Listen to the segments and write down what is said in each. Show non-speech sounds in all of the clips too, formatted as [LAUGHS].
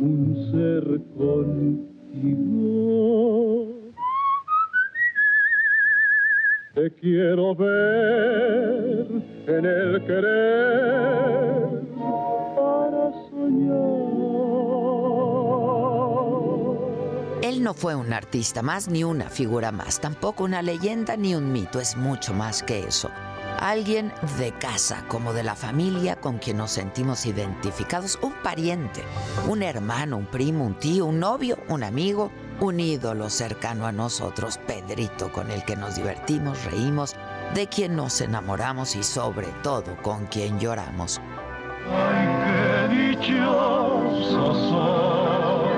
un ser contigo. Te quiero ver en el querer para soñar. Él no fue un artista más ni una figura más, tampoco una leyenda ni un mito, es mucho más que eso. Alguien de casa, como de la familia con quien nos sentimos identificados, un pariente, un hermano, un primo, un tío, un novio, un amigo, un ídolo cercano a nosotros, Pedrito, con el que nos divertimos, reímos, de quien nos enamoramos y sobre todo con quien lloramos. Ay, qué dichoso soy,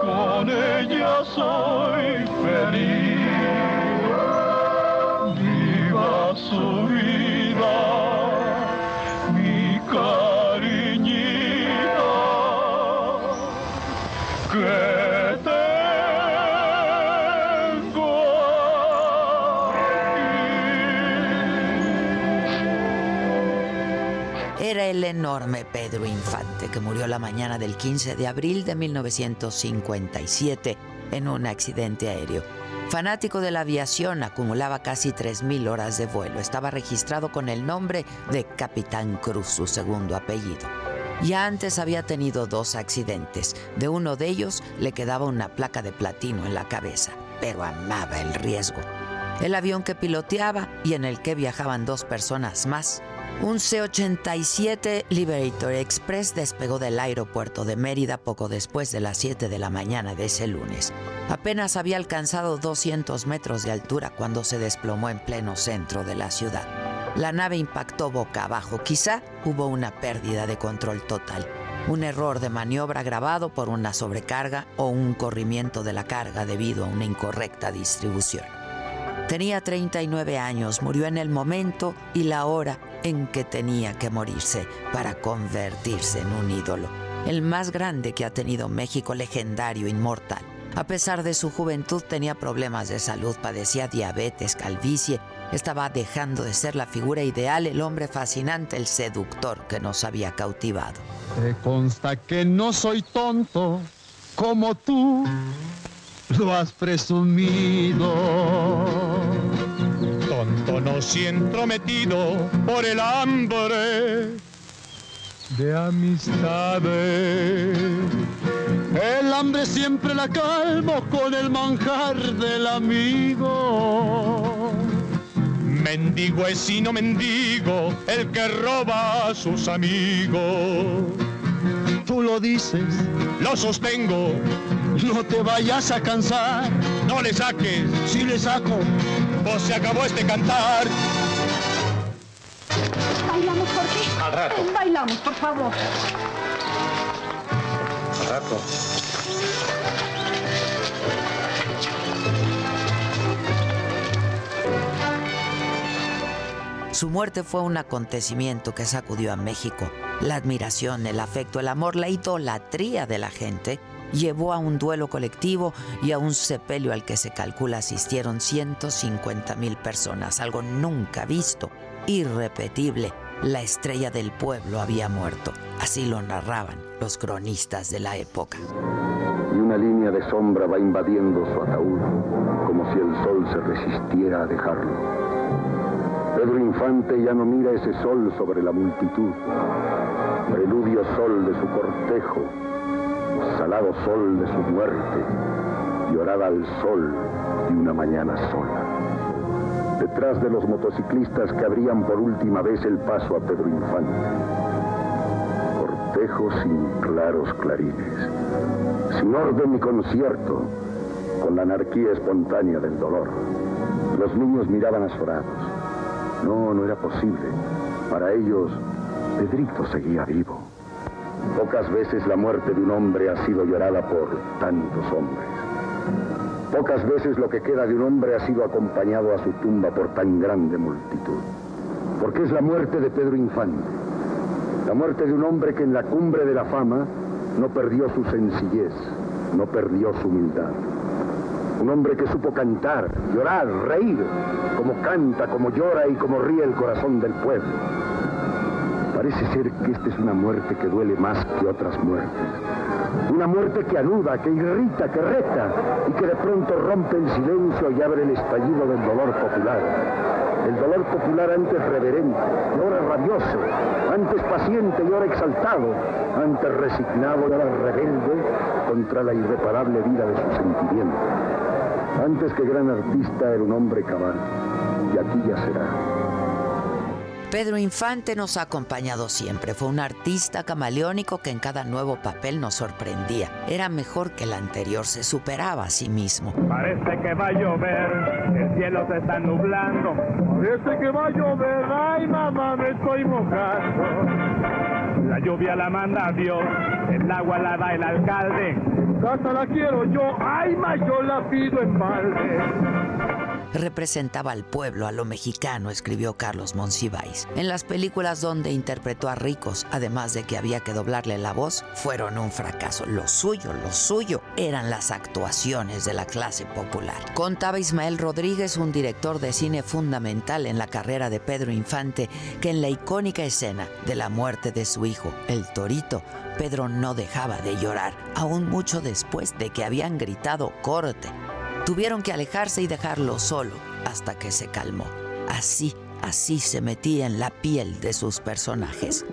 con ella soy feliz. Su vida, mi cariñito, que tengo Era el enorme Pedro Infante, que murió la mañana del 15 de abril de 1957 en un accidente aéreo. Fanático de la aviación, acumulaba casi 3.000 horas de vuelo. Estaba registrado con el nombre de Capitán Cruz, su segundo apellido. Ya antes había tenido dos accidentes. De uno de ellos le quedaba una placa de platino en la cabeza, pero amaba el riesgo. El avión que piloteaba y en el que viajaban dos personas más un C-87 Liberator Express despegó del aeropuerto de Mérida poco después de las 7 de la mañana de ese lunes. Apenas había alcanzado 200 metros de altura cuando se desplomó en pleno centro de la ciudad. La nave impactó boca abajo. Quizá hubo una pérdida de control total. Un error de maniobra agravado por una sobrecarga o un corrimiento de la carga debido a una incorrecta distribución. Tenía 39 años, murió en el momento y la hora en que tenía que morirse para convertirse en un ídolo, el más grande que ha tenido México, legendario, inmortal. A pesar de su juventud tenía problemas de salud, padecía diabetes, calvicie, estaba dejando de ser la figura ideal, el hombre fascinante, el seductor que nos había cautivado. Te consta que no soy tonto como tú lo has presumido. Tonto no si entrometido por el hambre de amistades. El hambre siempre la calmo con el manjar del amigo. Mendigo es y no mendigo el que roba a sus amigos. Tú lo dices, lo sostengo, [LAUGHS] no te vayas a cansar. No le saques, si le saco, pues se acabó este cantar. Bailamos, Jorge. Al rato. Bailamos, por favor. Al rato. Su muerte fue un acontecimiento que sacudió a México. La admiración, el afecto, el amor, la idolatría de la gente llevó a un duelo colectivo y a un sepelio al que se calcula asistieron 150 mil personas, algo nunca visto, irrepetible. La estrella del pueblo había muerto, así lo narraban los cronistas de la época. Y una línea de sombra va invadiendo su ataúd, como si el sol se resistiera a dejarlo. Pedro Infante ya no mira ese sol sobre la multitud, preludio sol de su cortejo, salado sol de su muerte, lloraba al sol de una mañana sola. Detrás de los motociclistas que abrían por última vez el paso a Pedro Infante. Cortejos sin claros clarines, sin orden ni concierto, con la anarquía espontánea del dolor. Los niños miraban azorados. No, no era posible. Para ellos, Pedrito seguía vivo. Pocas veces la muerte de un hombre ha sido llorada por tantos hombres. Pocas veces lo que queda de un hombre ha sido acompañado a su tumba por tan grande multitud. Porque es la muerte de Pedro Infante. La muerte de un hombre que en la cumbre de la fama no perdió su sencillez, no perdió su humildad. Un hombre que supo cantar, llorar, reír, como canta, como llora y como ríe el corazón del pueblo. Parece ser que esta es una muerte que duele más que otras muertes. Una muerte que anuda, que irrita, que reta y que de pronto rompe el silencio y abre el estallido del dolor popular. El dolor popular antes reverente ahora rabioso, antes paciente y ahora exaltado, antes resignado y ahora rebelde contra la irreparable vida de sus sentimientos. Antes que gran artista era un hombre cabal y aquí ya será. Pedro Infante nos ha acompañado siempre. Fue un artista camaleónico que en cada nuevo papel nos sorprendía. Era mejor que el anterior, se superaba a sí mismo. Parece que va a llover, el cielo se está nublando. Parece que va a llover, ay mamá, me estoy mojando. La lluvia la manda Dios, el agua la da el alcalde. Casa la quiero yo, ay ma, yo la pido en balde representaba al pueblo, a lo mexicano, escribió Carlos Monsiváis. En las películas donde interpretó a ricos, además de que había que doblarle la voz, fueron un fracaso. Lo suyo, lo suyo eran las actuaciones de la clase popular. Contaba Ismael Rodríguez, un director de cine fundamental en la carrera de Pedro Infante, que en la icónica escena de la muerte de su hijo, el Torito, Pedro no dejaba de llorar, aún mucho después de que habían gritado corte Tuvieron que alejarse y dejarlo solo hasta que se calmó. Así, así se metía en la piel de sus personajes.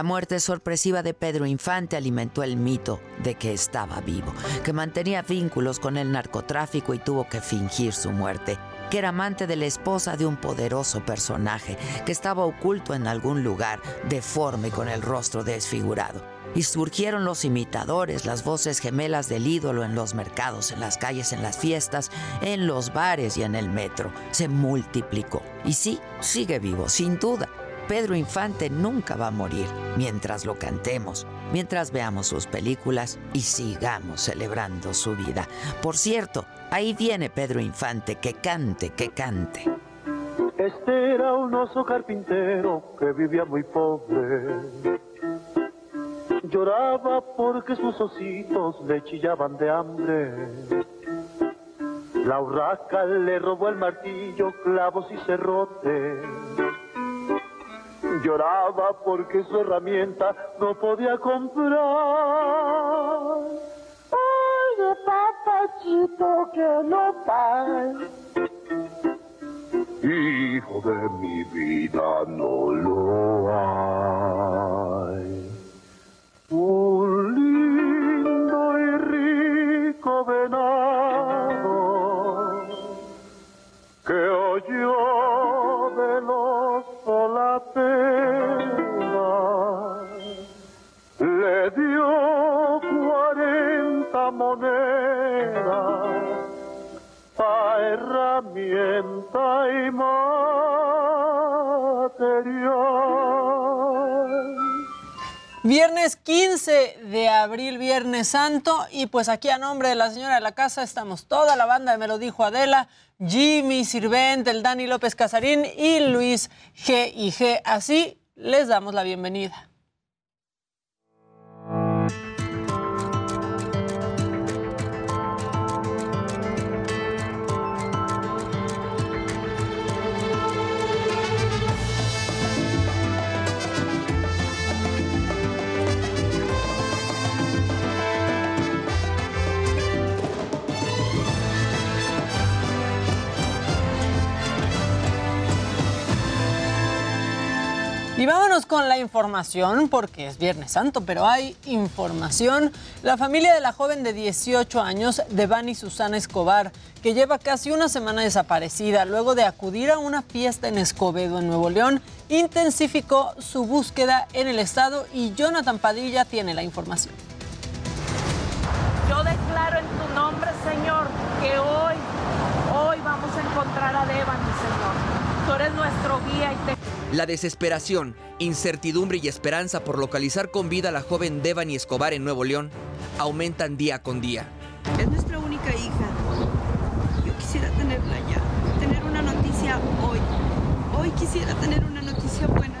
La muerte sorpresiva de Pedro Infante alimentó el mito de que estaba vivo, que mantenía vínculos con el narcotráfico y tuvo que fingir su muerte que era amante de la esposa de un poderoso personaje que estaba oculto en algún lugar, deforme con el rostro desfigurado. Y surgieron los imitadores, las voces gemelas del ídolo en los mercados, en las calles, en las fiestas, en los bares y en el metro. Se multiplicó. Y sí, sigue vivo, sin duda. Pedro Infante nunca va a morir mientras lo cantemos, mientras veamos sus películas y sigamos celebrando su vida. Por cierto, ahí viene Pedro Infante, que cante, que cante. Este era un oso carpintero que vivía muy pobre. Lloraba porque sus ositos le chillaban de hambre. La urraca le robó el martillo, clavos y cerrotes Lloraba porque su herramienta no podía comprar. Oye, papachito, que no pague. Hijo de mi vida, no lo hay. Un lindo y rico venado que oyó pena, le dio cuarenta monedas para herramienta y material. Viernes 15 de abril, Viernes Santo, y pues aquí a nombre de la señora de la casa estamos toda la banda de Me lo dijo Adela, Jimmy Sirvent, el Dani López Casarín y Luis G y G. Así les damos la bienvenida. Y vámonos con la información, porque es Viernes Santo, pero hay información. La familia de la joven de 18 años, Devani Susana Escobar, que lleva casi una semana desaparecida luego de acudir a una fiesta en Escobedo, en Nuevo León, intensificó su búsqueda en el estado y Jonathan Padilla tiene la información. Yo declaro en tu nombre, Señor, que hoy, hoy vamos a encontrar a Devani, Señor. Tú eres nuestro guía y te la desesperación, incertidumbre y esperanza por localizar con vida a la joven Devani Escobar en Nuevo León aumentan día con día. Es nuestra única hija. Yo quisiera tenerla ya, tener una noticia hoy. Hoy quisiera tener una noticia buena.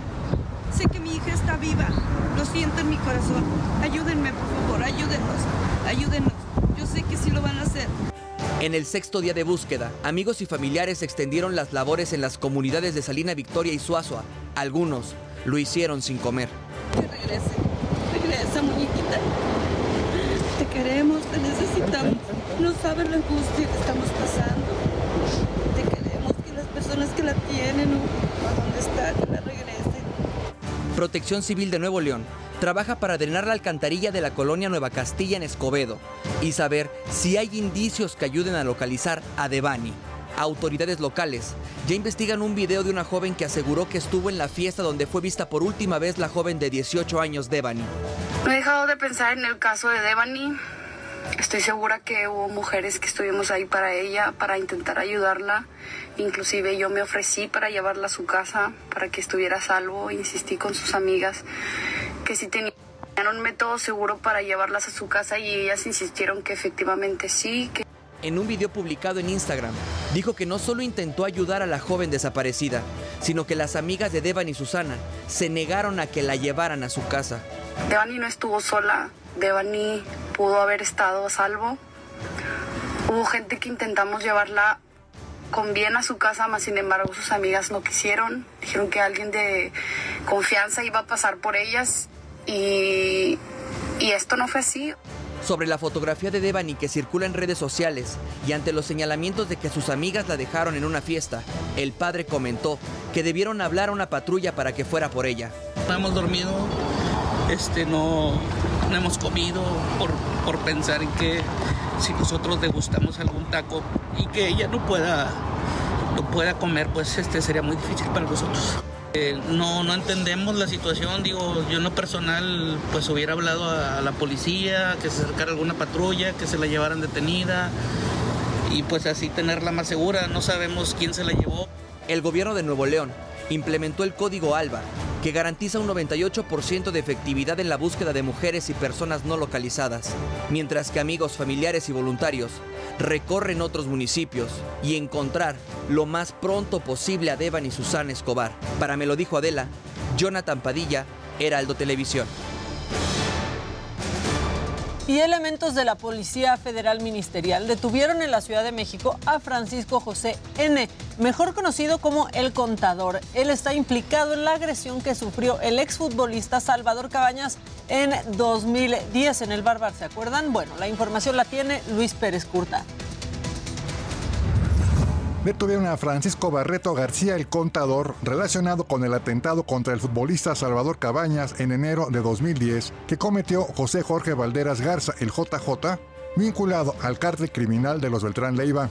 Sé que mi hija está viva. Lo siento en mi corazón. Ayúdenme, por favor, ayúdenos. Ayúdenos. Yo sé que sí lo van a hacer. En el sexto día de búsqueda, amigos y familiares extendieron las labores en las comunidades de Salina Victoria y Suazua. Algunos lo hicieron sin comer. Que regrese, regresa, muñequita. Te queremos, te necesitamos. No sabes la angustia que estamos pasando. Te queremos que las personas que la tienen o dónde está, que la regresen. Protección Civil de Nuevo León trabaja para drenar la alcantarilla de la colonia Nueva Castilla en Escobedo y saber si hay indicios que ayuden a localizar a Devani. Autoridades locales ya investigan un video de una joven que aseguró que estuvo en la fiesta donde fue vista por última vez la joven de 18 años Devani. No he dejado de pensar en el caso de Devani. Estoy segura que hubo mujeres que estuvimos ahí para ella, para intentar ayudarla. Inclusive yo me ofrecí para llevarla a su casa, para que estuviera a salvo. Insistí con sus amigas que si tenían un método seguro para llevarlas a su casa y ellas insistieron que efectivamente sí. Que... En un video publicado en Instagram, dijo que no solo intentó ayudar a la joven desaparecida, sino que las amigas de Devani y Susana se negaron a que la llevaran a su casa. Devani no estuvo sola, Devani pudo haber estado a salvo. Hubo gente que intentamos llevarla con bien a su casa, más sin embargo sus amigas no quisieron. Dijeron que alguien de confianza iba a pasar por ellas y, esto no fue así. Sobre la fotografía de Devani que circula en redes sociales y ante los señalamientos de que sus amigas la dejaron en una fiesta, el padre comentó que debieron hablar a una patrulla para que fuera por ella. Estamos dormidos, este, no, no hemos comido por, por pensar en que si nosotros degustamos algún taco y que ella no pueda, no pueda comer, pues este sería muy difícil para nosotros. Eh, no, no entendemos la situación, digo, yo en lo personal pues hubiera hablado a, la policía, que se acercara alguna patrulla, que se la llevaran detenida y pues así tenerla más segura, no sabemos quién se la llevó. El gobierno de Nuevo León implementó el código ALBA, que garantiza un 98% de efectividad en la búsqueda de mujeres y personas no localizadas, mientras que amigos, familiares y voluntarios recorren otros municipios y encontrar lo más pronto posible a Devan y Susana Escobar. Para me lo dijo Adela, Jonathan Padilla, Heraldo Televisión y elementos de la Policía Federal Ministerial detuvieron en la Ciudad de México a Francisco José N., mejor conocido como El Contador. Él está implicado en la agresión que sufrió el exfutbolista Salvador Cabañas en 2010 en el Barbar. ¿Se acuerdan? Bueno, la información la tiene Luis Pérez Curta. Detuvieron a Francisco Barreto García, el contador, relacionado con el atentado contra el futbolista Salvador Cabañas en enero de 2010, que cometió José Jorge Valderas Garza, el JJ, vinculado al cártel criminal de los Beltrán Leiva.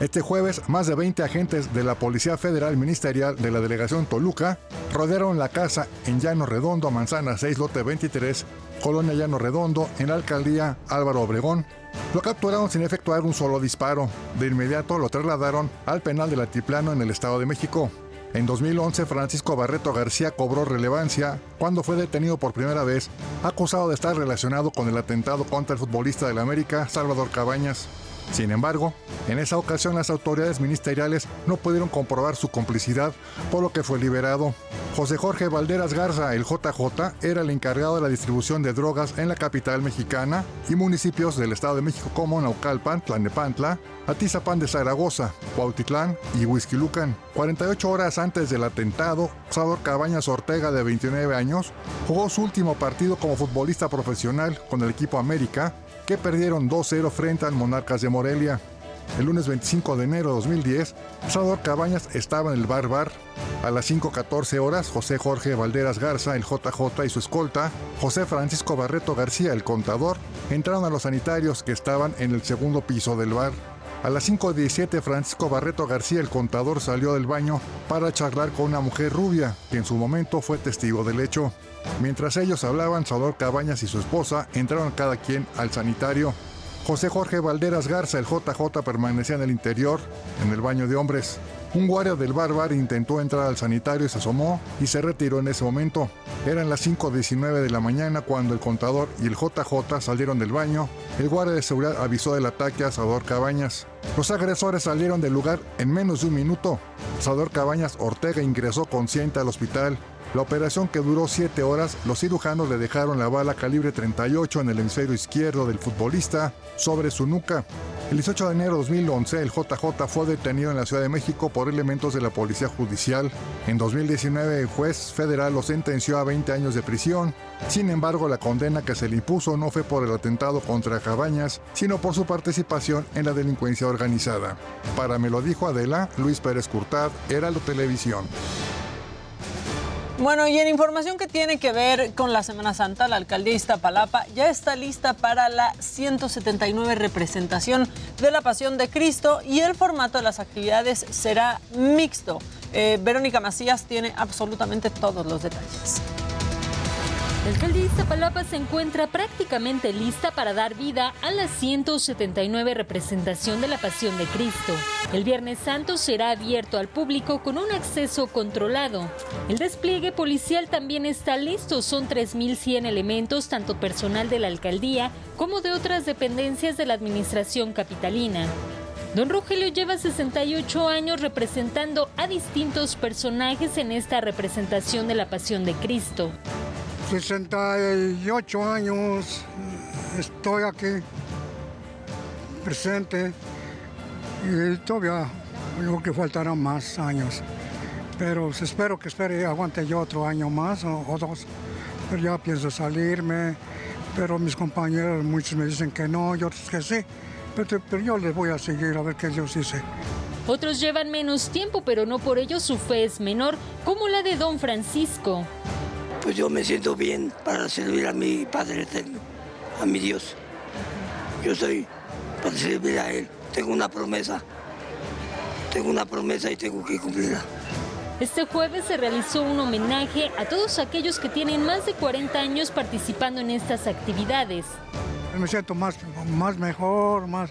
Este jueves, más de 20 agentes de la Policía Federal Ministerial de la Delegación Toluca rodearon la casa en Llano Redondo, Manzana 6, lote 23, Colonia Llano Redondo, en la alcaldía Álvaro Obregón. Lo capturaron sin efectuar un solo disparo. De inmediato lo trasladaron al penal del Altiplano en el Estado de México. En 2011, Francisco Barreto García cobró relevancia cuando fue detenido por primera vez, acusado de estar relacionado con el atentado contra el futbolista del América, Salvador Cabañas. Sin embargo, en esa ocasión las autoridades ministeriales no pudieron comprobar su complicidad, por lo que fue liberado. José Jorge Valderas Garza, el JJ, era el encargado de la distribución de drogas en la capital mexicana y municipios del Estado de México como Naucalpan, Tlanepantla, Atizapán de Zaragoza, Cuautitlán y Huizquilucan. 48 horas antes del atentado, Salvador Cabañas Ortega, de 29 años, jugó su último partido como futbolista profesional con el equipo América que perdieron 2-0 frente al Monarcas de Morelia. El lunes 25 de enero de 2010, Salvador Cabañas estaba en el bar bar A las 5.14 horas, José Jorge Valderas Garza, el JJ y su escolta, José Francisco Barreto García, el contador, entraron a los sanitarios que estaban en el segundo piso del bar. A las 5.17 Francisco Barreto García, el contador, salió del baño para charlar con una mujer rubia, que en su momento fue testigo del hecho. Mientras ellos hablaban, Salvador Cabañas y su esposa entraron cada quien al sanitario. José Jorge Valderas Garza, el JJ, permanecía en el interior, en el baño de hombres. Un guardia del bar intentó entrar al sanitario y se asomó y se retiró en ese momento. Eran las 5.19 de la mañana cuando el contador y el JJ salieron del baño. El guardia de seguridad avisó del ataque a Salvador Cabañas. Los agresores salieron del lugar en menos de un minuto. Salvador Cabañas Ortega ingresó consciente al hospital. La operación que duró siete horas, los cirujanos le dejaron la bala calibre 38 en el hemisferio izquierdo del futbolista sobre su nuca. El 18 de enero de 2011, el JJ fue detenido en la Ciudad de México por elementos de la Policía Judicial. En 2019, el juez federal lo sentenció a 20 años de prisión. Sin embargo, la condena que se le impuso no fue por el atentado contra Cabañas, sino por su participación en la delincuencia organizada. Para me lo dijo Adela, Luis Pérez Curtad, Heraldo Televisión. Bueno, y en información que tiene que ver con la Semana Santa, la alcaldía Iztapalapa ya está lista para la 179 representación de la Pasión de Cristo y el formato de las actividades será mixto. Eh, Verónica Macías tiene absolutamente todos los detalles. La alcaldía de Iztapalapa se encuentra prácticamente lista para dar vida a la 179 representación de la Pasión de Cristo. El Viernes Santo será abierto al público con un acceso controlado. El despliegue policial también está listo, son 3.100 elementos, tanto personal de la alcaldía como de otras dependencias de la administración capitalina. Don Rogelio lleva 68 años representando a distintos personajes en esta representación de la Pasión de Cristo. 68 años estoy aquí presente y todavía creo que faltarán más años. Pero espero que espere, aguante yo otro año más o, dos. Pero ya pienso salirme, pero mis compañeros muchos me dicen que no, yo que sí. Pero, pero yo les voy a seguir a ver qué Dios dice. Otros llevan menos tiempo, pero no por ello su fe es menor, como la de don Francisco pues yo me siento bien para servir a mi Padre Eterno, a mi Dios. Yo soy para servir a Él. Tengo una promesa. Tengo una promesa y tengo que cumplirla. Este jueves se realizó un homenaje a todos aquellos que tienen más de 40 años participando en estas actividades. Me siento más, más mejor, más,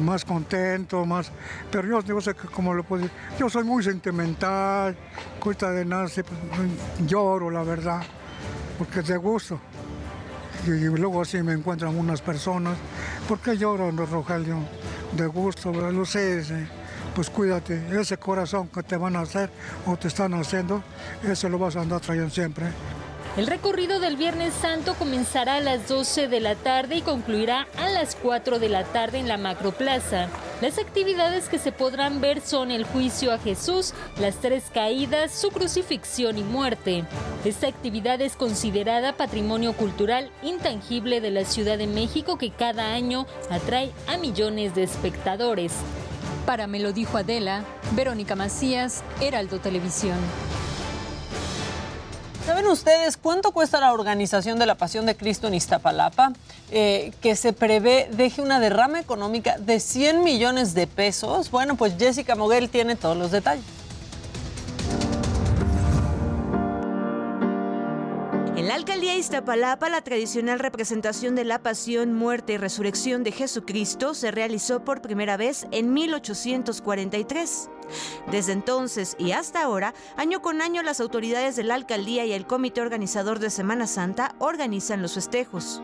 más contento, más... Pero yo no sé cómo lo puedo decir. Yo soy muy sentimental, cuesta de nacer, pues, lloro, la verdad, porque de gusto. Y, luego así me encuentran unas personas. ¿Por qué lloro, Rogelio? De gusto, lo sé. Pues cuídate, ese corazón que te van a hacer o te están haciendo, ese lo vas a andar trayendo siempre. El recorrido del Viernes Santo comenzará a las 12 de la tarde y concluirá a las 4 de la tarde en la Macroplaza. Las actividades que se podrán ver son el juicio a Jesús, las tres caídas, su crucifixión y muerte. Esta actividad es considerada patrimonio cultural intangible de la Ciudad de México que cada año atrae a millones de espectadores. Para me lo dijo Adela, Verónica Macías, Heraldo Televisión. ¿Saben ustedes cuánto cuesta la organización de la Pasión de Cristo en Iztapalapa? Eh, que se prevé deje una derrama económica de 100 millones de pesos. Bueno, pues Jessica Moguel tiene todos los detalles. La alcaldía Iztapalapa, la tradicional representación de la pasión, muerte y resurrección de Jesucristo se realizó por primera vez en 1843. Desde entonces y hasta ahora, año con año las autoridades de la alcaldía y el comité organizador de Semana Santa organizan los festejos.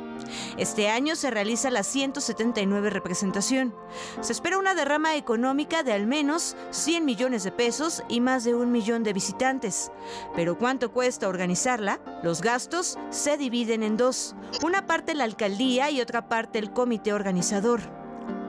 Este año se realiza la 179 representación. Se espera una derrama económica de al menos 100 millones de pesos y más de un millón de visitantes. Pero ¿cuánto cuesta organizarla? Los gastos se dividen en dos, una parte la alcaldía y otra parte el comité organizador.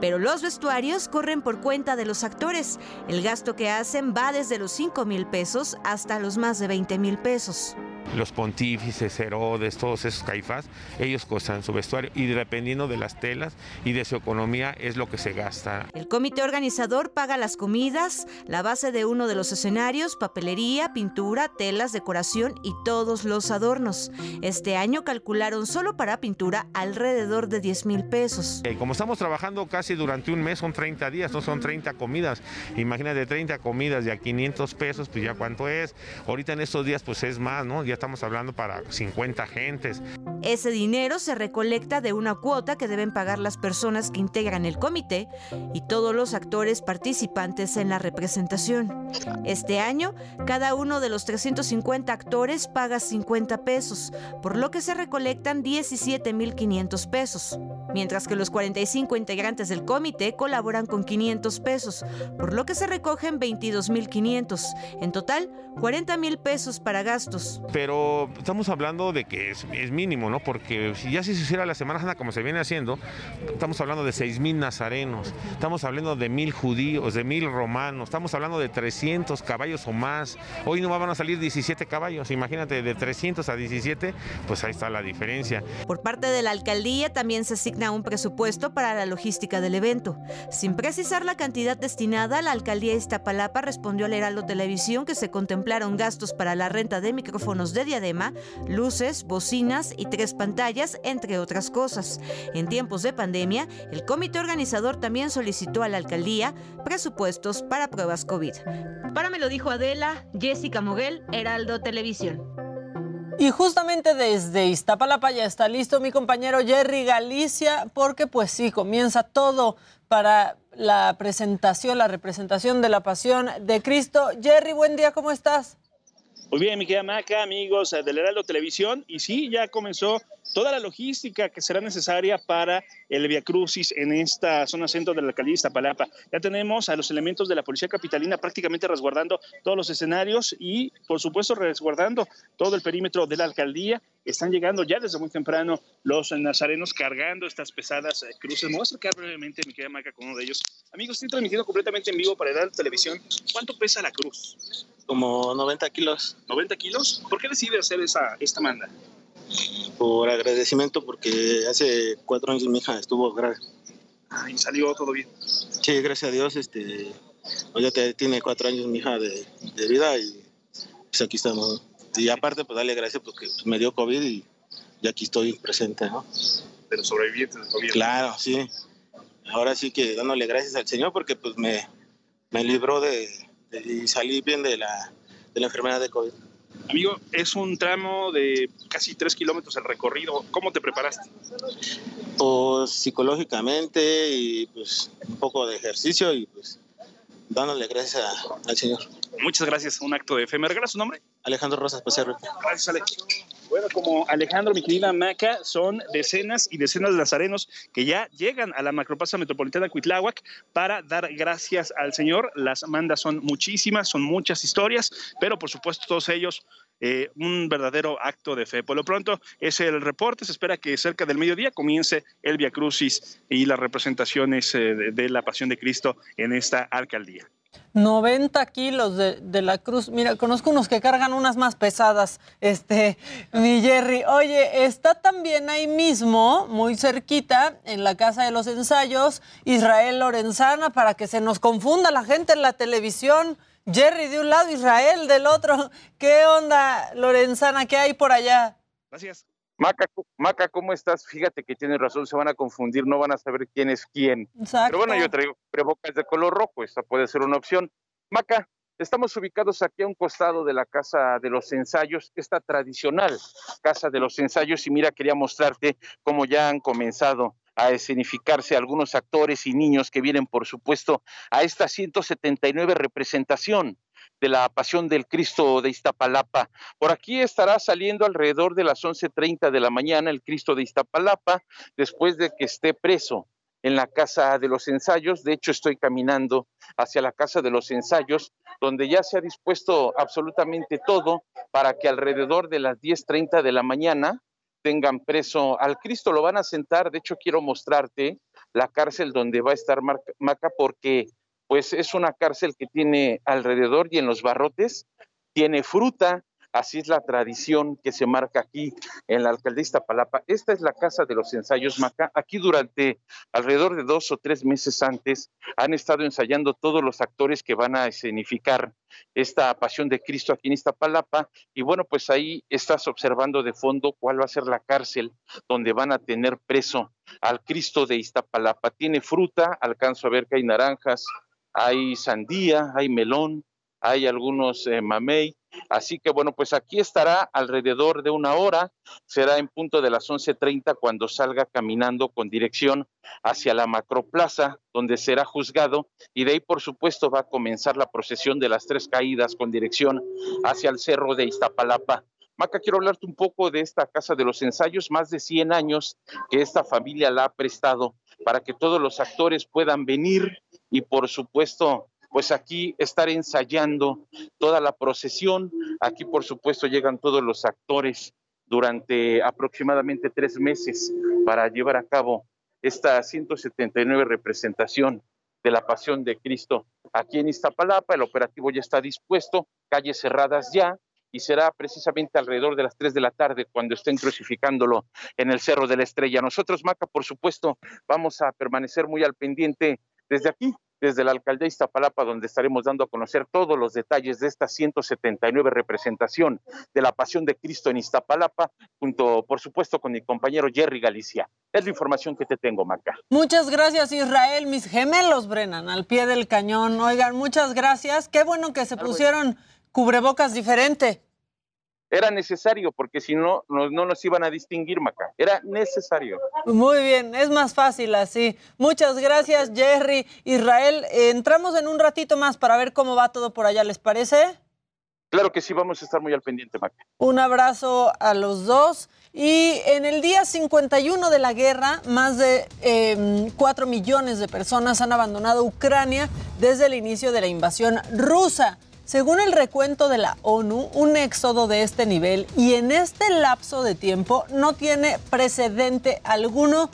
Pero los vestuarios corren por cuenta de los actores. El gasto que hacen va desde los 5 mil pesos hasta los más de 20 mil pesos. Los pontífices, Herodes, todos esos caifás, ellos costan su vestuario y dependiendo de las telas y de su economía es lo que se gasta. El comité organizador paga las comidas, la base de uno de los escenarios, papelería, pintura, telas, decoración y todos los adornos. Este año calcularon solo para pintura alrededor de 10 mil pesos. Y como estamos trabajando casi durante un mes, son 30 días, no son 30 comidas. Imagínate 30 comidas de a 500 pesos, pues ya cuánto es. Ahorita en estos días pues es más, ¿no? Ya estamos hablando para 50 gentes. Ese dinero se recolecta de una cuota que deben pagar las personas que integran el comité y todos los actores participantes en la representación. Este año, cada uno de los 350 actores paga 50 pesos, por lo que se recolectan 17.500 pesos, mientras que los 45 integrantes del comité colaboran con 500 pesos, por lo que se recogen 22.500. En total, 40.000 pesos para gastos. Pero estamos hablando de que es, es, mínimo, ¿no? Porque si ya si se hiciera la Semana Santa como se viene haciendo, estamos hablando de 6.000 nazarenos, estamos hablando de 1.000 judíos, de 1.000 romanos, estamos hablando de 300 caballos o más. Hoy no van a salir 17 caballos, imagínate, de 300 a 17, pues ahí está la diferencia. Por parte de la alcaldía también se asigna un presupuesto para la logística del evento. Sin precisar la cantidad destinada, la alcaldía de Iztapalapa respondió al Heraldo Televisión que se contemplaron gastos para la renta de micrófonos de diadema, luces, bocinas y tres pantallas, entre otras cosas. En tiempos de pandemia, el comité organizador también solicitó a la alcaldía presupuestos para pruebas COVID. Para me lo dijo Adela, Jessica Moguel, Heraldo Televisión. Y justamente desde Iztapalapa ya está listo mi compañero Jerry Galicia, porque pues sí, comienza todo para la presentación, la representación de la pasión de Cristo. Jerry, buen día, ¿cómo estás? Muy bien, mi querida Maca, amigos del Heraldo Televisión. Y sí, ya comenzó toda la logística que será necesaria para el Via Crucis en esta zona centro de la alcaldía de Iztapalapa. Ya tenemos a los elementos de la Policía Capitalina prácticamente resguardando todos los escenarios y, por supuesto, resguardando todo el perímetro de la alcaldía. Están llegando ya desde muy temprano los nazarenos cargando estas pesadas eh, cruces. Me voy a acercar brevemente, mi querida Maca, con uno de ellos. Amigos, estoy transmitiendo completamente en vivo para Heraldo Televisión. ¿Cuánto pesa la cruz? Como 90 kilos. ¿90 kilos? ¿Por qué decide hacer esa, esta manda? Por agradecimiento, porque hace cuatro años mi hija estuvo grave. Ah, ¿Y salió todo bien? Sí, gracias a Dios. Este, pues ya te, tiene cuatro años mi hija de, de, vida y pues aquí estamos. Y aparte, pues darle gracias porque pues, me dio COVID y, y aquí estoy presente, ¿no? Pero sobreviviente del COVID. Claro, sí. Ahora sí que dándole gracias al Señor porque pues me, me libró de, y salí bien de la, de la enfermedad de COVID. Amigo, es un tramo de casi tres kilómetros el recorrido. ¿Cómo te preparaste? Pues psicológicamente y pues un poco de ejercicio y pues dándole gracias a, al Señor. Muchas gracias. Un acto de fe. ¿Me regala su nombre? Alejandro Rosas Pecerro. Gracias, Ale. Bueno, como Alejandro, mi querida Maca, son decenas y decenas de nazarenos que ya llegan a la macroplaza metropolitana Cuitláhuac para dar gracias al Señor. Las mandas son muchísimas, son muchas historias, pero por supuesto todos ellos eh, un verdadero acto de fe. Por lo pronto es el reporte, se espera que cerca del mediodía comience el Via Crucis y las representaciones eh, de, de la Pasión de Cristo en esta alcaldía. 90 kilos de, la cruz. Mira, conozco unos que cargan unas más pesadas, este, mi Jerry. Oye, está también ahí mismo, muy cerquita, en la Casa de los Ensayos, Israel Lorenzana, para que se nos confunda la gente en la televisión. Jerry de un lado, Israel del otro. ¿Qué onda, Lorenzana? ¿Qué hay por allá? Gracias. Maca, Maca, ¿cómo estás? Fíjate que tienes razón, se van a confundir, no van a saber quién es quién. Exacto. Pero bueno, yo traigo prebocas de color rojo, esta puede ser una opción. Maca, estamos ubicados aquí a un costado de la Casa de los Ensayos, esta tradicional Casa de los Ensayos, y mira, quería mostrarte cómo ya han comenzado a escenificarse algunos actores y niños que vienen, por supuesto, a esta 179 representación de la Pasión del Cristo de Iztapalapa. Por aquí estará saliendo alrededor de las 11.30 de la mañana el Cristo de Iztapalapa, después de que esté preso en la Casa de los Ensayos. De hecho, estoy caminando hacia la Casa de los Ensayos, donde ya se ha dispuesto absolutamente todo para que alrededor de las 10.30 de la mañana tengan preso al Cristo. Lo van a sentar, de hecho, quiero mostrarte la cárcel donde va a estar Maca, porque pues es una cárcel que tiene alrededor y en los barrotes tiene fruta, Así es la tradición que se marca aquí en la alcaldía Iztapalapa. Esta es la casa de los ensayos Maca. Aquí durante alrededor de dos o tres meses antes han estado ensayando todos los actores que van a escenificar esta pasión de Cristo aquí en Iztapalapa. Y bueno, pues ahí estás observando de fondo cuál va a ser la cárcel donde van a tener preso al Cristo de Iztapalapa. Tiene fruta, alcanzo a ver que hay naranjas, hay sandía, hay melón, hay algunos eh, mamey. Así que bueno, pues aquí estará alrededor de una hora, será en punto de las 11.30 cuando salga caminando con dirección hacia la macroplaza, donde será juzgado, y de ahí por supuesto va a comenzar la procesión de las tres caídas con dirección hacia el cerro de Iztapalapa. Maca, quiero hablarte un poco de esta casa de los ensayos, más de 100 años que esta familia la ha prestado para que todos los actores puedan venir y por supuesto pues aquí estar ensayando toda la procesión. Aquí, por supuesto, llegan todos los actores durante aproximadamente tres meses para llevar a cabo esta 179 representación de la Pasión de Cristo aquí en Iztapalapa. El operativo ya está dispuesto, calles cerradas ya, y será precisamente alrededor de las 3 de la tarde cuando estén crucificándolo en el Cerro de la Estrella. Nosotros, Maca, por supuesto, vamos a permanecer muy al pendiente desde aquí, desde la alcaldía Iztapalapa, donde estaremos dando a conocer todos los detalles de esta 179 representación de la Pasión de Cristo en Iztapalapa, junto, por supuesto, con mi compañero Jerry Galicia. Es la información que te tengo, Maca. Muchas gracias, Israel. Mis gemelos, Brennan, al pie del cañón. Oigan, muchas gracias. Qué bueno que se pusieron cubrebocas diferente. Era necesario, porque si no, no, no, nos iban a distinguir, Maca. Era necesario. Muy bien, es más fácil así. Muchas gracias, Jerry. Israel, entramos en un ratito más para ver cómo va todo por allá, ¿les parece? Claro que sí, vamos a estar muy al pendiente, Maca. Un abrazo a los dos. Y en el día 51 de la guerra, más de eh, 4 millones de personas han abandonado Ucrania desde el inicio de la invasión rusa. Según el recuento de la ONU, un éxodo de este nivel y en este lapso de tiempo no tiene precedente alguno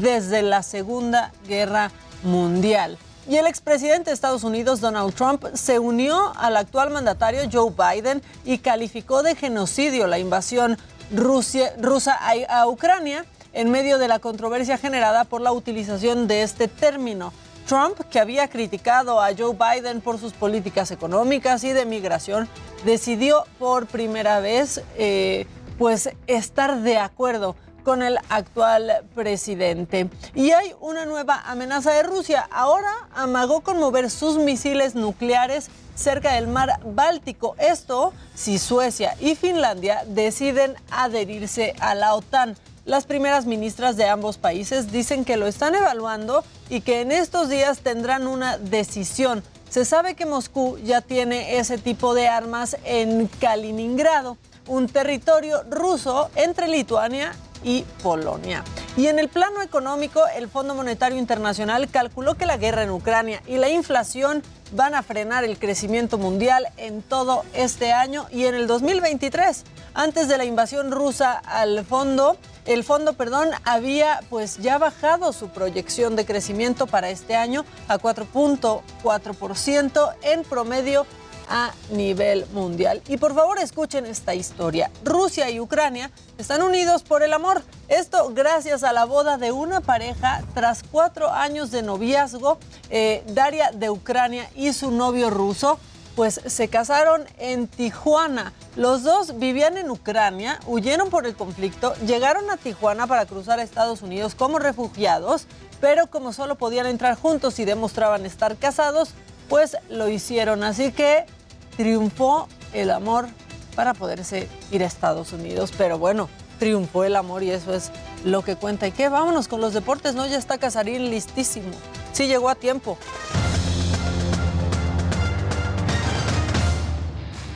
desde la Segunda Guerra Mundial. Y el expresidente de Estados Unidos, Donald Trump, se unió al actual mandatario Joe Biden y calificó de genocidio la invasión rusa a, a Ucrania en medio de la controversia generada por la utilización de este término. Trump, que había criticado a Joe Biden por sus políticas económicas y de migración, decidió por primera vez eh, pues estar de acuerdo con el actual presidente. Y hay una nueva amenaza de Rusia. Ahora amagó con mover sus misiles nucleares cerca del mar Báltico. Esto si Suecia y Finlandia deciden adherirse a la OTAN. Las primeras ministras de ambos países dicen que lo están evaluando y que en estos días tendrán una decisión. Se sabe que Moscú ya tiene ese tipo de armas en Kaliningrado, un territorio ruso entre Lituania y Polonia. Y en el plano económico, el Fondo Monetario Internacional calculó que la guerra en Ucrania y la inflación van a frenar el crecimiento mundial en todo este año y en el 2023. Antes de la invasión rusa al fondo, el fondo, perdón, había pues ya bajado su proyección de crecimiento para este año a 4.4% en promedio a nivel mundial. Y por favor escuchen esta historia. Rusia y Ucrania están unidos por el amor. Esto gracias a la boda de una pareja tras cuatro años de noviazgo. Eh, Daria de Ucrania y su novio ruso pues se casaron en Tijuana. Los dos vivían en Ucrania, huyeron por el conflicto, llegaron a Tijuana para cruzar a Estados Unidos como refugiados, pero como solo podían entrar juntos y demostraban estar casados, pues lo hicieron. Así que triunfó el amor para poderse ir a Estados Unidos. Pero bueno, triunfó el amor y eso es lo que cuenta. ¿Y qué? Vámonos con los deportes, ¿no? Ya está Casarín listísimo. Sí llegó a tiempo.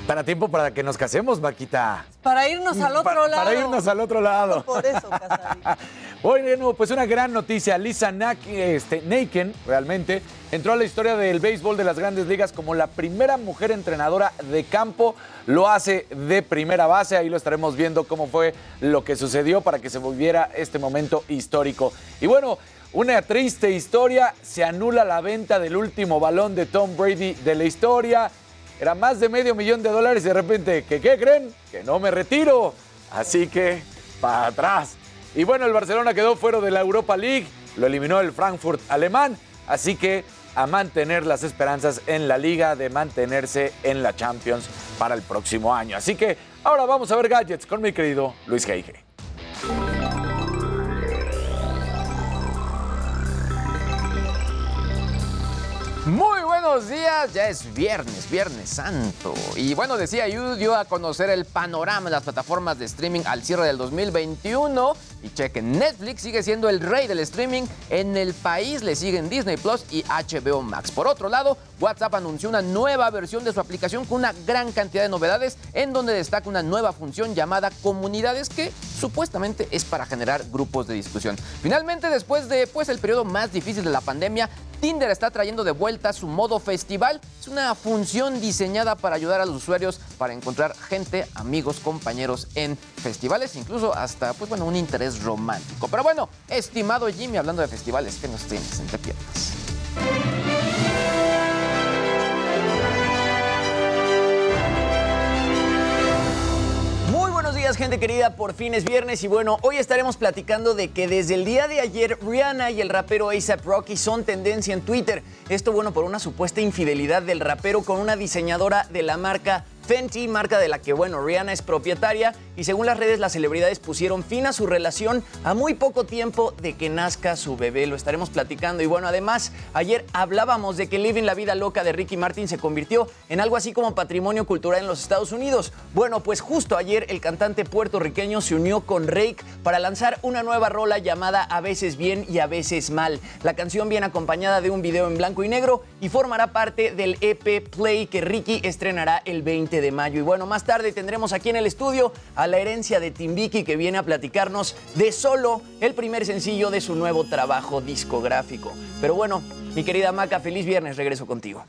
Para tiempo para que nos casemos, Maquita. Para irnos al otro Pa- lado. Para irnos al otro lado. Por eso, Casarín. [LAUGHS] Bueno, pues una gran noticia. Lisa Nak- este, Naken, realmente, entró a la historia del béisbol de las grandes ligas como la primera mujer entrenadora de campo. Lo hace de primera base. Ahí lo estaremos viendo cómo fue lo que sucedió para que se volviera este momento histórico. Y bueno, una triste historia. Se anula la venta del último balón de Tom Brady de la historia. era más de medio millón de dólares y de repente, ¿que qué creen? Que no me retiro. Así que, para atrás. Y bueno, el Barcelona quedó fuera de la Europa League, lo eliminó el Frankfurt alemán, así que a mantener las esperanzas en la liga de mantenerse en la Champions para el próximo año. Así que ahora vamos a ver gadgets con mi querido Luis Geige. Muy buenos días, ya es viernes, viernes santo. Y bueno, decía Yu dio a conocer el panorama de las plataformas de streaming al cierre del 2021. Y chequen, Netflix sigue siendo el rey del streaming. En el país le siguen Disney Plus y HBO Max. Por otro lado, WhatsApp anunció una nueva versión de su aplicación con una gran cantidad de novedades, en donde destaca una nueva función llamada Comunidades que supuestamente es para generar grupos de discusión. Finalmente, después de pues, el periodo más difícil de la pandemia, Tinder está trayendo de vuelta su modo festival. Es una función diseñada para ayudar a los usuarios para encontrar gente, amigos, compañeros en festivales, incluso hasta pues bueno, un interés romántico. Pero bueno, estimado Jimmy, hablando de festivales, ¿qué nos tienes entre piernas? Gente querida. Por fin es viernes y bueno, hoy estaremos platicando de que desde el día de ayer Rihanna y el rapero ASAP Rocky son tendencia en Twitter. Esto bueno por una supuesta infidelidad del rapero con una diseñadora de la marca Fenty, marca de la que, bueno, Rihanna es propietaria y según las redes las celebridades pusieron fin a su relación a muy poco tiempo de que nazca su bebé. Lo estaremos platicando y bueno, además ayer hablábamos de que Living la Vida Loca de Ricky Martin se convirtió en algo así como patrimonio cultural en los Estados Unidos. Bueno, pues justo ayer el cantante puertorriqueño se unió con Rake para lanzar una nueva rola llamada A veces bien y a veces mal. La canción viene acompañada de un video en blanco y negro y formará parte del EP Play que Ricky estrenará el 20 de mayo. Y bueno, más tarde tendremos aquí en el estudio a la herencia de Timbiki que viene a platicarnos de solo el primer sencillo de su nuevo trabajo discográfico. Pero bueno, mi querida Maca, feliz viernes, regreso contigo.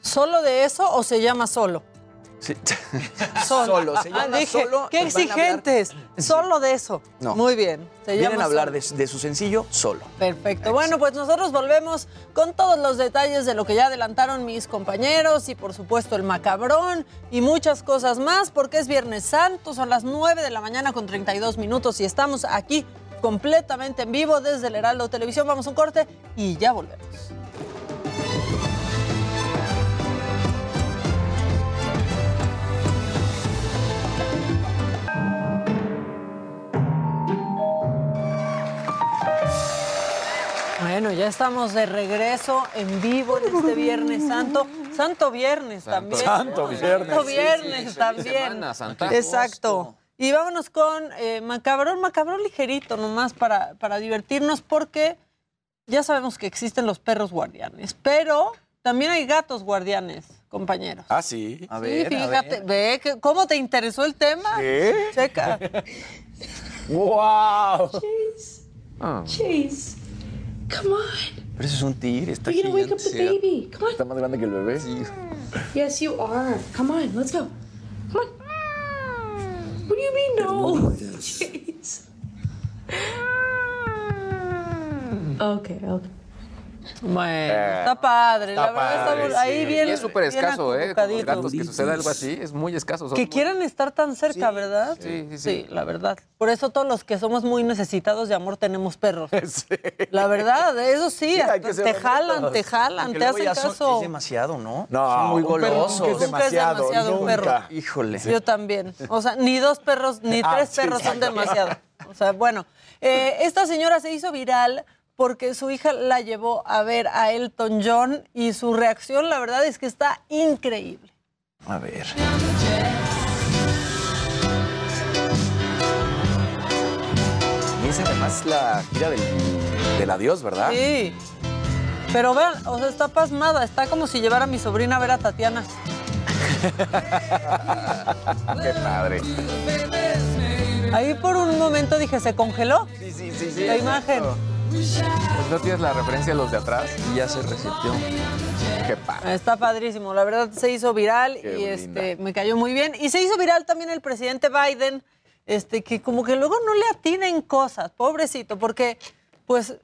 ¿Solo de eso o se llama solo? Sí. [LAUGHS] Solo. se llama Ah, dije, Solo, Qué exigentes. Solo de eso. No. Muy bien. Se Vienen llama a hablar Solo. de, de su sencillo Solo. Perfecto. Bueno, pues nosotros volvemos con todos los detalles de lo que ya adelantaron mis compañeros y por supuesto el macabrón y muchas cosas más porque es Viernes Santo, son las 9 de la mañana con 32 minutos y estamos aquí completamente en vivo desde el Heraldo Televisión. Vamos a un corte y ya volvemos. Bueno, ya estamos de regreso en vivo en este Viernes Santo. Santo Viernes Santo- también. Santo Viernes. Santo Sí, sí, Viernes feliz también. semana, Santa. Exacto. Y vámonos con eh, Macabrón, Macabrón ligerito nomás para, para divertirnos porque ya sabemos que existen los perros guardianes, pero también hay gatos guardianes, compañeros. Ah, sí. A Sí, fíjate, ve que, cómo te interesó el tema. ¿Qué? Checa. [LAUGHS] ¡Wow! Chase, come on. Pero eso es un tigre, está You're gonna wake up the baby. Come on. Está más grande que el bebé. Yes, you are. Come on, let's go. Come on. What do you mean no? Chase. [LAUGHS] Okay, okay. Bueno, está padre. la verdad padre, está ahí sí. bien. Y es súper escaso, ¿eh? Con los acurrucadito. gatos que suceda algo así, es muy escaso. son Que muy- quieran estar tan cerca, ¿verdad? Sí, sí, sí. Sí, la verdad. Por eso todos los que somos muy necesitados de amor tenemos perros. [LAUGHS] La verdad, eso sí, te jalan, te jalan, te hacen caso. Es demasiado, ¿no? No, Son muy golosos. nunca es Nunca es demasiado, demasiado un perro. Híjole. Yo también. O sea, ni dos perros, ni Ah, tres sí, perros son demasiado. O sea, bueno, eh, esta señora se hizo viral porque su hija la llevó a ver a Elton John y su reacción, la verdad, es que está increíble. A ver. Y es además la gira del, del adiós, ¿verdad? Sí. Pero vean, o sea, está pasmada. Está como si llevara a mi sobrina a ver a Tatiana. [LAUGHS] Qué padre. Ahí por un momento dije, ¿se congeló? Sí, sí, sí, sí. La imagen. Pues no tienes la referencia a los de atrás. Y ya se reseteó. Qué padre. Está padrísimo, la verdad se hizo viral Qué y este me cayó muy bien. Y se hizo viral también el presidente Biden, este que como que luego no le atina en cosas, pobrecito, porque pues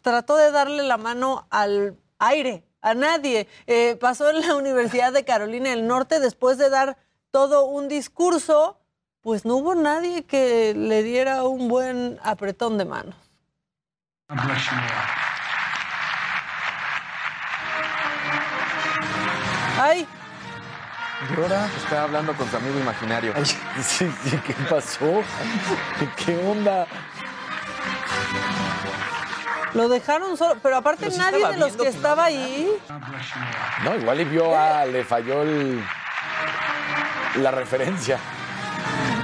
trató de darle la mano al aire, a nadie. Eh, pasó en la [LAUGHS] Universidad de Carolina del Norte después de dar todo un discurso, pues no hubo nadie que le diera un buen apretón de manos. Ay, Llora. Está hablando con su amigo imaginario. [LAUGHS] Sí, sí, ¿Qué pasó? ¿Qué onda? lo dejaron solo, pero aparte Pero nadie de los que estaba ahí. No, igual y vio a. Le falló el. La referencia.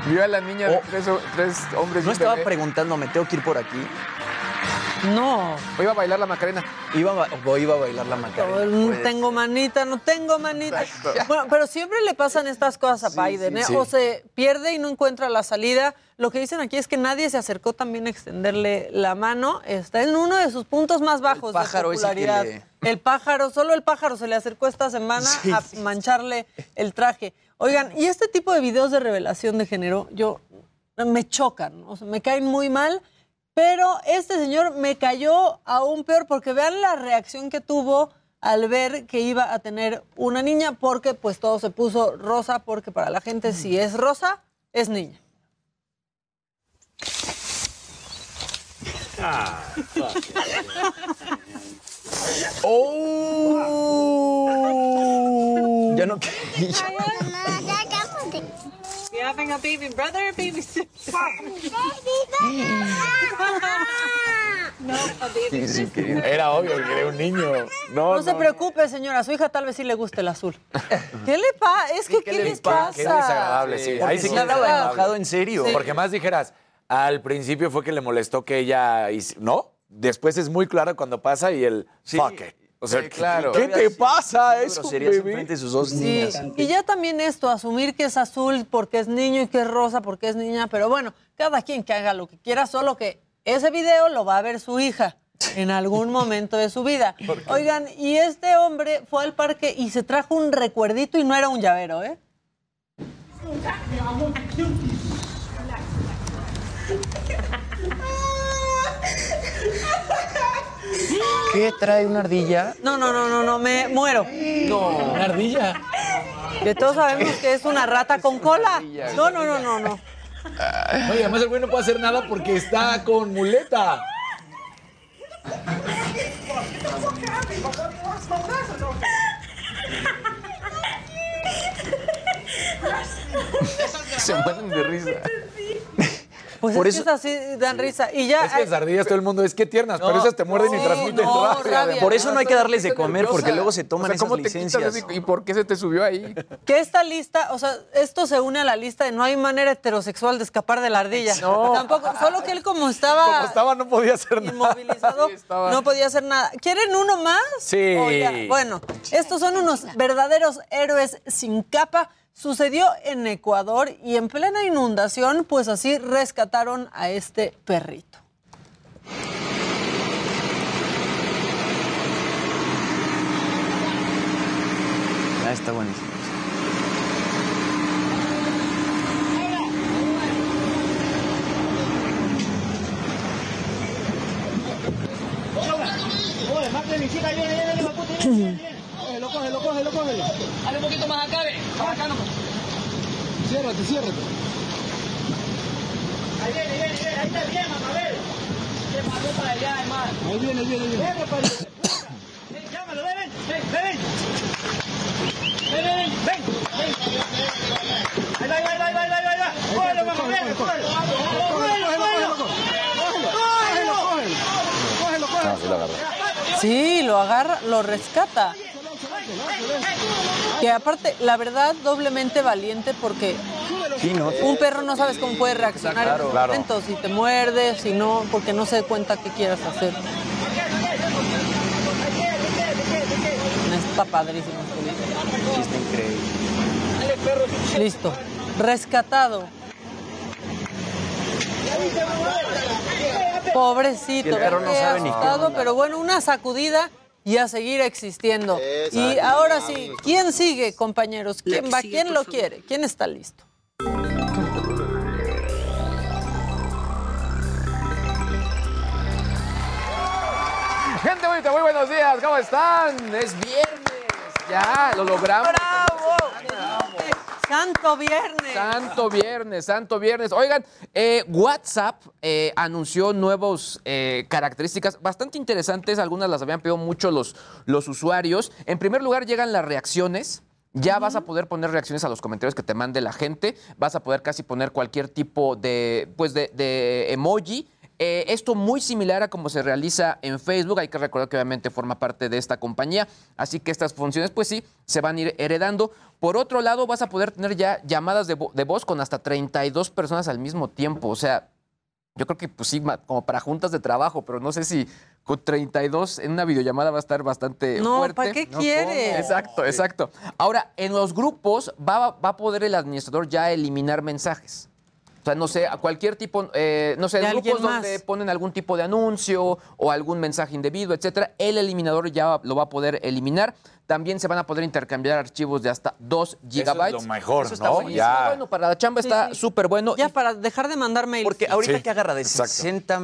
Vio a la niña de tres, tres hombres y ¿No estaba bebé. preguntando, me tengo que ir por aquí? No. O iba a bailar la Macarena. Iba a, ba- o iba a bailar la Macarena. No Puede tengo manita, no tengo manita. Bueno, pero siempre le pasan estas cosas a Biden, ¿eh? sí. O se pierde y no encuentra la salida. Lo que dicen aquí es que nadie se acercó también a extenderle la mano. Está en uno de sus puntos más bajos pájaro de ese que popularidad. le- El pájaro, solo el pájaro se le acercó esta semana Sí, a sí. mancharle el traje. Oigan, y este tipo de videos de revelación de género, yo me chocan, o sea, me caen muy mal. Pero este señor me cayó aún peor porque vean la reacción que tuvo al ver que iba a tener una niña porque pues todo se puso rosa porque para la gente si es rosa es niña. [LAUGHS] ¡Oh! Ya no You having a baby brother or baby sister? no, a baby Era obvio que era un niño. No, No, se preocupe, señora, a su hija tal vez sí le guste el azul. ¿Qué le pasa? Es que, ¿qué, les pasa? Qué desagradable, sí. Ahí sí que estaba enojado en serio. Sí. Porque más dijeras, al principio fue que le molestó que ella. ¿No? Después es muy claro cuando pasa y el fuck it. O sea, Sí, claro. ¿qué te pasa? Es un Groserías bebé. enfrente de sus dos Sí, niñas. y ya también esto, asumir que es azul porque es niño y que es rosa porque es niña, pero bueno, cada quien que haga lo que quiera, solo que ese video lo va a ver su hija en algún momento de su vida. [LAUGHS] Oigan, y este hombre fue al parque y se trajo un recuerdito y no era un llavero, ¿eh? [LAUGHS] ¿Qué trae una ardilla? No, no, no, no, no, me muero. No. ¿Una ardilla? Que todos sabemos que es una rata con cola. No, no, no, no, no. Oye, además el güey no puede hacer nada porque está con muleta. Se mueren de risa. Pues Por es eso- que es así, dan risa. Y ya. Es que las ardillas todo el mundo es que tiernas, pero esas te muerden y transmiten no, rabia. rabia. Por eso no hay que darles de comer, nerviosa. porque luego se toman O sea, ¿cómo esas licencias. ¿Y por qué se te subió ahí? Que esta lista, o sea, esto se une a la lista de no hay manera heterosexual de escapar de la ardilla. No. Tampoco, solo que él como estaba, Como estaba, no podía hacer nada. inmovilizado, no podía hacer nada. ¿Quieren uno más? Sí. Bueno, estos son unos verdaderos héroes sin capa. Sucedió en Ecuador y en plena inundación, pues así rescataron a este perrito. Ah, está buenísimo. Cógelo, cógelo, cógelo. Dale un poquito más acá, ve. Acá nomás. Ciérrate, ciérrate. Ahí viene, viene, viene. Ahí está bien, mamá, ve. ¿Qué pasó para allá, hermano? Ahí viene, ahí viene, viene. Ven, para allá. Ven, llámalo, ven, ven. Ven, ven, ven. Ven, ven, ven. Ven, ven. Ahí va, ahí va, ahí va, ahí va, ahí va, ahí. Cógelo, mamá, ven, cógelo. Cógelo, cógelo. Cógelo, cógelo. No. Sí, lo agarra, lo rescata. Que aparte, la verdad, doblemente valiente porque Sí, ¿no? un perro no sabes cómo puede reaccionar Claro. en ese Claro. momento, si te muerde, si no, porque no se dé cuenta qué quieras hacer. Está padrísimo este. Sí, está increíble. Listo. Rescatado. Pobrecito. El perro no sabe ni pero bueno, una sacudida y a seguir existiendo. Y ahora sí, ¿quién sigue, compañeros? ¿Quién va? ¿Quién lo quiere? ¿Quién está listo? Gente muy Chapita, muy buenos días, ¿cómo están? Es viernes, ya, lo logramos. Santo viernes. Santo viernes, santo viernes. Oigan, eh, WhatsApp eh, anunció nuevas eh, características bastante interesantes. Algunas las habían pedido mucho los, los usuarios. En primer lugar, llegan las reacciones. Ya vas a poder poner reacciones a los comentarios que te mande la gente. Vas a poder casi poner cualquier tipo de, pues de, de emoji. Eh, esto muy similar a como se realiza en Facebook. Hay que recordar que obviamente forma parte de esta compañía. Así que estas funciones, pues sí, se van a ir heredando. Por otro lado, vas a poder tener ya llamadas de, vo- de voz con hasta 32 personas al mismo tiempo. O sea, yo creo que pues sí, como para juntas de trabajo, pero no sé si con 32 en una videollamada va a estar bastante No, fuerte. ¿para qué quieres? Exacto, exacto. Ahora, en los grupos va, va a poder el administrador ya eliminar mensajes. O sea, no sé, a cualquier tipo, eh, no sé, grupos donde ponen algún tipo de anuncio o algún mensaje indebido, etcétera, el eliminador ya lo va a poder eliminar. También se van a poder intercambiar archivos de hasta 2 gigabytes. lo mejor, Eso está ¿no? Ya. Bueno, para la chamba está súper bueno. Ya para dejar de mandar mails. Porque ahorita Sí, que agarra de exacto. 60...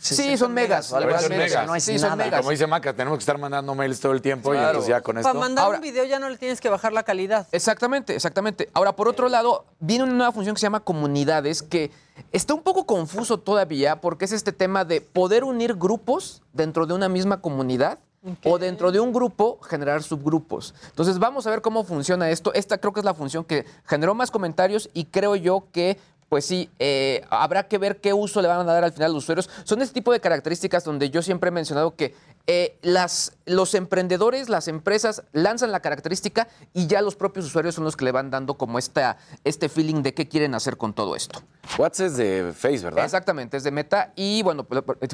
Sí, 60 son megas, Son no es Sí, son nada. megas. Como dice Maca, tenemos que estar mandando mails todo el tiempo y entonces ya con Para esto. mandar Ahora- un video ya no le tienes que bajar la calidad. Exactamente, exactamente. Ahora, por otro lado, viene una nueva función que se llama comunidades, que está un poco confuso todavía, porque es este tema de poder unir grupos dentro de una misma comunidad. O dentro de un grupo generar subgrupos. Entonces vamos a ver cómo funciona esto. Esta creo que es la función que generó más comentarios y creo yo que, pues sí, eh, habrá que ver qué uso le van a dar al final los usuarios. Son este tipo de características donde yo siempre he mencionado que eh, las, los emprendedores, las empresas lanzan la característica y ya los propios usuarios son los que le van dando como esta, este feeling de qué quieren hacer con todo esto. WhatsApp es de Face, ¿verdad? Exactamente, es de Meta y bueno,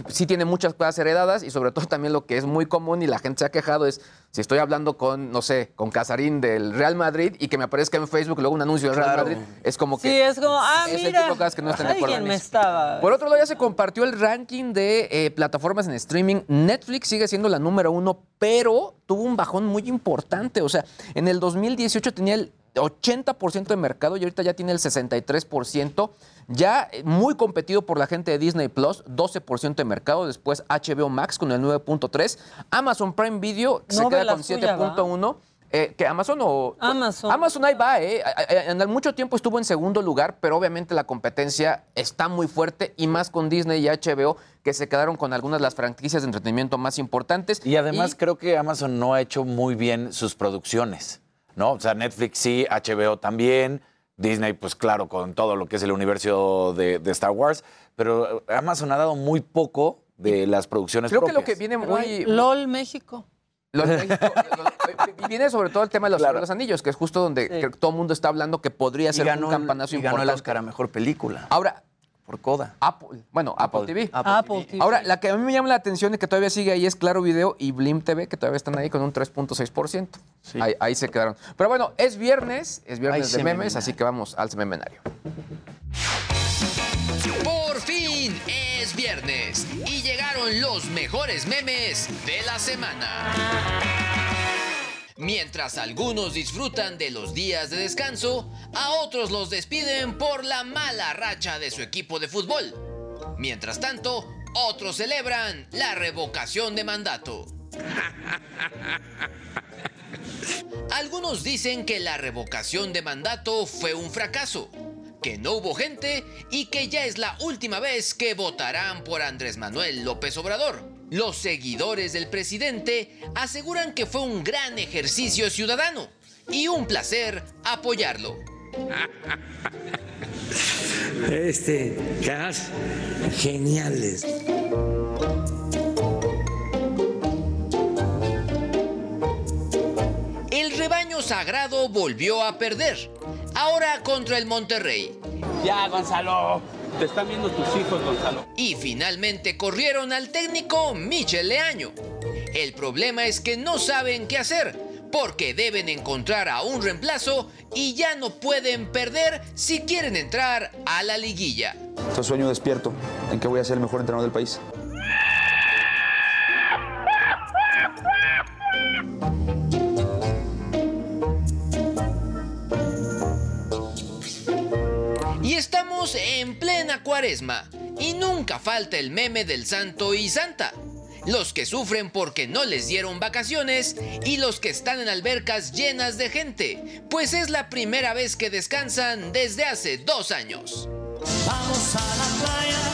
sí tiene muchas cosas heredadas y sobre todo también lo que es muy común y la gente se ha quejado es si estoy hablando con, no sé, con Casarín del Real Madrid y que me aparezca en Facebook luego un anuncio del Real Claro. Madrid, es como que... Sí, es como, ah, es el tipo de cosas que no están de acuerdo alguien en me eso. estaba... Por otro lado, ya se compartió el ranking de eh, plataformas en streaming. Netflix sigue siendo la número uno, pero tuvo un bajón muy importante. O sea, en el 2018 tenía el 80% de mercado y ahorita ya tiene el 63%. Ya eh, muy competido por la gente de Disney Plus, 12% de mercado. Después HBO Max con el 9.3. Amazon Prime Video se No queda con suya, ¿va? 7.1. Eh, que Amazon o Amazon. Amazon ahí va, ¿eh? En mucho tiempo estuvo en segundo lugar, pero obviamente la competencia está muy fuerte y más con Disney y HBO que se quedaron con algunas de las franquicias de entretenimiento más importantes. Y además creo que Amazon no ha hecho muy bien sus producciones, ¿no? O sea, Netflix sí, HBO también, Disney, pues claro, con todo lo que es el universo de, de Star Wars, pero Amazon ha dado muy poco de las producciones Creo que lo que viene muy... LOL México. Lo- [LAUGHS] y viene sobre todo el tema de los, Claro. los anillos, que es justo donde todo el mundo está hablando que podría ser ganó, un campanazo y ganó el. Oscar a Mejor Película. Ahora, Por Coda. Apple, bueno, Apple, TV. Apple TV. Ahora, la que a mí me llama la atención y que todavía sigue ahí es Claro Video y Blim TV, que todavía están ahí con un 3.6%. Ahí, ahí se quedaron. Pero bueno, es viernes, es viernes Ay, de memes, así que vamos al sememenario. Por fin es viernes y llegaron los mejores memes de la semana. Mientras algunos disfrutan de los días de descanso, a otros los despiden por la mala racha de su equipo de fútbol. Mientras tanto, otros celebran la revocación de mandato. [LAUGHS] Algunos dicen que la revocación de mandato fue un fracaso, que no hubo gente y que ya es la última vez que votarán por Andrés Manuel López Obrador. Los seguidores del presidente aseguran que fue un gran ejercicio ciudadano y un placer apoyarlo. Este, caras geniales. El rebaño sagrado volvió a perder, ahora contra el Monterrey. Ya, Gonzalo. Te están viendo tus hijos, Gonzalo. Y finalmente corrieron al técnico Michel Leaño. El problema es que no saben qué hacer, porque deben encontrar a un reemplazo y ya no pueden perder si quieren entrar a la liguilla. Este sueño despierto en que voy a ser el mejor entrenador del país. Estamos en plena cuaresma y nunca falta el meme del santo y santa. los que sufren porque no les dieron vacaciones y los que están en albercas llenas de gente, pues es la primera vez que descansan desde hace dos años. Vamos a la playa,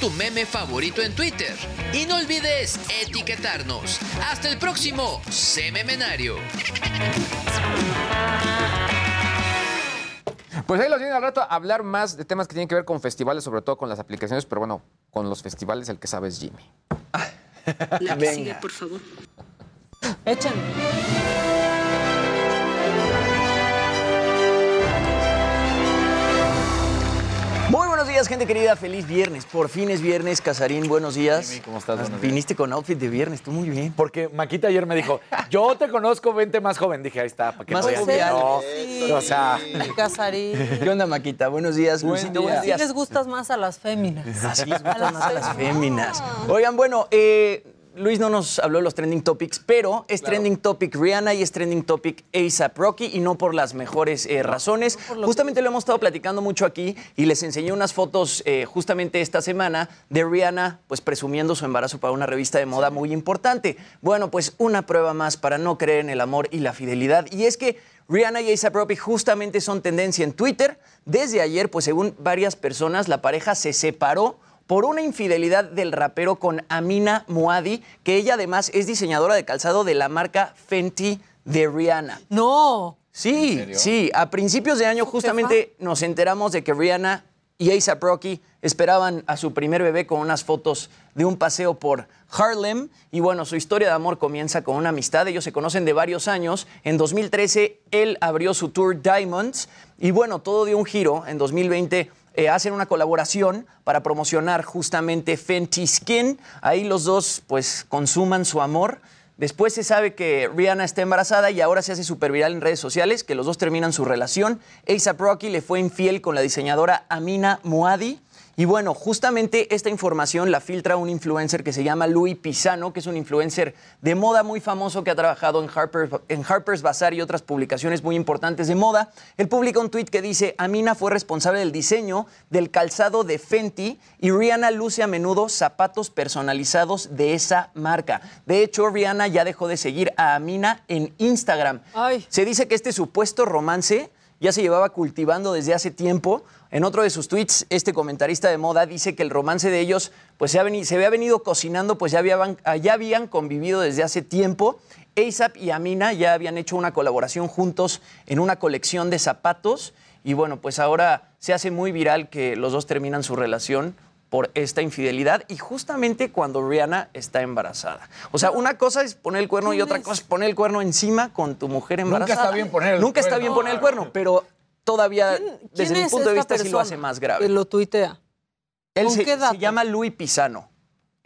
Tu meme favorito en Twitter y no olvides etiquetarnos. Hasta el próximo Sememenario. Pues ahí los viene al rato a hablar más de temas que tienen que ver con festivales, sobre todo con las aplicaciones, pero bueno, con los festivales el que sabe es Jimmy. La que sigue, por favor. Echen. Días, gente querida. Feliz viernes. Por fin es viernes. Casarín, buenos días. Jimmy, ¿cómo estás? Buenos días. Viniste con outfit de viernes, tú muy bien. Porque Maquita ayer me dijo, yo te conozco, vente más joven. Dije, ahí está, ¿para qué Más jovial. No, Sí. o sea, Casarín. ¿Qué onda, Maquita? Buenos días, Luisito. Buenos Así días. les gustas más a las féminas. Así les gustan más a las féminas. Oigan, bueno, eh, Luis no nos habló de los trending topics, pero es trending topic Rihanna y es trending topic ASAP Rocky y no por las mejores eh, razones. Justamente lo hemos estado platicando mucho aquí y les enseñé unas fotos eh, justamente esta semana de Rihanna pues presumiendo su embarazo para una revista de moda muy importante. Bueno, pues una prueba más para no creer en el amor y la fidelidad y es que Rihanna y A$AP Rocky justamente son tendencia en Twitter. Desde ayer, pues según varias personas, la pareja se separó por una infidelidad del rapero con Amina Muadi, que ella además es diseñadora de calzado de la marca Fenty de Rihanna. No. Sí, sí. A principios de año justamente nos enteramos de que Rihanna y A$AP Rocky esperaban a su primer bebé con unas fotos de un paseo por Harlem. Y bueno, su historia de amor comienza con una amistad. Ellos se conocen de varios años. En 2013 él abrió su tour Diamonds. Y bueno, todo dio un giro. En 2020 eh, hacen una colaboración para promocionar justamente Fenty Skin. Ahí los dos pues consuman su amor. Después se sabe que Rihanna está embarazada y ahora se hace súper viral en redes sociales, que los dos terminan su relación. A$AP Rocky le fue infiel con la diseñadora Amina Muadi. Y bueno, justamente esta información la filtra un influencer que se llama Louis Pisano, que es un influencer de moda muy famoso que ha trabajado en, Harper, en Harper's Bazaar y otras publicaciones muy importantes de moda. Él publica un tuit que dice, Amina fue responsable del diseño del calzado de Fenty y Rihanna luce a menudo zapatos personalizados de esa marca. De hecho, Rihanna ya dejó de seguir a Amina en Instagram. Se dice que este supuesto romance ya se llevaba cultivando desde hace tiempo. En otro de sus tweets, este comentarista de moda dice que el romance de ellos pues, se, ha veni- se había venido cocinando, pues ya habían, ya habían convivido desde hace tiempo. ASAP y Amina ya habían hecho una colaboración juntos en una colección de zapatos. Y bueno, pues ahora se hace muy viral que los dos terminan su relación por esta infidelidad y justamente cuando Rihanna está embarazada. O sea, una cosa es poner el cuerno y otra cosa es poner el cuerno encima con tu mujer Nunca embarazada. está bien poner el Nunca está cuerno. bien poner el cuerno, pero todavía desde ¿Quién mi es punto de vista sí lo hace más grave. que lo tuitea? Él ¿Con se, qué dato? se llama Louis Pisano.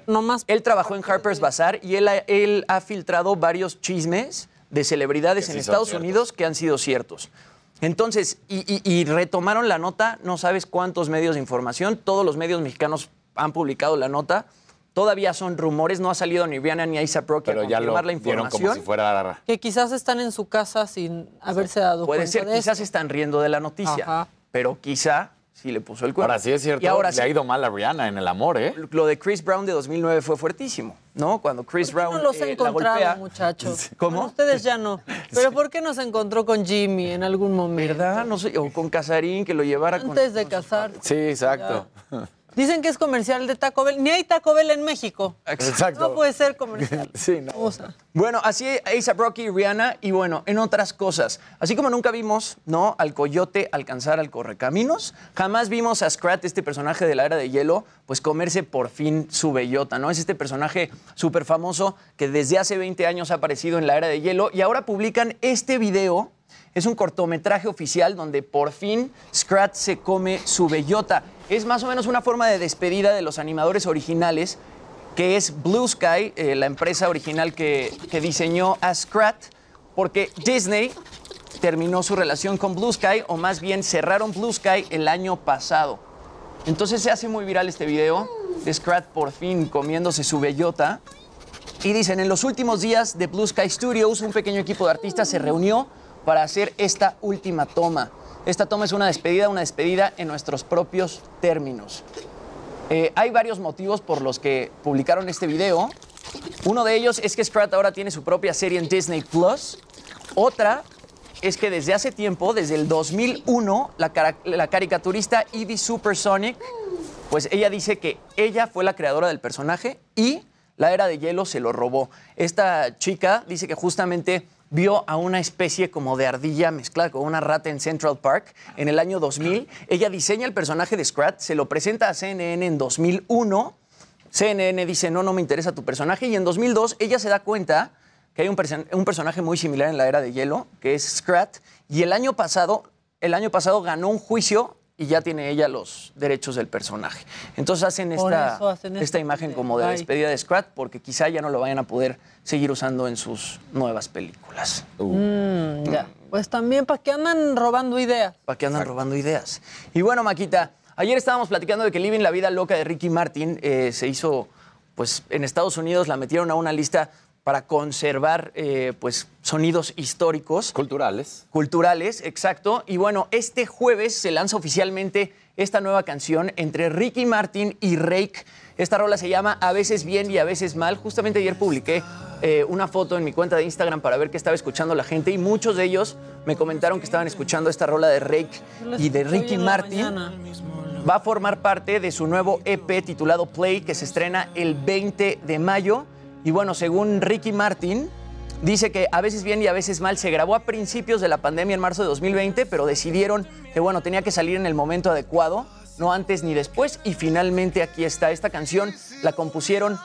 No más. Él trabajó en Harper's Bazaar y él, ha- él ha filtrado varios chismes de celebridades Que en sí Estados ciertos. Unidos que han sido ciertos. Entonces, y, y- y retomaron la nota, no sabes cuántos medios de información, todos los medios mexicanos han publicado la nota. Todavía son rumores, no ha salido ni Rihanna ni Rocky pero a ya lo confirmar la información. como si fuera... Que quizás están en su casa sin haberse dado Puede cuenta ser, de quizás esto. están riendo de la noticia, Ajá. pero quizá sí le puso el cuerno. Ahora sí es cierto, Y ahora le sí, ha ido mal a Rihanna en el amor, ¿eh? lo de Chris Brown de 2009 fue fuertísimo, ¿no? Cuando Chris Brown No los eh, la encontrado, golpea. muchachos. [LAUGHS] ¿Cómo? Bueno, ustedes ya no. [LAUGHS] Pero ¿por qué no se encontró con Jimmy en algún momento? ¿Verdad? No sé, o con Casarín, que lo llevara con... Antes de casar. Sí, exacto. [LAUGHS] Dicen que es comercial de Taco Bell. Ni hay Taco Bell en México. Exacto. No puede ser comercial. [LAUGHS] Sí, no. O sea, Bueno, así A$AP Rocky y Rihanna, y bueno, en otras cosas. Así como nunca vimos, ¿no? Al coyote alcanzar al correcaminos, jamás vimos a Scrat, este personaje de la era de hielo, pues comerse por fin su bellota, ¿no? Es este personaje súper famoso que desde hace 20 años ha aparecido en la era de hielo y ahora publican este video. Es un cortometraje oficial donde por fin Scrat se come su bellota. Es más o menos una forma de despedida de los animadores originales que es Blue Sky, eh, la empresa original que, que diseñó a Scrat, porque Disney terminó su relación con Blue Sky, o más bien cerraron Blue Sky el año pasado. Entonces se hace muy viral este video de Scrat por fin comiéndose su bellota. Y dicen, en los últimos días de Blue Sky Studios, un pequeño equipo de artistas se reunió para hacer esta última toma. Esta toma es una despedida, una despedida en nuestros propios términos. Eh, hay varios motivos por los que publicaron este video. Uno de ellos es que Scrat ahora tiene su propia serie en Disney Plus. Otra es que desde hace tiempo, desde el 2001, la, la caricaturista Edie Supersonic, pues ella dice que ella fue la creadora del personaje y la era de hielo se lo robó. Esta chica dice que justamente vio a una especie como de ardilla mezclada con una rata en Central Park en el año 2000. Ella diseña el personaje de Scrat, se lo presenta a CNN en 2001. CNN dice, no, no me interesa tu personaje. Y en 2002 ella se da cuenta que hay un, un personaje muy similar en la era de hielo, que es Scrat. Y el año pasado, el año pasado ganó un juicio y ya tiene ella los derechos del personaje. Entonces hacen esta, hacen esta esto. imagen como de despedida de Scrat, porque quizá ya no lo vayan a poder seguir usando en sus nuevas películas. Mm, ya. Pues también, ¿para qué andan robando ideas? ¿Para qué andan robando ideas? Y bueno, Maquita, ayer estábamos platicando de que Living la Vida Loca de Ricky Martin eh, se hizo, pues en Estados Unidos la metieron a una lista para conservar, eh, pues, sonidos históricos. Culturales. Culturales, exacto. Y bueno, este jueves se lanza oficialmente esta nueva canción entre Ricky Martin y Rake. Esta rola se llama A veces bien y a veces mal. Justamente ayer publiqué eh, una foto en mi cuenta de Instagram para ver qué estaba escuchando la gente y muchos de ellos me comentaron que estaban escuchando esta rola de Rake y de Ricky Martin. Va a formar parte de su nuevo EP titulado Play que se estrena el 20 de mayo. Y bueno, según Ricky Martin, dice que a veces bien y a veces mal se grabó a principios de la pandemia en marzo de 2020, pero decidieron que bueno, tenía que salir en el momento adecuado, no antes ni después. Y finalmente aquí está. Esta canción la compusieron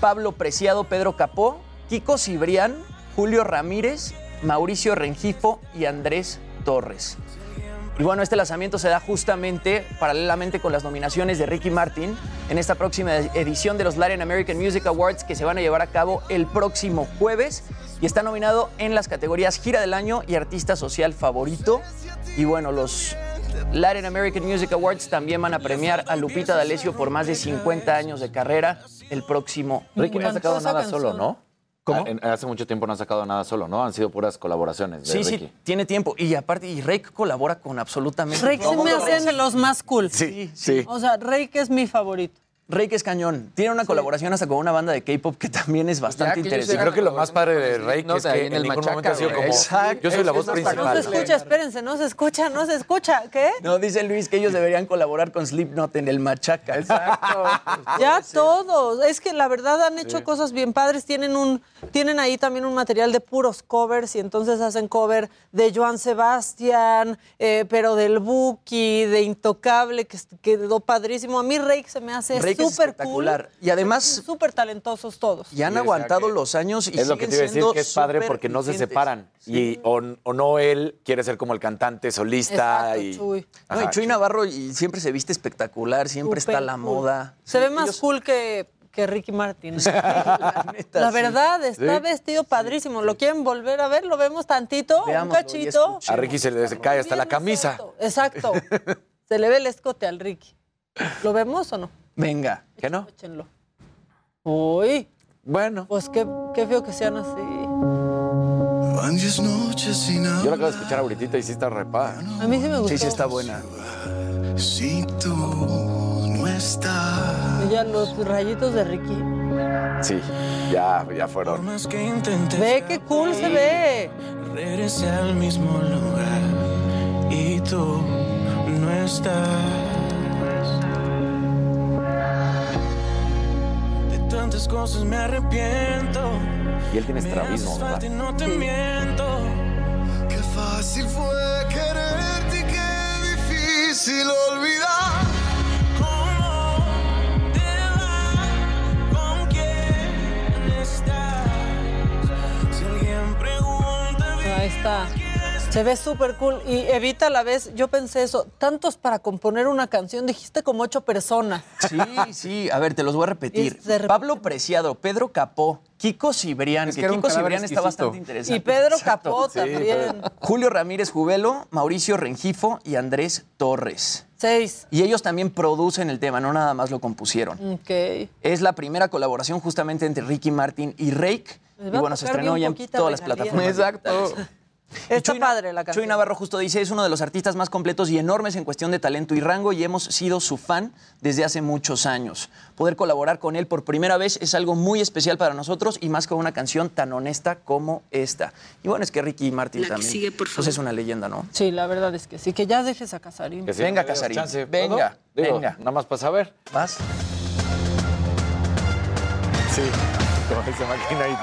Pablo Preciado, Pedro Capó, Kiko Cibrián, Julio Ramírez, Mauricio Rengifo y Andrés Torres. Y bueno, este lanzamiento se da justamente paralelamente con las nominaciones de Ricky Martin en esta próxima edición de los Latin American Music Awards que se van a llevar a cabo el próximo jueves. Y está nominado en las categorías Gira del Año y Artista Social Favorito. Y bueno, los Latin American Music Awards también van a premiar a Lupita D'Alessio por más de 50 años de carrera el próximo Ricky no ha sacado nada solo. ¿no? ¿Cómo? Ah, hace mucho tiempo no ha sacado nada solo, ¿no? Han sido puras colaboraciones de Sí, Ricky. sí, tiene tiempo. Y aparte, y Rake colabora con absolutamente Rake se me hacen los más cool. Sí, sí. O sea, Rake es mi favorito. Es cañón. Tiene una colaboración hasta con una banda de K-pop que también es bastante interesante. Creo que lo más padre de No, es que en el ningún Machaca, momento ha sido como, Exacto. yo soy la voz No se principal. escucha, espérense, no se escucha, no se escucha. ¿Qué? No, dice Luis que ellos deberían colaborar con Slipknot en el Machaca. Exacto. [LAUGHS] Ya todos. Es que la verdad han hecho cosas bien padres. Tienen un, tienen ahí también un material de puros covers y entonces hacen cover de Joan Sebastián, eh, pero del Buki, de Intocable, que quedó padrísimo. A mí Rake se me hace Rake es súper espectacular. cool. Y además, Súper talentosos todos. y han aguantado que los años y es lo que te iba a decir que es padre porque no se separan. Y, o, o no él quiere ser como el cantante solista. Exacto, y, Chuy. No, y Chuy Navarro y siempre se viste espectacular, siempre está a la cool. moda. Se Sí, ve más ellos- cool que, que Ricky Martin. [LAUGHS] la neta, La sí. verdad, está Sí. vestido padrísimo. ¿Lo quieren volver a ver? ¿Lo vemos tantito? Veámoslo un cachito. A Ricky se le se cae hasta la camisa. Exacto. Se le ve el escote al Ricky. ¿Lo vemos o no? Venga. ¿Qué no? Échenlo. Uy, Bueno. pues qué, qué feo que sean así. Yo la acabo de escuchar ahorita y sí está repada. A mí sí me gustó. Sí, sí está buena. Si tú no estás, Ya los rayitos de Ricky. Sí, ya, ya fueron. más que intentes, Ve qué cool se ve. regresé al mismo lugar y tú no estás. Tantas cosas me arrepiento. Y él tiene estrabismo, ¿verdad? no te miento. Qué fácil fue quererte y qué difícil olvidar. ¿Cómo te va? ¿Con quién estás? Si alguien pregunta, Ahí está. ¿Quién es Se ve súper cool. Y Evita a la vez, yo pensé eso, tantos para componer una canción, dijiste como ocho personas. Sí, sí, a ver, te los voy a repetir. Repente- Pablo Preciado, Pedro Capó, Kiko Cibrián, Es que, Kiko Cibrián está bastante interesante. Y Pedro Exacto. Capó Sí, también. Julio Ramírez Jubelo, Mauricio Rengifo y Andrés Torres. Seis. Y ellos también producen el tema, no nada más lo compusieron. Ok. Es la primera colaboración justamente entre Ricky Martin y Rake. Y bueno, se estrenó ya en todas las plataformas. Exacto. Está Chuy- padre la canción. Chuy Navarro justo dice, es uno de los artistas más completos y enormes en cuestión de talento y rango y hemos sido su fan desde hace muchos años. Poder colaborar con él por primera vez es algo muy especial para nosotros y más con una canción tan honesta como esta. Y bueno, es que Ricky Martin La que también sigue, por pues es una leyenda, ¿no? Sí, la verdad es que sí, que ya dejes a Casarín. Que sí, Venga, Casarín, chance, venga, venga. Nada más para saber. ¿Vas? Sí, como dice máquina ahí.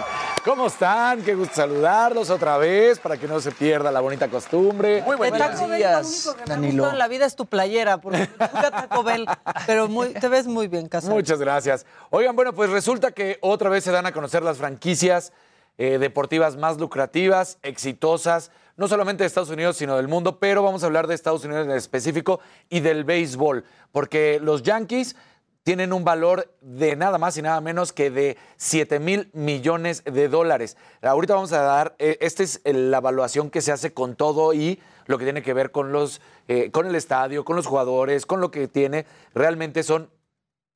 ¿Cómo están? Qué gusto saludarlos otra vez para que no se pierda la bonita costumbre. Muy De buenos Taco Bell, lo días, único que me ha Danilo. gustado en la vida es tu playera, porque nunca Taco Bell, pero muy, te ves muy bien, Casarín. Muchas gracias. Oigan, bueno, pues resulta que otra vez se dan a conocer las franquicias eh, deportivas más lucrativas, exitosas, no solamente de Estados Unidos, sino del mundo, pero vamos a hablar de Estados Unidos en específico y del béisbol, porque los Yankees tienen un valor de nada más y nada menos que de 7 mil millones de dólares. Ahorita vamos a dar, eh, esta es la evaluación que se hace con todo y lo que tiene que ver con, los, eh, con el estadio, con los jugadores, con lo que tiene. Realmente son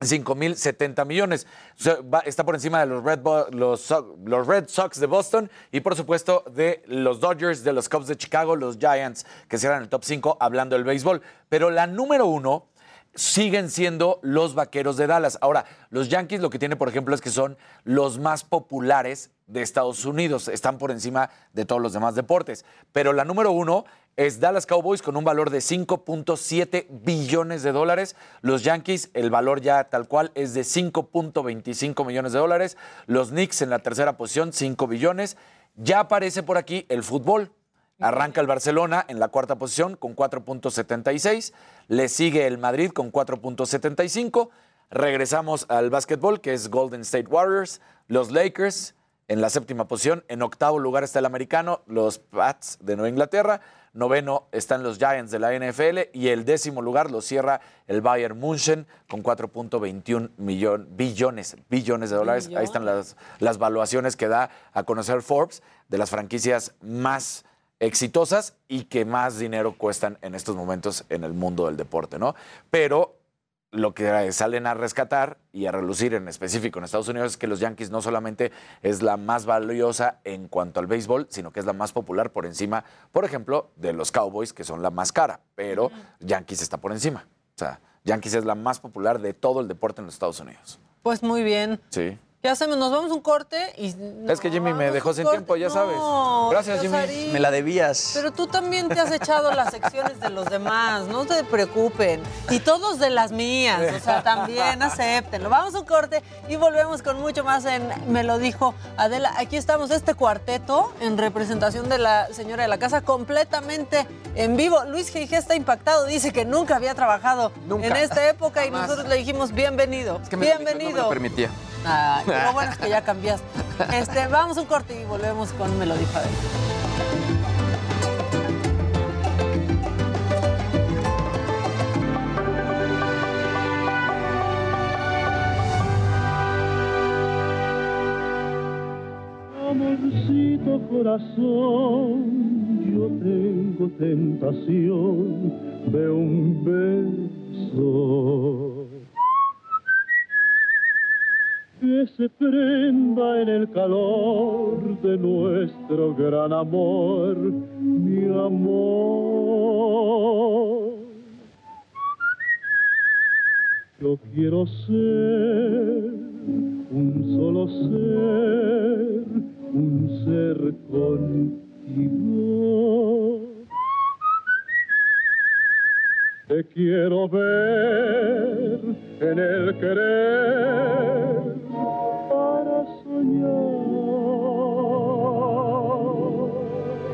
5.070 millones. O sea, va- está por encima de los Red, los, los Red Sox de Boston y por supuesto de los Dodgers, de los Cubs de Chicago, los Giants, que cierran el top 5 hablando del béisbol. Pero la número uno siguen siendo los Vaqueros de Dallas. Ahora, los Yankees lo que tiene, por ejemplo, es que son los más populares de Estados Unidos. Están por encima de todos los demás deportes. Pero la número uno es Dallas Cowboys con un valor de 5.7 billones de dólares. Los Yankees, el valor ya tal cual es de 5.25 millones de dólares. Los Knicks en la tercera posición, 5 billones. Ya aparece por aquí el fútbol. Arranca el Barcelona en la cuarta posición con 4.76. Le sigue el Madrid con 4.75. Regresamos al básquetbol, que es Golden State Warriors. Los Lakers en la séptima posición. En octavo lugar está el americano, los Pats de Nueva Inglaterra. Noveno están los Giants de la NFL. Y el décimo lugar lo cierra el Bayern München con 4.21 millón- billones, billones de dólares. Ahí están las, las valuaciones que da a conocer Forbes de las franquicias más exitosas y que más dinero cuestan en estos momentos en el mundo del deporte, ¿no? Pero lo que salen a rescatar y a relucir en específico en Estados Unidos es que los Yankees no solamente es la más valiosa en cuanto al béisbol, sino que es la más popular por encima, por ejemplo, de los Cowboys, que son la más cara, pero Yankees está por encima. O sea, Yankees es la más popular de todo el deporte en los Estados Unidos. Pues muy bien. Sí. ¿Qué hacemos? Nos vamos un corte y... es que Jimmy me dejó sin corte. tiempo, ya sabes. No, Gracias, Jimmy. Me la debías. Pero tú también te has echado las secciones de los demás, no te preocupen. Y todos de las mías, o sea, también acéptenlo. Vamos a un corte y volvemos con mucho más en Me lo dijo Adela. Aquí estamos, este cuarteto en representación de la señora de la casa, completamente en vivo. Luis G.G. está impactado, dice que nunca había trabajado Nunca. en esta época y nosotros le dijimos bienvenido. Es que me- No me bienvenido. lo permitía. Ay, [LAUGHS] lo bueno es que ya cambiaste. Este, vamos un corte y volvemos con Me lo dijo Adela. Amorcito corazón, yo tengo tentación de un beso que se prenda en el calor de nuestro gran amor, mi amor. Yo quiero ser un solo ser, un ser contigo. Te quiero ver en el querer para soñar.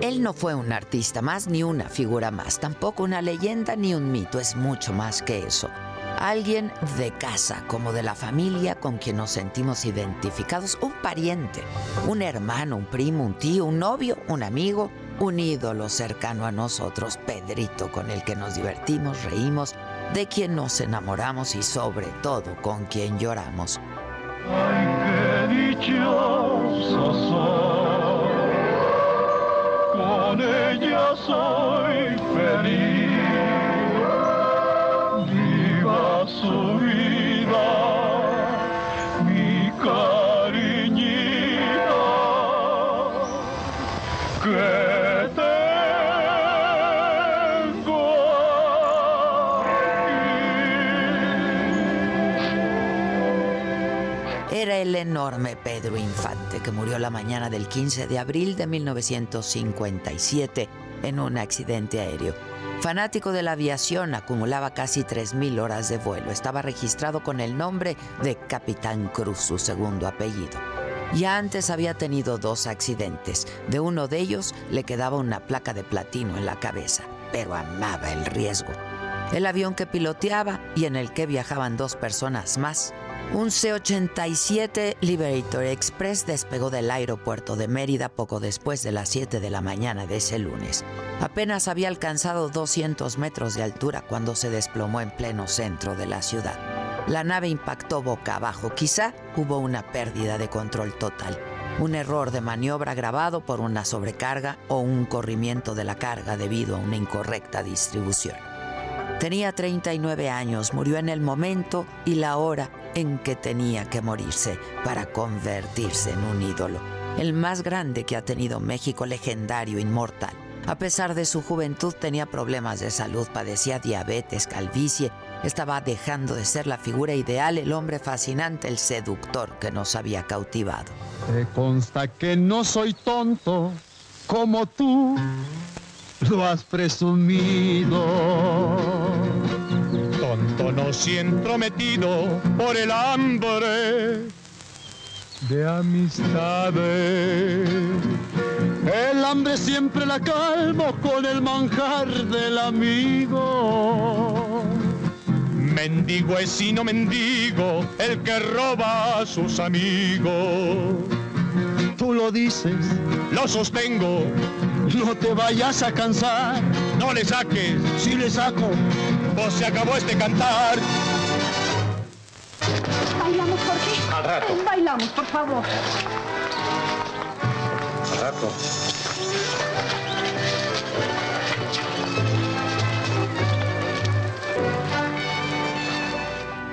Él no fue un artista más ni una figura más, tampoco una leyenda ni un mito, es mucho más que eso. Alguien de casa, como de la familia con quien nos sentimos identificados, un pariente, un hermano, un primo, un tío, un novio, un amigo, un ídolo cercano a nosotros, Pedrito, con el que nos divertimos, reímos, de quien nos enamoramos y sobre todo con quien lloramos. Qué dichoso con ella soy feliz. Viva su vida, enorme Pedro Infante que murió la mañana del 15 de abril de 1957 en un accidente aéreo. Fanático de la aviación, acumulaba casi 3.000 horas de vuelo. Estaba registrado con el nombre de Capitán Cruz, su segundo apellido. Ya antes había tenido dos accidentes. De uno de ellos le quedaba una placa de platino en la cabeza, pero amaba el riesgo. El avión que piloteaba y en el que viajaban dos personas más un C-87 Liberator Express despegó del aeropuerto de Mérida poco después de las 7 de la mañana de ese lunes. Apenas había alcanzado 200 metros de altura cuando se desplomó en pleno centro de la ciudad. La nave impactó boca abajo. Quizá hubo una pérdida de control total. Un error de maniobra grabado por una sobrecarga o un corrimiento de la carga debido a una incorrecta distribución. Tenía 39 años, murió en el momento y la hora en que tenía que morirse para convertirse en un ídolo, el más grande que ha tenido México, legendario, inmortal. A pesar de su juventud tenía problemas de salud, padecía diabetes, calvicie, estaba dejando de ser la figura ideal, el hombre fascinante, el seductor que nos había cautivado. Te consta que no soy tonto como tú lo has presumido. Tonto no si entrometido por el hambre de amistades. El hambre siempre la calmo con el manjar del amigo. Mendigo es y no mendigo el que roba a sus amigos. Tú lo dices, lo sostengo, no te vayas a cansar. No le saques, si le saco, pues se acabó este cantar. Bailamos, Jorge. Al rato. Bailamos, por favor. Al rato.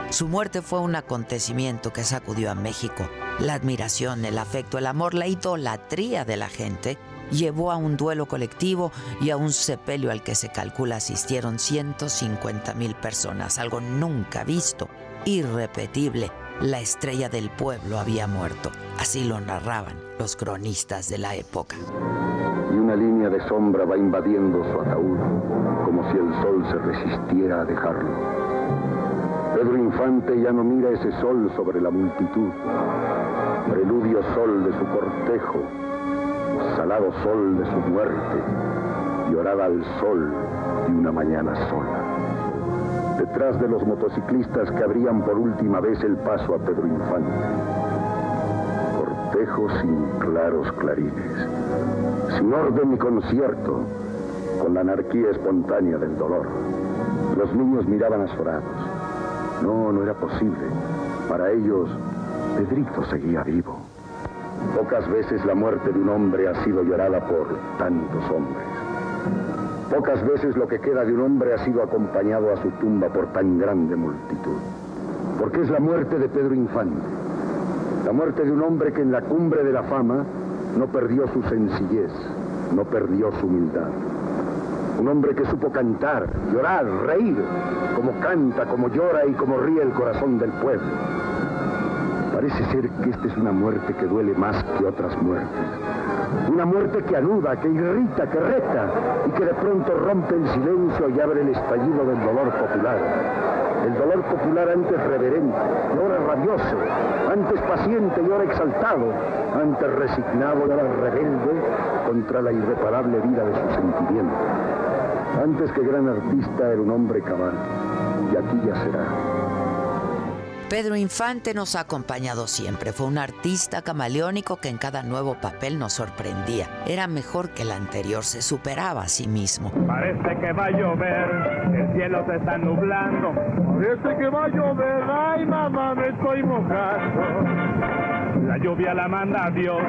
Su muerte fue un acontecimiento que sacudió a México. La admiración, el afecto, el amor, la idolatría de la gente llevó a un duelo colectivo y a un sepelio al que se calcula asistieron 150 mil personas, algo nunca visto, irrepetible. La estrella del pueblo había muerto, así lo narraban los cronistas de la época. y una línea de sombra va invadiendo su ataúd, como si el sol se resistiera a dejarlo. Pedro Infante ya no mira ese sol sobre la multitud, preludio sol de su cortejo, salado sol de su muerte, llorada al sol de una mañana sola. Detrás de los motociclistas que abrían por última vez el paso a Pedro Infante. Cortejo sin claros clarines, sin orden ni concierto, con la anarquía espontánea del dolor. Los niños miraban azorados. No, no era posible. Para ellos, Pedrito seguía vivo. Pocas veces la muerte de un hombre ha sido llorada por tantos hombres. Pocas veces lo que queda de un hombre ha sido acompañado a su tumba por tan grande multitud. Porque es la muerte de Pedro Infante. La muerte de un hombre que en la cumbre de la fama no perdió su sencillez, no perdió su humildad. Un hombre que supo cantar, llorar, reír, como canta, como llora y como ríe el corazón del pueblo. Parece ser que esta es una muerte que duele más que otras muertes. Una muerte que anuda, que irrita, que reta y que de pronto rompe el silencio y abre el estallido del dolor popular. El dolor popular antes reverente y ahora rabioso, antes paciente y ahora exaltado, antes resignado y ahora rebelde contra la irreparable vida de sus sentimientos. Antes que gran artista era un hombre cabal y aquí ya será. Pedro Infante nos ha acompañado siempre. Fue un artista camaleónico que en cada nuevo papel nos sorprendía. Era mejor que el anterior, se superaba a sí mismo. Parece que va a llover, el cielo se está nublando. Parece que va a llover, ay mamá, me estoy mojando. La lluvia la manda Dios,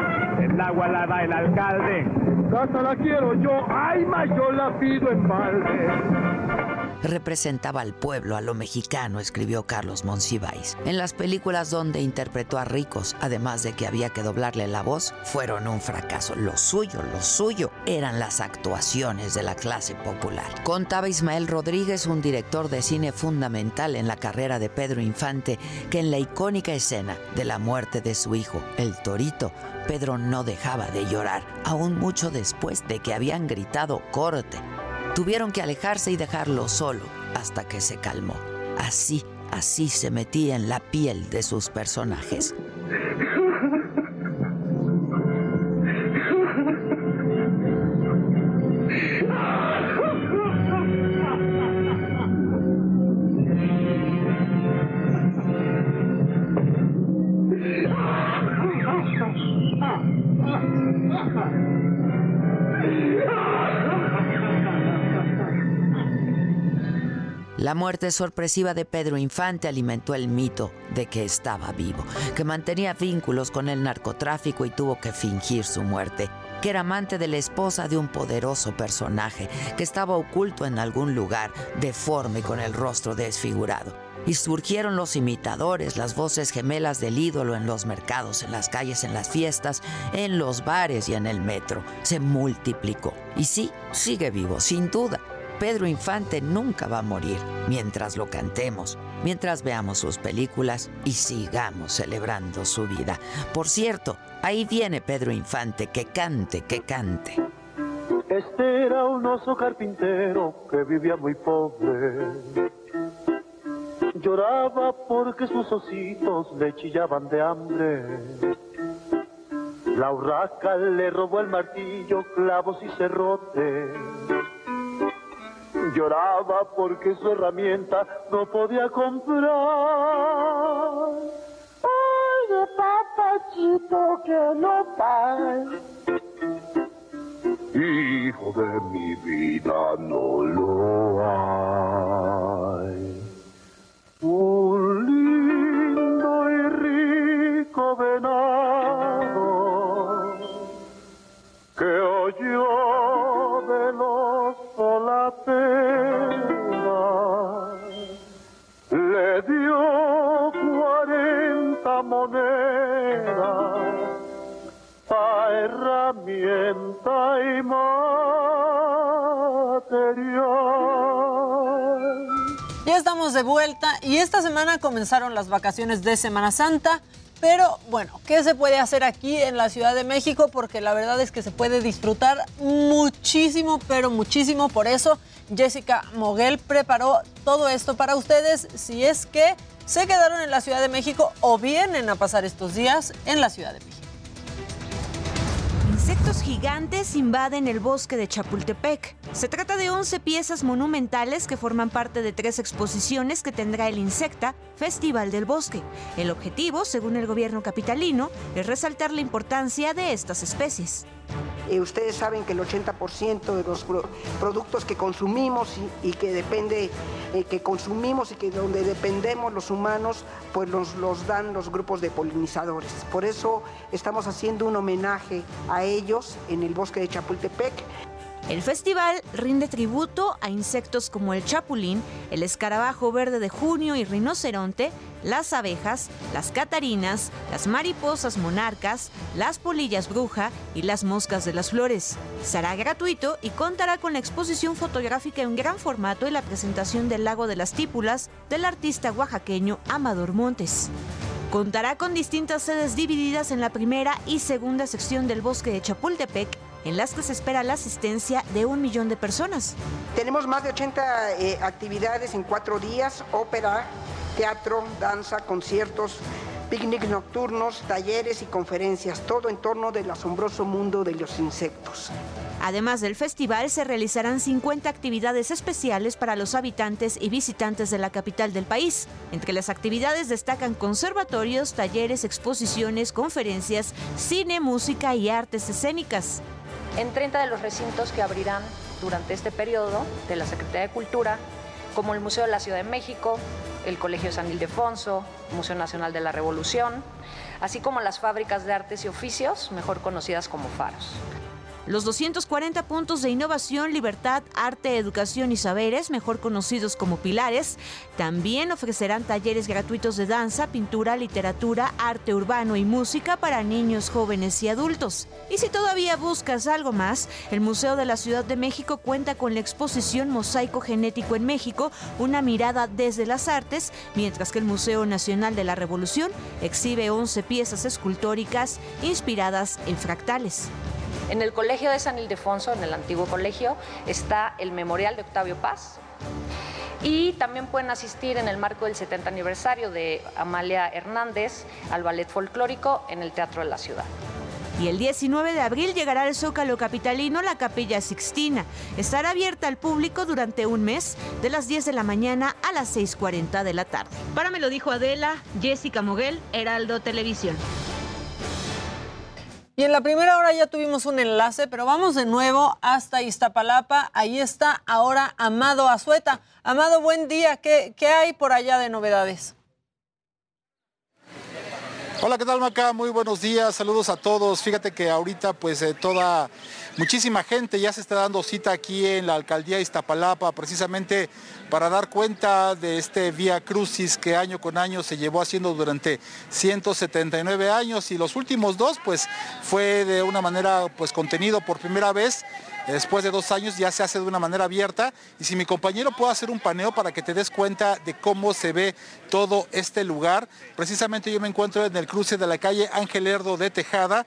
el agua la da el alcalde. Casa la quiero yo, ay ma, yo la pido en balde. Representaba al pueblo, a lo mexicano, escribió Carlos Monsiváis. En las películas donde interpretó a ricos, además de que había que doblarle la voz, fueron un fracaso. Lo suyo, lo suyo, eran las actuaciones de la clase popular. Contaba Ismael Rodríguez, un director de cine fundamental en la carrera de Pedro Infante, que en la icónica escena de la muerte de su hijo, el Torito, Pedro no dejaba de llorar, aún mucho después de que habían gritado corte. Tuvieron que alejarse y dejarlo solo hasta que se calmó. Así, así se metía en la piel de sus personajes. [LAUGHS] La muerte sorpresiva de Pedro Infante alimentó el mito de que estaba vivo, que mantenía vínculos con el narcotráfico y tuvo que fingir su muerte, que era amante de la esposa de un poderoso personaje, que estaba oculto en algún lugar, deforme con el rostro desfigurado. Y surgieron los imitadores, las voces gemelas del ídolo en los mercados, en las calles, en las fiestas, en los bares y en el metro. Se multiplicó. Y sí, sigue vivo, sin duda. Pedro Infante nunca va a morir mientras lo cantemos, mientras veamos sus películas y sigamos celebrando su vida. Por cierto, ahí viene Pedro Infante, que cante, que cante. Este era un oso carpintero que vivía muy pobre. Lloraba porque sus ositos le chillaban de hambre. La urraca le robó el martillo, clavos y cerrotes. Lloraba porque su herramienta no podía comprar. Oye, papachito, que no pague. Hijo de mi vida, no lo hay. Un lindo y rico venado que oyó solaperas le dio cuarenta monedas pa' herramienta y material. Ya estamos de vuelta y esta semana comenzaron las vacaciones de Semana Santa. Pero bueno, ¿qué se puede hacer aquí en la Ciudad de México? Porque la verdad es que se puede disfrutar muchísimo, pero muchísimo. Por eso Jessica Moguel preparó todo esto para ustedes si es que se quedaron en la Ciudad de México o vienen a pasar estos días en la Ciudad de México. Insectos gigantes invaden el bosque de Chapultepec. Se trata de 11 piezas monumentales que forman parte de tres exposiciones que tendrá el Insecta Festival del Bosque. El objetivo, según el gobierno capitalino, es resaltar la importancia de estas especies. Eh, ustedes saben que el 80% de los pro- productos que consumimos y, y que depende, eh, que consumimos y que donde dependemos los humanos, pues los, los dan los grupos de polinizadores. Por eso estamos haciendo un homenaje a ellos en el bosque de Chapultepec. El festival rinde tributo a insectos como el chapulín, el escarabajo verde de junio y rinoceronte, las abejas, las catarinas, las mariposas monarcas, las polillas bruja y las moscas de las flores. Será gratuito y contará con la exposición fotográfica en gran formato y la presentación del lago de las típulas del artista oaxaqueño Amador Montes. Contará con distintas sedes divididas en la primera y segunda sección del bosque de Chapultepec, en las que se espera la asistencia de un millón de personas. Tenemos más de 80 eh, actividades en cuatro días, ópera, teatro, danza, conciertos, picnic nocturnos, talleres y conferencias, todo en torno del asombroso mundo de los insectos. Además del festival, se realizarán 50 actividades especiales para los habitantes y visitantes de la capital del país. Entre las actividades destacan conservatorios, talleres, exposiciones, conferencias, cine, música y artes escénicas. En 30 de los recintos que abrirán durante este periodo de la Secretaría de Cultura, como el Museo de la Ciudad de México, el Colegio San Ildefonso, Museo Nacional de la Revolución, así como las fábricas de artes y oficios, mejor conocidas como faros. Los 240 puntos de innovación, libertad, arte, educación y saberes, mejor conocidos como pilares, también ofrecerán talleres gratuitos de danza, pintura, literatura, arte urbano y música para niños, jóvenes y adultos. Y si todavía buscas algo más, el Museo de la Ciudad de México cuenta con la exposición Mosaico Genético en México, una mirada desde las artes, mientras que el Museo Nacional de la Revolución exhibe 11 piezas escultóricas inspiradas en fractales. En el Colegio de San Ildefonso, en el antiguo colegio, está el Memorial de Octavio Paz. Y también pueden asistir en el marco del 70 aniversario de Amalia Hernández al ballet folclórico en el Teatro de la Ciudad. Y el 19 de abril llegará al Zócalo Capitalino la Capilla Sixtina. Estará abierta al público durante un mes, de las 10 de la mañana a las 6.40 de la tarde. Para me lo dijo Adela, Jessica Moguel, Heraldo Televisión. Y en la primera hora ya tuvimos un enlace, pero vamos de nuevo hasta Iztapalapa. Ahí está ahora Amado Azueta. Amado, buen día. ¿Qué, qué hay por allá de novedades? Hola, ¿qué tal Maca? Muy buenos días, saludos a todos. Fíjate que ahorita pues eh, toda, muchísima gente ya se está dando cita aquí en la alcaldía de Iztapalapa precisamente para dar cuenta de este Vía Crucis que año con año se llevó haciendo durante 179 años. Y los últimos dos pues fue de una manera pues contenido por primera vez. Después de dos años ya se hace de una manera abierta. Y si mi compañero puede hacer un paneo para que te des cuenta de cómo se ve todo este lugar, precisamente yo me encuentro en el cruce de la calle Ángel Herdo de Tejada,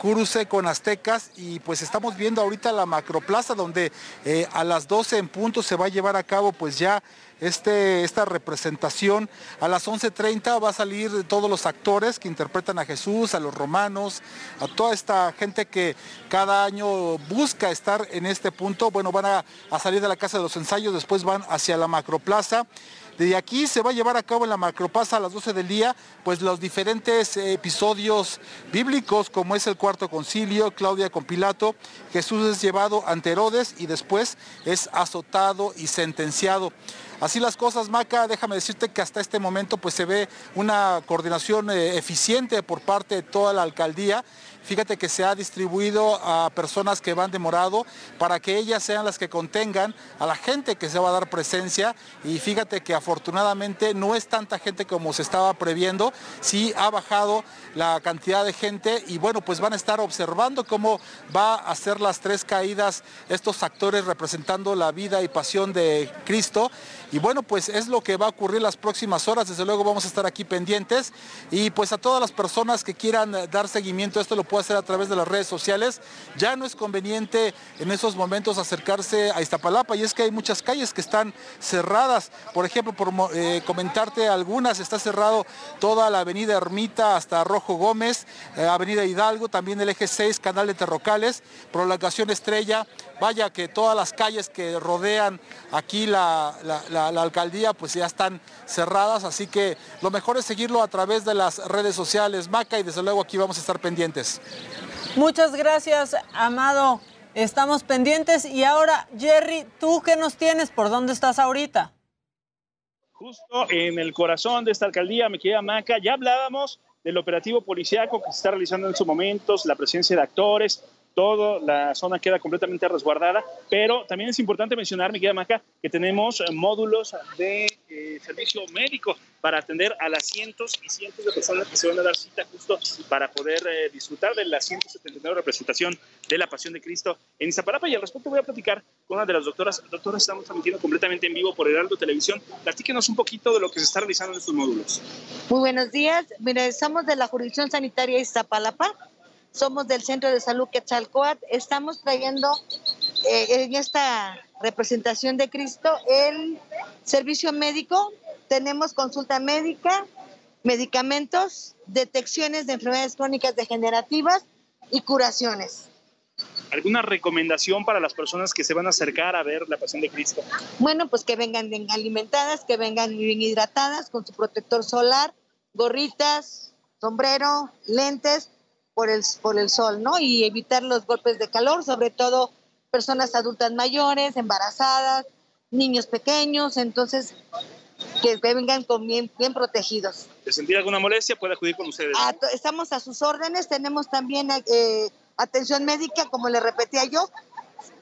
cruce con Aztecas y pues estamos viendo ahorita la macroplaza donde eh, a las 12 en punto se va a llevar a cabo pues ya este, esta representación. A las 11.30 va a salir todos los actores que interpretan a Jesús, a los romanos, a toda esta gente que cada año busca estar en este punto. Bueno, van a, a salir de la Casa de los Ensayos, después van hacia la macroplaza. Desde aquí se va a llevar a cabo en la macroplaza a las 12 del día, pues los diferentes episodios bíblicos, como es el cuarto concilio, Claudia con Pilato, Jesús es llevado ante Herodes y después es azotado y sentenciado. Así las cosas, Maca, déjame decirte que hasta este momento pues se ve una coordinación eh, eficiente por parte de toda la alcaldía. Fíjate que se ha distribuido a personas que van de morado para que ellas sean las que contengan a la gente que se va a dar presencia. Y fíjate que afortunadamente no es tanta gente como se estaba previendo. Sí ha bajado la cantidad de gente y bueno, pues van a estar observando cómo va a ser las tres caídas estos actores representando la vida y pasión de Cristo. Y bueno, pues es lo que va a ocurrir las próximas horas. Desde luego vamos a estar aquí pendientes. Y pues a todas las personas que quieran dar seguimiento esto lo puede hacer a través de las redes sociales. Ya no es conveniente en esos momentos acercarse a Iztapalapa y es que hay muchas calles que están cerradas. Por ejemplo, por eh, comentarte algunas, está cerrado toda la avenida Ermita hasta Rojo Gómez, eh, avenida Hidalgo, también el eje 6, canal de Terrocales, prolongación Estrella. Vaya que todas las calles que rodean aquí la, la, la, la alcaldía pues ya están cerradas, así que lo mejor es seguirlo a través de las redes sociales, Maca, y desde luego aquí vamos a estar pendientes. Muchas gracias, Amado. Estamos pendientes. Y ahora, Jerry, ¿tú qué nos tienes? ¿Por dónde estás ahorita? Justo en el corazón de esta alcaldía, me queda Maca. Ya hablábamos del operativo policiaco que se está realizando en estos momentos, la presencia de actores, toda la zona queda completamente resguardada, pero también es importante mencionar, me queda Maca, que tenemos módulos de eh, servicio médico para atender a las cientos y cientos de personas que se van a dar cita justo para poder eh, disfrutar de la 179 representación de la Pasión de Cristo en Iztapalapa. Y al respecto voy a platicar con una de las doctoras. Doctora, estamos transmitiendo completamente en vivo por Heraldo Televisión. Platíquenos un poquito de lo que se está realizando en estos módulos. Muy buenos días. Mire, somos de la jurisdicción sanitaria Iztapalapa somos del Centro de Salud Quetzalcoatl, estamos trayendo eh, en esta representación de Cristo el servicio médico, tenemos consulta médica medicamentos, detecciones de enfermedades crónicas degenerativas y curaciones. ¿Alguna recomendación para las personas que se van a acercar a ver la Pasión de Cristo? Bueno, pues que vengan bien alimentadas, que vengan bien hidratadas, con su protector solar, gorritas, sombrero, lentes por el, por el sol, ¿no? Y evitar los golpes de calor, sobre todo personas adultas mayores, embarazadas, niños pequeños, entonces que vengan con bien, bien protegidos. ¿De sentir alguna molestia puede acudir con ustedes? A to- estamos a sus órdenes, tenemos también eh, atención médica, como le repetía yo,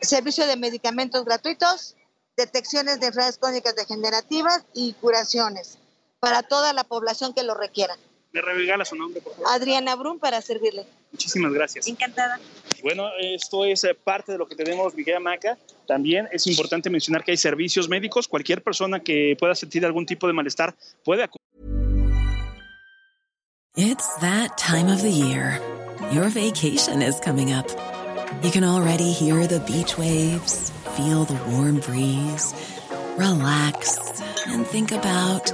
servicio de medicamentos gratuitos, detecciones de enfermedades crónicas degenerativas y curaciones para toda la población que lo requiera. ¿Me regala su nombre, por favor? Adriana Brun para servirle. Muchísimas gracias. Encantada. Bueno, esto es eh, parte de lo que tenemos, Miguel Maca. También es importante mencionar que hay servicios médicos. Cualquier persona que pueda sentir algún tipo de malestar puede acudir. It's that time of the year. Your vacation is coming up. You can already hear the beach waves, feel the warm breeze, relax, and think about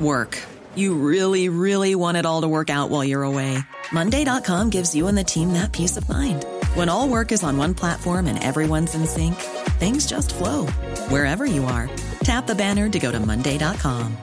work. You really, really want it all to work out while you're away. Monday.com gives you and the team that peace of mind. When all work is on one platform and everyone's in sync, things just flow wherever you are. Tap the banner to go to Monday.com.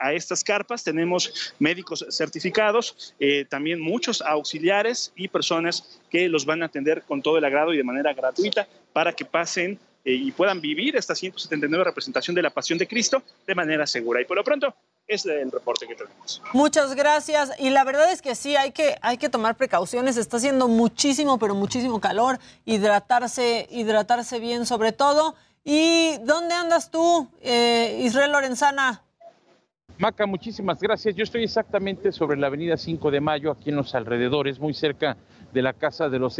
a estas carpas. Tenemos médicos certificados, eh, también muchos auxiliares y personas que los van a atender con todo el agrado y de manera gratuita para que pasen eh, y puedan vivir esta 179 representación de la Pasión de Cristo de manera segura. Y por lo pronto, es el reporte que tenemos. Muchas gracias. Y la verdad es que sí, hay que, hay que tomar precauciones. Está haciendo muchísimo, pero muchísimo calor. Hidratarse, hidratarse bien sobre todo. ¿Y dónde andas tú, eh, Israel Lorenzana? Maca, muchísimas gracias. Yo estoy exactamente sobre la avenida 5 de Mayo, aquí en los alrededores, muy cerca de la Casa de los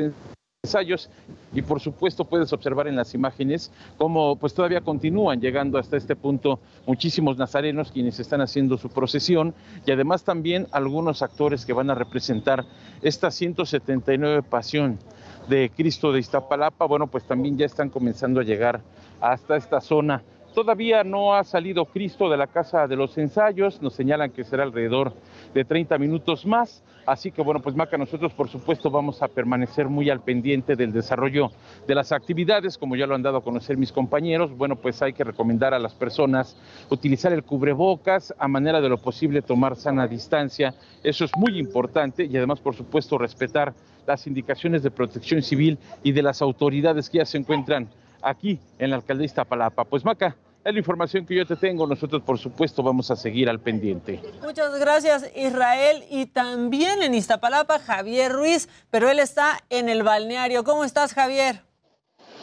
Ensayos. Y por supuesto puedes observar en las imágenes cómo pues todavía continúan llegando hasta este punto muchísimos nazarenos quienes están haciendo su procesión y además también algunos actores que van a representar esta 179 pasión de Cristo de Iztapalapa. Bueno, pues también ya están comenzando a llegar hasta esta zona Todavía no ha salido Cristo de la casa de los ensayos, nos señalan que será alrededor de 30 minutos más, así que bueno, pues Maca, nosotros por supuesto vamos a permanecer muy al pendiente del desarrollo de las actividades, como ya lo han dado a conocer mis compañeros, bueno, pues hay que recomendar a las personas utilizar el cubrebocas, a manera de lo posible tomar sana distancia, eso es muy importante y además por supuesto respetar las indicaciones de protección civil y de las autoridades que ya se encuentran aquí en la alcaldía Iztapalapa. Pues Maca, es la información que yo te tengo. Nosotros, por supuesto, vamos a seguir al pendiente. Muchas gracias, Israel. Y también en Iztapalapa, Javier Ruiz, pero él está en el balneario. ¿Cómo estás, Javier?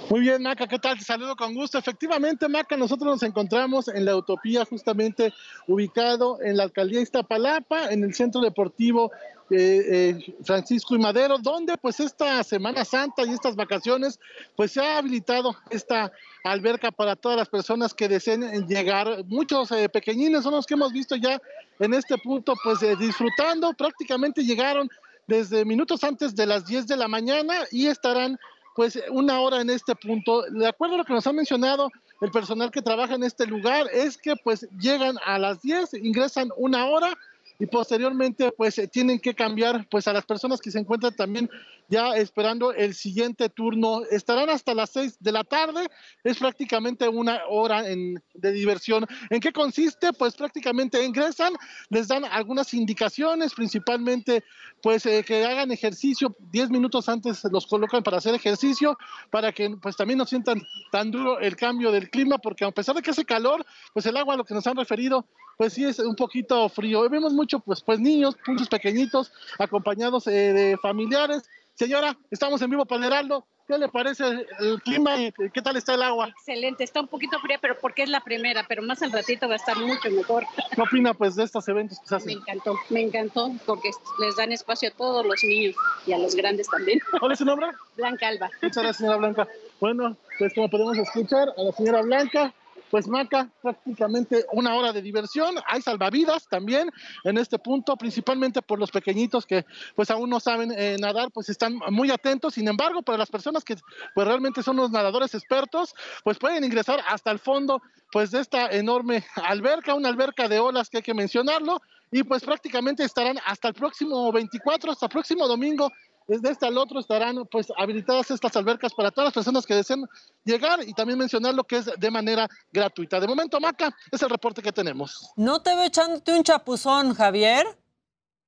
Muy bien, Maca, ¿qué tal? Te saludo con gusto. Efectivamente, Maca, nosotros nos encontramos en la Utopía, justamente ubicado en la alcaldía Iztapalapa, en el centro deportivo eh, Francisco y Madero, donde pues esta Semana Santa y estas vacaciones, pues se ha habilitado esta alberca para todas las personas que deseen llegar. Muchos eh, pequeñines son los que hemos visto ya en este punto, pues eh, disfrutando, prácticamente llegaron desde minutos antes de las 10 de la mañana y estarán pues una hora en este punto. De acuerdo a lo que nos ha mencionado el personal que trabaja en este lugar, es que pues llegan a las 10, ingresan una hora y posteriormente pues eh, tienen que cambiar pues a las personas que se encuentran también ya esperando el siguiente turno. Estarán hasta las 6 de la tarde, es prácticamente una hora en- de diversión. ¿En qué consiste? Pues prácticamente ingresan, les dan algunas indicaciones, principalmente pues eh, que hagan ejercicio, 10 minutos antes los colocan para hacer ejercicio, para que pues también no sientan tan duro el cambio del clima, porque a pesar de que hace calor, pues el agua, a lo que nos han referido, pues sí es un poquito frío. Vemos mucho pues, pues niños, puntos pequeñitos, acompañados eh, de familiares. Señora, estamos en vivo para Heraldo. ¿Qué le parece el clima y qué tal está el agua? Excelente, está un poquito fría, pero porque es la primera, pero más al ratito va a estar mucho mejor. ¿Qué opina pues de estos eventos que se Me hacen? encantó, me encantó, porque les dan espacio a todos los niños y a los grandes también. ¿Cuál es su nombre? Blanca Alba. Muchas gracias, señora Blanca. Bueno, pues como podemos escuchar a la señora Blanca, pues Maca, prácticamente una hora de diversión. Hay salvavidas también en este punto, principalmente por los pequeñitos que pues aún no saben eh, nadar, pues están muy atentos. Sin embargo, para las personas que pues realmente son los nadadores expertos, pues pueden ingresar hasta el fondo pues de esta enorme alberca, una alberca de olas que hay que mencionarlo, y pues prácticamente estarán hasta el próximo 24, hasta el próximo domingo desde este al otro estarán pues habilitadas estas albercas para todas las personas que deseen llegar y también mencionar lo que es de manera gratuita. De momento, Maca, es el reporte que tenemos. ¿No te veo echándote un chapuzón, Javier?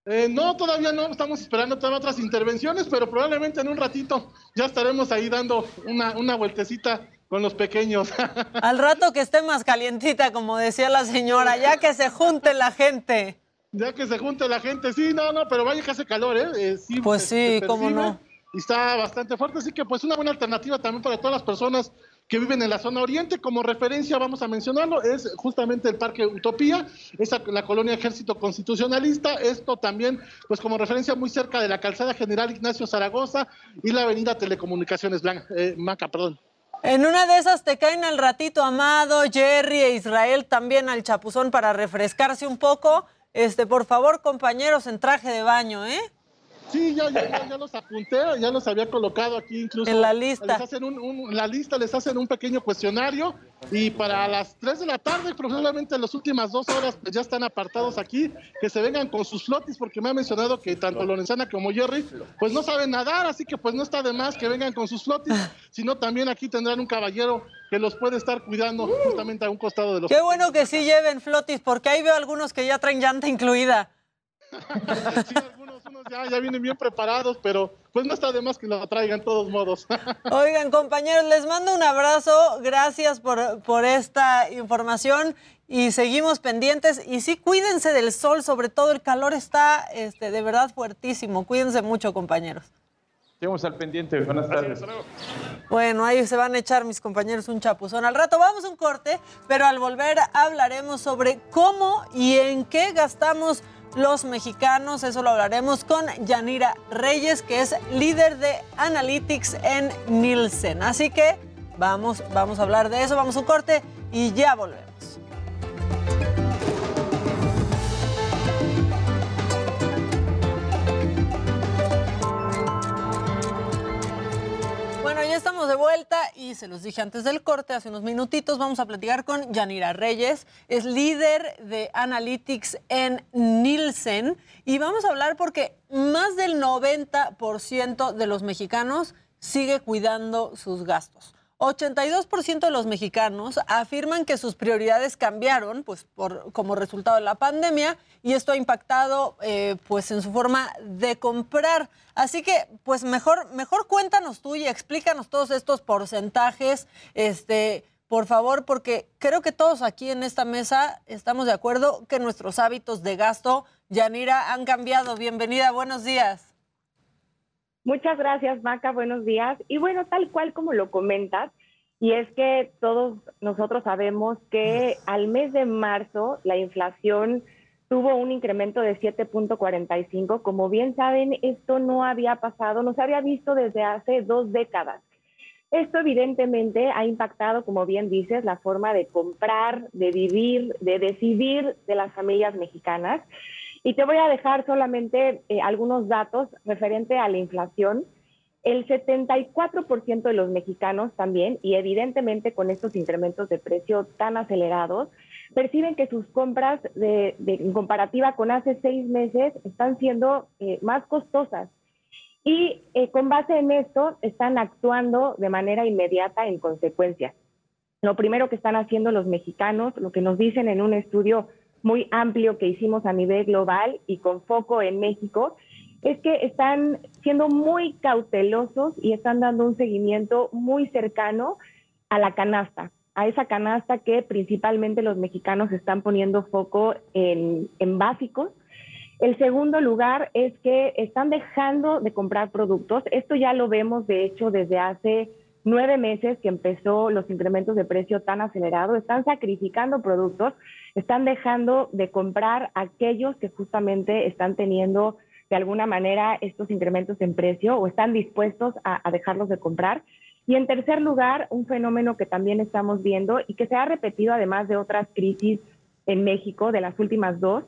Eh, no, todavía no, estamos esperando todas otras intervenciones, pero probablemente en un ratito ya estaremos ahí dando una, una vueltecita con los pequeños. [LAUGHS] Al rato que esté más calientita, como decía la señora, ya que se junte la gente. Ya que se junte la gente, sí, no, no, pero vaya que hace calor, ¿eh? eh sí, pues sí, cómo no. Y está bastante fuerte, así que pues una buena alternativa también para todas las personas que viven en la zona oriente. Como referencia, vamos a mencionarlo, es justamente el Parque Utopía, es la colonia Ejército Constitucionalista. Esto también, pues como referencia, muy cerca de la calzada General Ignacio Zaragoza y la avenida Telecomunicaciones Blanca, eh, Maca, perdón. En una de esas te caen al ratito Amado, Jerry e Israel también al chapuzón para refrescarse un poco. Este, por favor, compañeros, en traje de baño, ¿eh? Sí, ya, ya, ya, los apunté, ya los había colocado aquí incluso. En la lista. Les hacen un, la lista les hacen un pequeño cuestionario y para las 3 de la tarde, probablemente en las últimas dos horas, pues ya están apartados aquí, que se vengan con sus flotis, porque me ha mencionado que tanto Lorenzana como Jerry, pues no saben nadar, así que pues no está de más que vengan con sus flotis, [LAUGHS] sino también aquí tendrán un caballero que los puede estar cuidando justamente a un costado de los. Qué bueno que sí lleven flotis, porque ahí veo algunos que ya traen llanta incluida. [LAUGHS] sí, algunos unos ya, ya, vienen bien preparados, pero pues no está de más que lo traigan de todos modos. [LAUGHS] Oigan, compañeros, les mando un abrazo. Gracias por, por esta información y seguimos pendientes. Y sí, cuídense del sol, sobre todo el calor está este, de verdad fuertísimo. Cuídense mucho, compañeros. Estamos al pendiente. Buenas tardes. Bueno, ahí se van a echar mis compañeros un chapuzón. Al rato vamos a un corte, pero al volver hablaremos sobre cómo y en qué gastamos los mexicanos. Eso lo hablaremos con Yanira Reyes, que es líder de Analytics en Nielsen. Así que vamos, vamos a hablar de eso, vamos a un corte y ya volvemos. Ya estamos de vuelta y se los dije antes del corte, hace unos minutitos, vamos a platicar con Yanira Reyes, es líder de Analytics en Nielsen y vamos a hablar porque más del 90% de los mexicanos sigue cuidando sus gastos. 82% de los mexicanos afirman que sus prioridades cambiaron pues, por, como resultado de la pandemia y esto ha impactado eh, pues, en su forma de comprar. Así que, pues mejor, mejor cuéntanos tú y explícanos todos estos porcentajes, este, por favor, porque creo que todos aquí en esta mesa estamos de acuerdo que nuestros hábitos de gasto, Yanira, han cambiado. Bienvenida, buenos días. Muchas gracias, Maca. Buenos días. Y bueno, tal cual como lo comentas, y es que todos nosotros sabemos que al mes de marzo la inflación tuvo un incremento de 7.45. Como bien saben, esto no había pasado, no se había visto desde hace dos décadas. Esto evidentemente ha impactado, como bien dices, la forma de comprar, de vivir, de decidir de las familias mexicanas. Y te voy a dejar solamente eh, algunos datos referente a la inflación. El 74% de los mexicanos también, y evidentemente con estos incrementos de precio tan acelerados, perciben que sus compras de, en comparativa con hace seis meses están siendo eh, más costosas. Y eh, con base en esto están actuando de manera inmediata en consecuencia. Lo primero que están haciendo los mexicanos, lo que nos dicen en un estudio muy amplio que hicimos a nivel global y con foco en México, es que están siendo muy cautelosos y están dando un seguimiento muy cercano a la canasta, a esa canasta que principalmente los mexicanos están poniendo foco en, en básicos. El segundo lugar es que están dejando de comprar productos. Esto ya lo vemos, de hecho, desde hace nueve meses que empezó los incrementos de precio tan acelerados, están sacrificando productos, están dejando de comprar aquellos que justamente están teniendo de alguna manera estos incrementos en precio o están dispuestos a, dejarlos de comprar. Y en tercer lugar, un fenómeno que también estamos viendo y que se ha repetido además de otras crisis en México, de las últimas dos,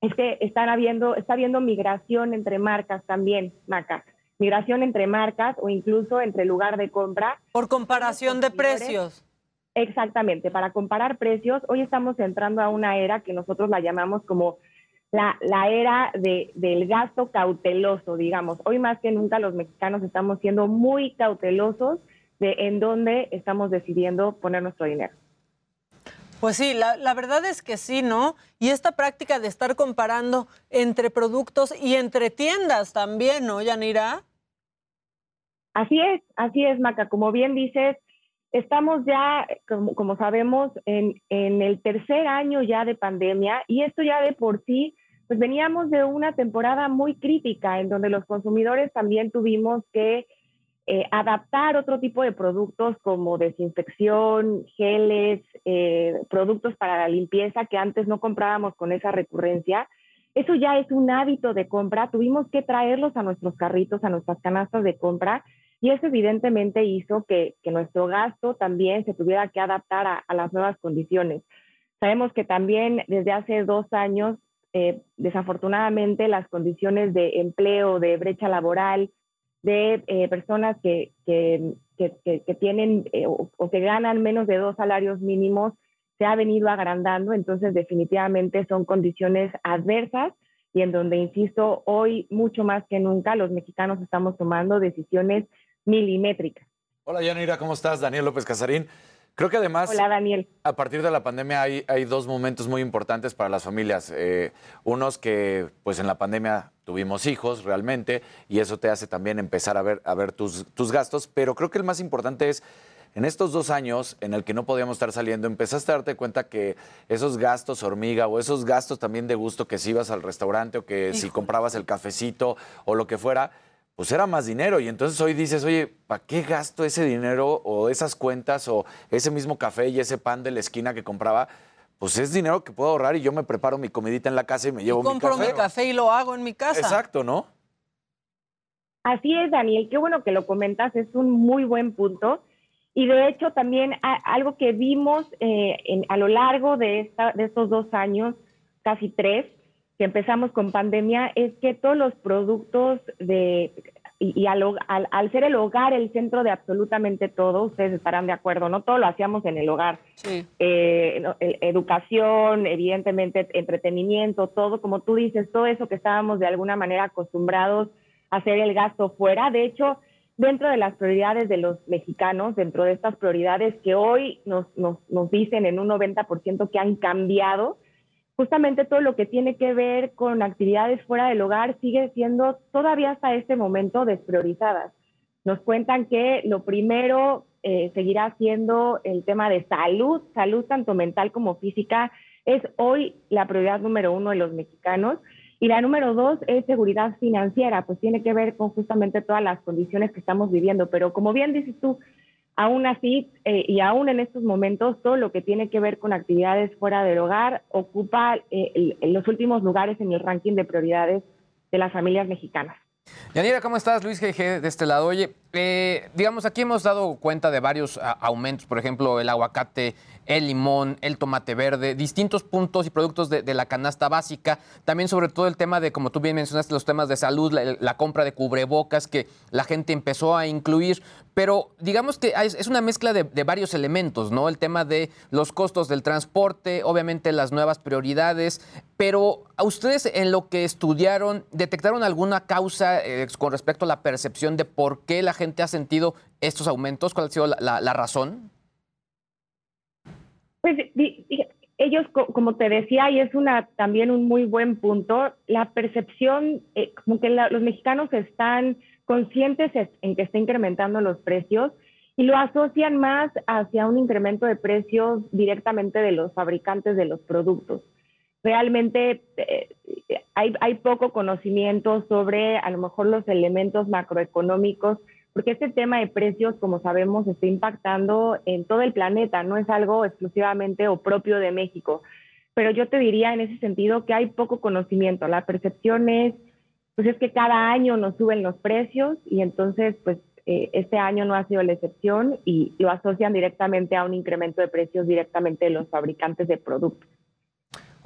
es que están habiendo, está habiendo migración entre marcas también, Maca. Migración entre marcas o incluso entre lugar de compra. Por comparación de precios. Exactamente, para comparar precios, hoy estamos entrando a una era que nosotros la llamamos como la, la era de, del gasto cauteloso, digamos. Hoy más que nunca los mexicanos estamos siendo muy cautelosos de en dónde estamos decidiendo poner nuestro dinero. Pues sí, la, verdad es que sí, ¿no? Y esta práctica de estar comparando entre productos y entre tiendas también, ¿no, Yanira? Así es, así es, Maca. Como bien dices, estamos ya, como, como sabemos, en, en, el tercer año ya de pandemia y esto ya de por sí, pues veníamos de una temporada muy crítica en donde los consumidores también tuvimos que eh, adaptar otro tipo de productos como desinfección, geles, eh, productos para la limpieza que antes no comprábamos con esa recurrencia. Eso ya es un hábito de compra. Tuvimos que traerlos a nuestros carritos, a nuestras canastas de compra y eso evidentemente hizo que, nuestro gasto también se tuviera que adaptar a, a, las nuevas condiciones. Sabemos que también desde hace dos años, eh, desafortunadamente, las condiciones de empleo, de brecha laboral, de eh, personas que, que, que, tienen eh, o, o, que ganan menos de dos salarios mínimos se ha venido agrandando, entonces definitivamente son condiciones adversas y en donde, insisto, hoy mucho más que nunca los mexicanos estamos tomando decisiones milimétricas. Hola Yanira, ¿cómo estás? Daniel López Casarín. Creo que además, Hola, Daniel. a partir de la pandemia hay, hay dos momentos muy importantes para las familias. Eh, unos que, pues en la pandemia tuvimos hijos realmente, y eso te hace también empezar a ver, a ver tus, tus gastos, pero creo que el más importante es, en estos dos años en el que no podíamos estar saliendo, empezaste a darte cuenta que esos gastos hormiga o esos gastos también de gusto que si ibas al restaurante o que Hijo. si comprabas el cafecito o lo que fuera, pues era más dinero. Y entonces hoy dices, oye, ¿para qué gasto ese dinero o esas cuentas o ese mismo café y ese pan de la esquina que compraba? Pues es dinero que puedo ahorrar y yo me preparo mi comidita en la casa y me llevo y compro mi café. mi café y lo hago en mi casa. Exacto, ¿no? Así es, Daniel. Qué bueno que lo comentas. Es un muy buen punto. Y de hecho también a, algo que vimos eh, en, a lo largo de, esta, de estos dos años, casi tres, que empezamos con pandemia, es que todos los productos de, y, y al, al, al, ser el hogar el centro de absolutamente todo, ustedes estarán de acuerdo, ¿no? Todo lo hacíamos en el hogar. Sí. Eh, educación, evidentemente entretenimiento, todo, como tú dices, todo eso que estábamos de alguna manera acostumbrados a hacer el gasto fuera. De hecho, dentro de las prioridades de los mexicanos, dentro de estas prioridades que hoy nos, nos, nos dicen en un 90% que han cambiado, justamente todo lo que tiene que ver con actividades fuera del hogar sigue siendo todavía hasta este momento despriorizadas. Nos cuentan que lo primero eh, seguirá siendo el tema de salud, salud tanto mental como física, es hoy la prioridad número uno de los mexicanos. Y la número dos es seguridad financiera, pues tiene que ver con justamente todas las condiciones que estamos viviendo. Pero como bien dices tú, aún así eh, y aún en estos momentos, todo lo que tiene que ver con actividades fuera del hogar ocupa eh, el, los últimos lugares en el ranking de prioridades de las familias mexicanas. Yanira, ¿cómo estás? Luis GG de este lado. Oye, eh, digamos, aquí hemos dado cuenta de varios a, aumentos, por ejemplo, el aguacate, el limón, el tomate verde, distintos puntos y productos de, la canasta básica. También sobre todo el tema de, como tú bien mencionaste, los temas de salud, la, la compra de cubrebocas que la gente empezó a incluir. Pero digamos que es una mezcla de, varios elementos, ¿no? El tema de los costos del transporte, obviamente las nuevas prioridades. Pero a ustedes en lo que estudiaron, ¿detectaron alguna causa eh, con respecto a la percepción de por qué la gente ha sentido estos aumentos? ¿Cuál ha sido la razón? Pues ellos, como te decía, y es una también un muy buen punto, la percepción, eh, como que la, los mexicanos están conscientes en que está incrementando los precios y lo asocian más hacia un incremento de precios directamente de los fabricantes de los productos. Realmente eh, hay, hay poco conocimiento sobre a lo mejor los elementos macroeconómicos porque este tema de precios, como sabemos, está impactando en todo el planeta, no es algo exclusivamente o propio de México. Pero yo te diría en ese sentido que hay poco conocimiento. La percepción es, pues es que cada año nos suben los precios y entonces, pues eh, este año no ha sido la excepción y lo asocian directamente a un incremento de precios directamente de los fabricantes de productos.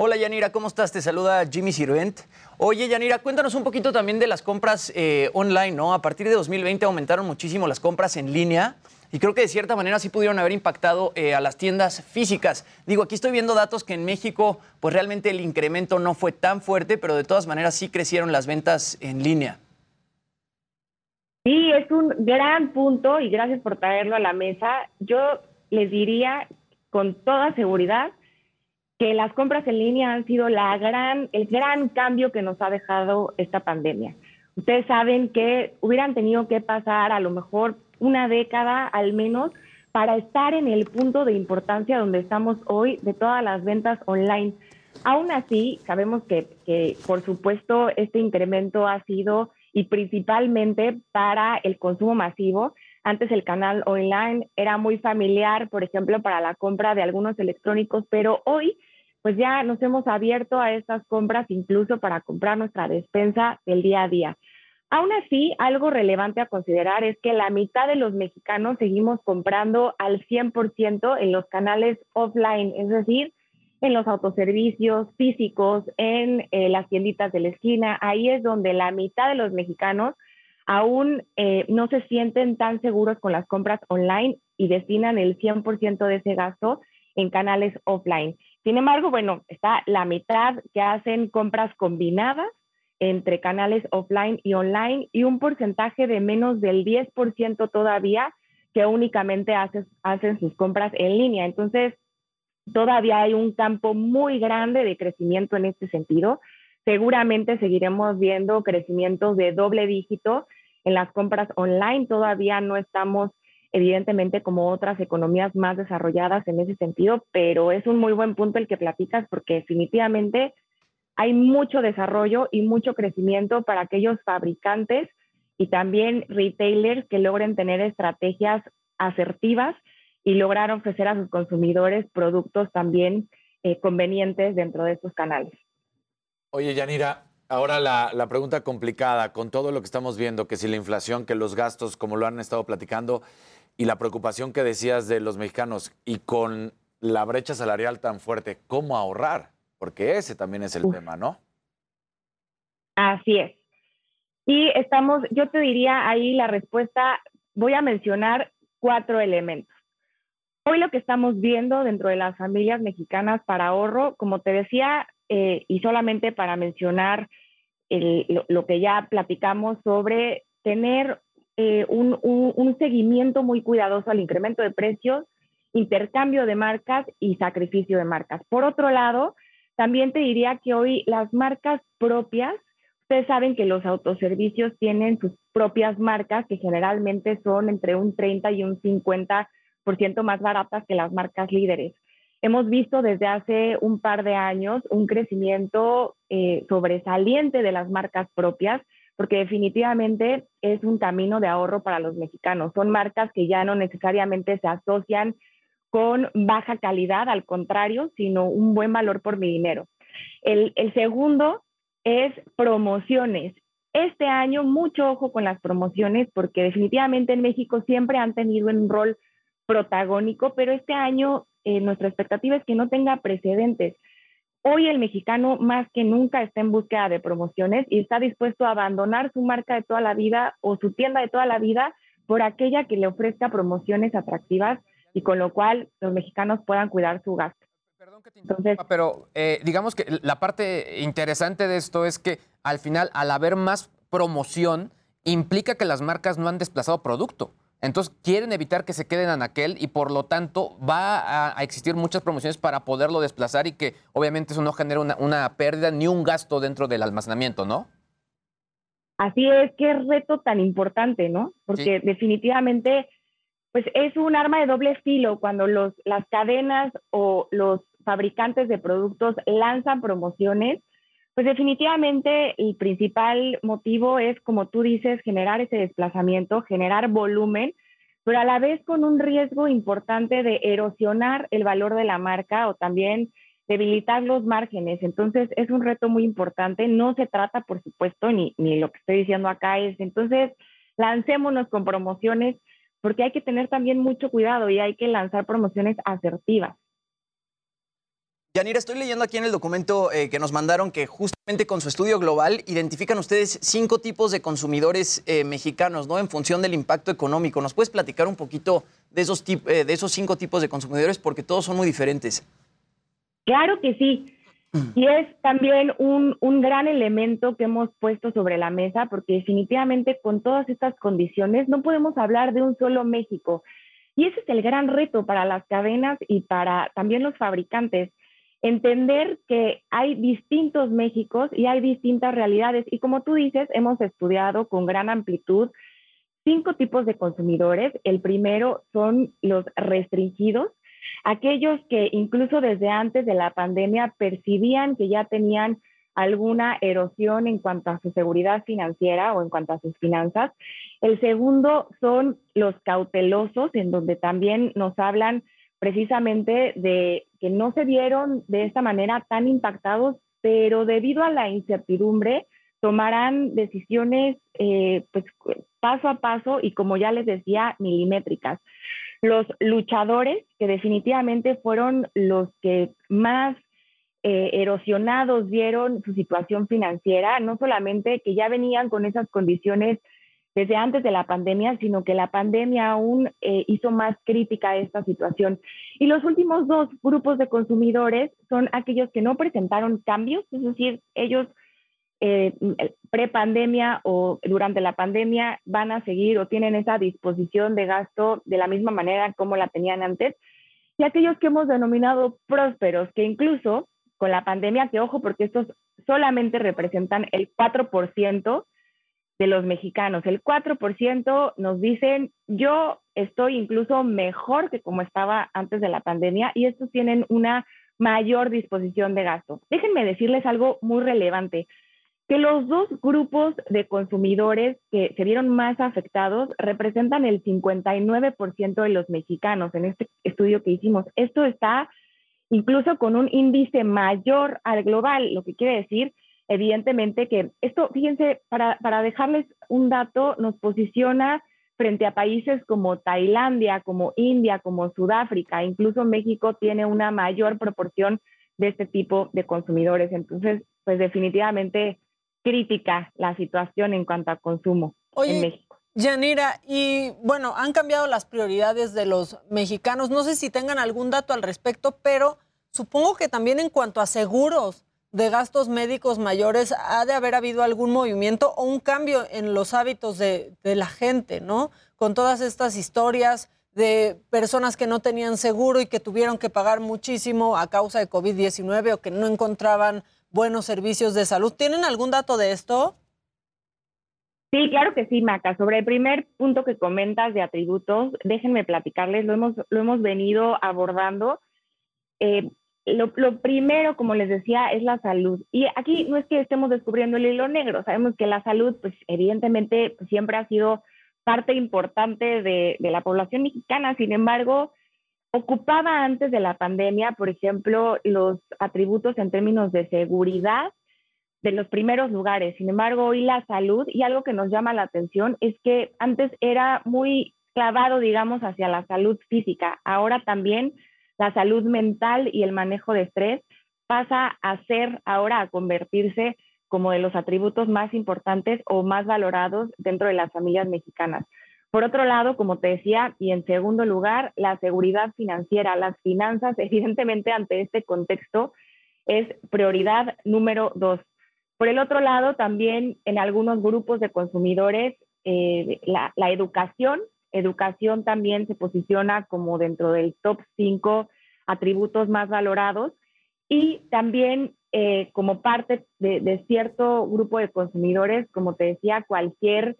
Hola Yanira, ¿cómo estás? Te saluda Jimmy Sirvent. Oye Yanira, cuéntanos un poquito también de las compras eh, online, ¿no? A partir de 2020 aumentaron muchísimo las compras en línea y creo que de cierta manera sí pudieron haber impactado eh, a las tiendas físicas. Digo, aquí estoy viendo datos que en México pues realmente el incremento no fue tan fuerte, pero de todas maneras sí crecieron las ventas en línea. Sí, es un gran punto y gracias por traerlo a la mesa. Yo les diría con toda seguridad que las compras en línea han sido la gran, el gran cambio que nos ha dejado esta pandemia. Ustedes saben que hubieran tenido que pasar a lo mejor una década al menos para estar en el punto de importancia donde estamos hoy de todas las ventas online. Aún así, sabemos que, que por supuesto este incremento ha sido y principalmente para el consumo masivo. Antes el canal online era muy familiar, por ejemplo, para la compra de algunos electrónicos, pero hoy pues ya nos hemos abierto a estas compras incluso para comprar nuestra despensa del día a día. Aún así, algo relevante a considerar es que la mitad de los mexicanos seguimos comprando al 100% en los canales offline, es decir, en los autoservicios físicos, en eh, las tienditas de la esquina. Ahí es donde la mitad de los mexicanos aún eh, no se sienten tan seguros con las compras online y destinan el 100% de ese gasto en canales offline. Sin embargo, bueno, está la mitad que hacen compras combinadas entre canales offline y online y un porcentaje de menos del 10% todavía que únicamente hacen sus compras en línea. Entonces, todavía hay un campo muy grande de crecimiento en este sentido. Seguramente seguiremos viendo crecimientos de doble dígito en las compras online. Todavía no estamos evidentemente como otras economías más desarrolladas en ese sentido, pero es un muy buen punto el que platicas porque definitivamente hay mucho desarrollo y mucho crecimiento para aquellos fabricantes y también retailers que logren tener estrategias asertivas y lograr ofrecer a sus consumidores productos también eh, convenientes dentro de estos canales. Oye, Yanira, ahora la, la, pregunta complicada, con todo lo que estamos viendo, que si la inflación, que los gastos, como lo han estado platicando, y la preocupación que decías de los mexicanos y con la brecha salarial tan fuerte, ¿cómo ahorrar? Porque ese también es el tema, ¿no? Así es. Y estamos, yo te diría ahí la respuesta, voy a mencionar cuatro elementos. Hoy lo que estamos viendo dentro de las familias mexicanas para ahorro, como te decía, eh, y solamente para mencionar el, lo, que ya platicamos sobre tener eh, un, seguimiento muy cuidadoso al incremento de precios, intercambio de marcas y sacrificio de marcas. Por otro lado, también te diría que hoy las marcas propias, ustedes saben que los autoservicios tienen sus propias marcas que generalmente son entre un 30 y un 50% más baratas que las marcas líderes. Hemos visto desde hace un par de años un crecimiento eh, sobresaliente de las marcas propias porque definitivamente es un camino de ahorro para los mexicanos. Son marcas que ya no necesariamente se asocian con baja calidad, al contrario, sino un buen valor por mi dinero. El, segundo es promociones. Este año, mucho ojo con las promociones, porque definitivamente en México siempre han tenido un rol protagónico, pero este año eh, nuestra expectativa es que no tenga precedentes. Hoy el mexicano más que nunca está en búsqueda de promociones y está dispuesto a abandonar su marca de toda la vida o su tienda de toda la vida por aquella que le ofrezca promociones atractivas y con lo cual los mexicanos puedan cuidar su gasto. Perdón que te Entonces, pero eh, digamos que la parte interesante de esto es que al final, al haber más promoción, implica que las marcas no han desplazado producto. Entonces quieren evitar que se queden en aquel y por lo tanto va a, existir muchas promociones para poderlo desplazar y que obviamente eso no genera una, pérdida ni un gasto dentro del almacenamiento, ¿no? Así es, qué reto tan importante, ¿no? Porque definitivamente, pues es un arma de doble filo cuando los, las cadenas o los fabricantes de productos lanzan promociones, pues definitivamente el principal motivo es, como tú dices, generar ese desplazamiento, generar volumen, pero a la vez con un riesgo importante de erosionar el valor de la marca o también debilitar los márgenes. Entonces es un reto muy importante. No se trata, por supuesto, ni, lo que estoy diciendo acá es, entonces, lancémonos con promociones, porque hay que tener también mucho cuidado y hay que lanzar promociones asertivas. Yanira, estoy leyendo aquí en el documento eh, que nos mandaron que justamente con su estudio global identifican ustedes cinco tipos de consumidores eh, mexicanos, ¿no? En función del impacto económico. ¿Nos puedes platicar un poquito de esos, eh, de esos cinco tipos de consumidores? Porque todos son muy diferentes. Claro que sí. Y es también un, un gran elemento que hemos puesto sobre la mesa, porque definitivamente con todas estas condiciones no podemos hablar de un solo México. Y ese es el gran reto para las cadenas y para también los fabricantes entender que hay distintos Méxicos y hay distintas realidades. Y como tú dices, hemos estudiado con gran amplitud cinco tipos de consumidores. El primero son los restringidos, aquellos que incluso desde antes de la pandemia percibían que ya tenían alguna erosión en cuanto a su seguridad financiera o en cuanto a sus finanzas. El segundo son los cautelosos, en donde también nos hablan precisamente de que no se vieron de esta manera tan impactados, pero debido a la incertidumbre tomarán decisiones eh, pues, paso a paso y como ya les decía, milimétricas. Los luchadores, que definitivamente fueron los que más eh, erosionados vieron su situación financiera, no solamente que ya venían con esas condiciones desde antes de la pandemia, sino que la pandemia aún eh, hizo más crítica esta situación. Y los últimos dos grupos de consumidores son aquellos que no presentaron cambios, es decir, ellos eh, pre-pandemia o durante la pandemia van a seguir o tienen esa disposición de gasto de la misma manera como la tenían antes. Y aquellos que hemos denominado prósperos, que incluso con la pandemia, que ojo, porque estos solamente representan el 4% de los mexicanos. El 4% nos dicen, yo estoy incluso mejor que como estaba antes de la pandemia y estos tienen una mayor disposición de gasto. Déjenme decirles algo muy relevante, que los dos grupos de consumidores que se vieron más afectados representan el 59% de los mexicanos en este estudio que hicimos. Esto está incluso con un índice mayor al global, lo que quiere decir evidentemente que esto, fíjense, para, para dejarles un dato, nos posiciona frente a países como Tailandia, como India, como Sudáfrica, incluso México tiene una mayor proporción de este tipo de consumidores. Entonces, pues definitivamente crítica la situación en cuanto a consumo en México. Yanira, y bueno, han cambiado las prioridades de los mexicanos. No sé si tengan algún dato al respecto, pero supongo que también en cuanto a seguros, de gastos médicos mayores, ha de haber habido algún movimiento o un cambio en los hábitos de, la gente, ¿no? Con todas estas historias de personas que no tenían seguro y que tuvieron que pagar muchísimo a causa de COVID-19 o que no encontraban buenos servicios de salud. ¿Tienen algún dato de esto? Sí, claro que sí, Maca. Sobre el primer punto que comentas de atributos, déjenme platicarles, lo hemos, lo hemos venido abordando. Eh, lo, primero, como les decía, es la salud. Y aquí no es que estemos descubriendo el hilo negro, sabemos que la salud, pues evidentemente, pues, siempre ha sido parte importante de, de, la población mexicana, sin embargo, ocupaba antes de la pandemia, por ejemplo, los atributos en términos de seguridad de los primeros lugares. Sin embargo, hoy la salud, y algo que nos llama la atención, es que antes era muy clavado, digamos, hacia la salud física. Ahora también la salud mental y el manejo de estrés pasa a ser ahora a convertirse como de los atributos más importantes o más valorados dentro de las familias mexicanas. Por otro lado, como te decía, y en segundo lugar, la seguridad financiera, las finanzas, [LAUGHS] evidentemente ante este contexto, es prioridad número dos. Por el otro lado, también en algunos grupos de consumidores, eh, la, la educación Educación también se posiciona como dentro del top 5 atributos más valorados y también eh, como parte de, cierto grupo de consumidores, como te decía, cualquier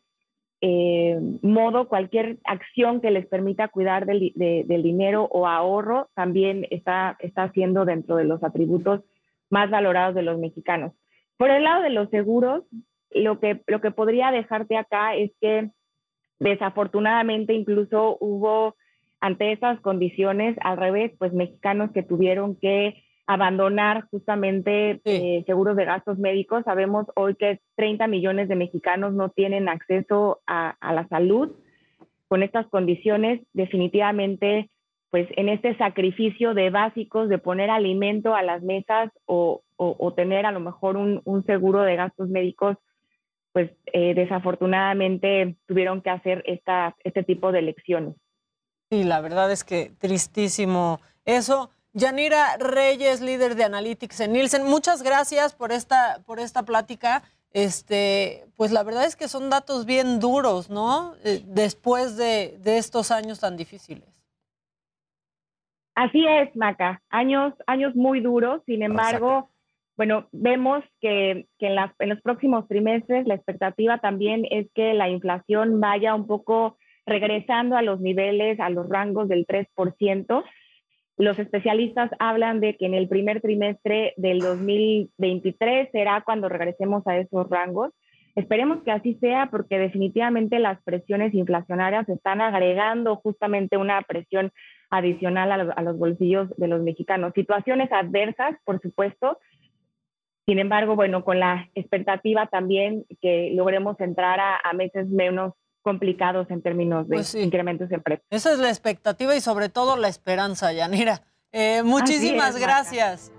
eh, modo, cualquier acción que les permita cuidar del, dinero o ahorro también está, está siendo dentro de los atributos más valorados de los mexicanos. Por el lado de los seguros, lo que, lo que podría dejarte acá es que Desafortunadamente, incluso hubo ante esas condiciones, al revés, pues mexicanos que tuvieron que abandonar justamente eh, seguros de gastos médicos. Sabemos hoy que 30 millones de mexicanos no tienen acceso a, a la salud. Con estas condiciones, definitivamente, pues en este sacrificio de básicos, de poner alimento a las mesas o, o- o tener a lo mejor un, un seguro de gastos médicos, pues eh, desafortunadamente tuvieron que hacer esta, este tipo de elecciones. Sí, la verdad es que tristísimo eso. Yanira Reyes, líder de Analytics en Nielsen, muchas gracias por esta, por esta plática. Este, pues la verdad es que son datos bien duros, ¿no? Eh, Después de, de estos años tan difíciles. Así es, Maca. Años, años muy duros. Sin embargo, bueno, vemos que, que en, las- en los próximos trimestres la expectativa también es que la inflación vaya un poco regresando a los niveles, a los rangos del 3%. Los especialistas hablan de que en el primer trimestre del 2023 será cuando regresemos a esos rangos. Esperemos que así sea porque definitivamente las presiones inflacionarias están agregando justamente una presión adicional a los, a los bolsillos de los mexicanos. Situaciones adversas, por supuesto. Sin embargo, bueno, con la expectativa también que logremos entrar a, a meses menos complicados en términos de Pues sí. incrementos en precios. Esa es la expectativa y sobre todo la esperanza, Yanira. Eh, muchísimas es, Marta. gracias.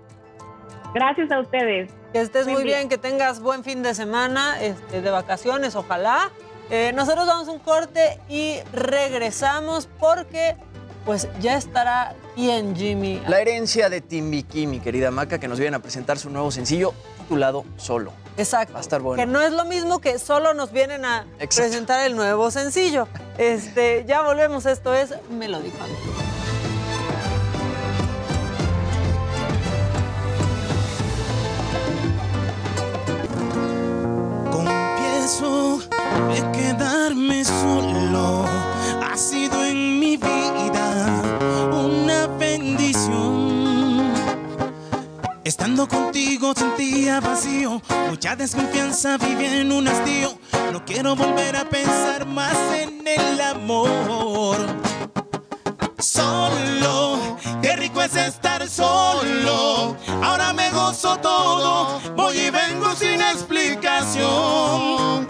Gracias a ustedes. Que estés muy bien, que tengas buen fin de semana, este, de vacaciones, ojalá. Eh, nosotros damos un corte y regresamos porque pues ya estará aquí en Jimmy. La herencia de Timbiki, mi querida Maca, que nos vienen a presentar su nuevo sencillo titulado Solo. Exacto. Va a estar bueno. Que no es lo mismo que solo nos vienen a Exacto. presentar el nuevo sencillo. Este, ya volvemos, esto es Me que quedarme solo ha sido en mi vida una bendición. Estando contigo sentía vacío, mucha desconfianza vivía en un hastío. No quiero volver a pensar más en el amor. Solo, qué rico es estar solo. Ahora me gozo todo, voy y vengo sin explicación.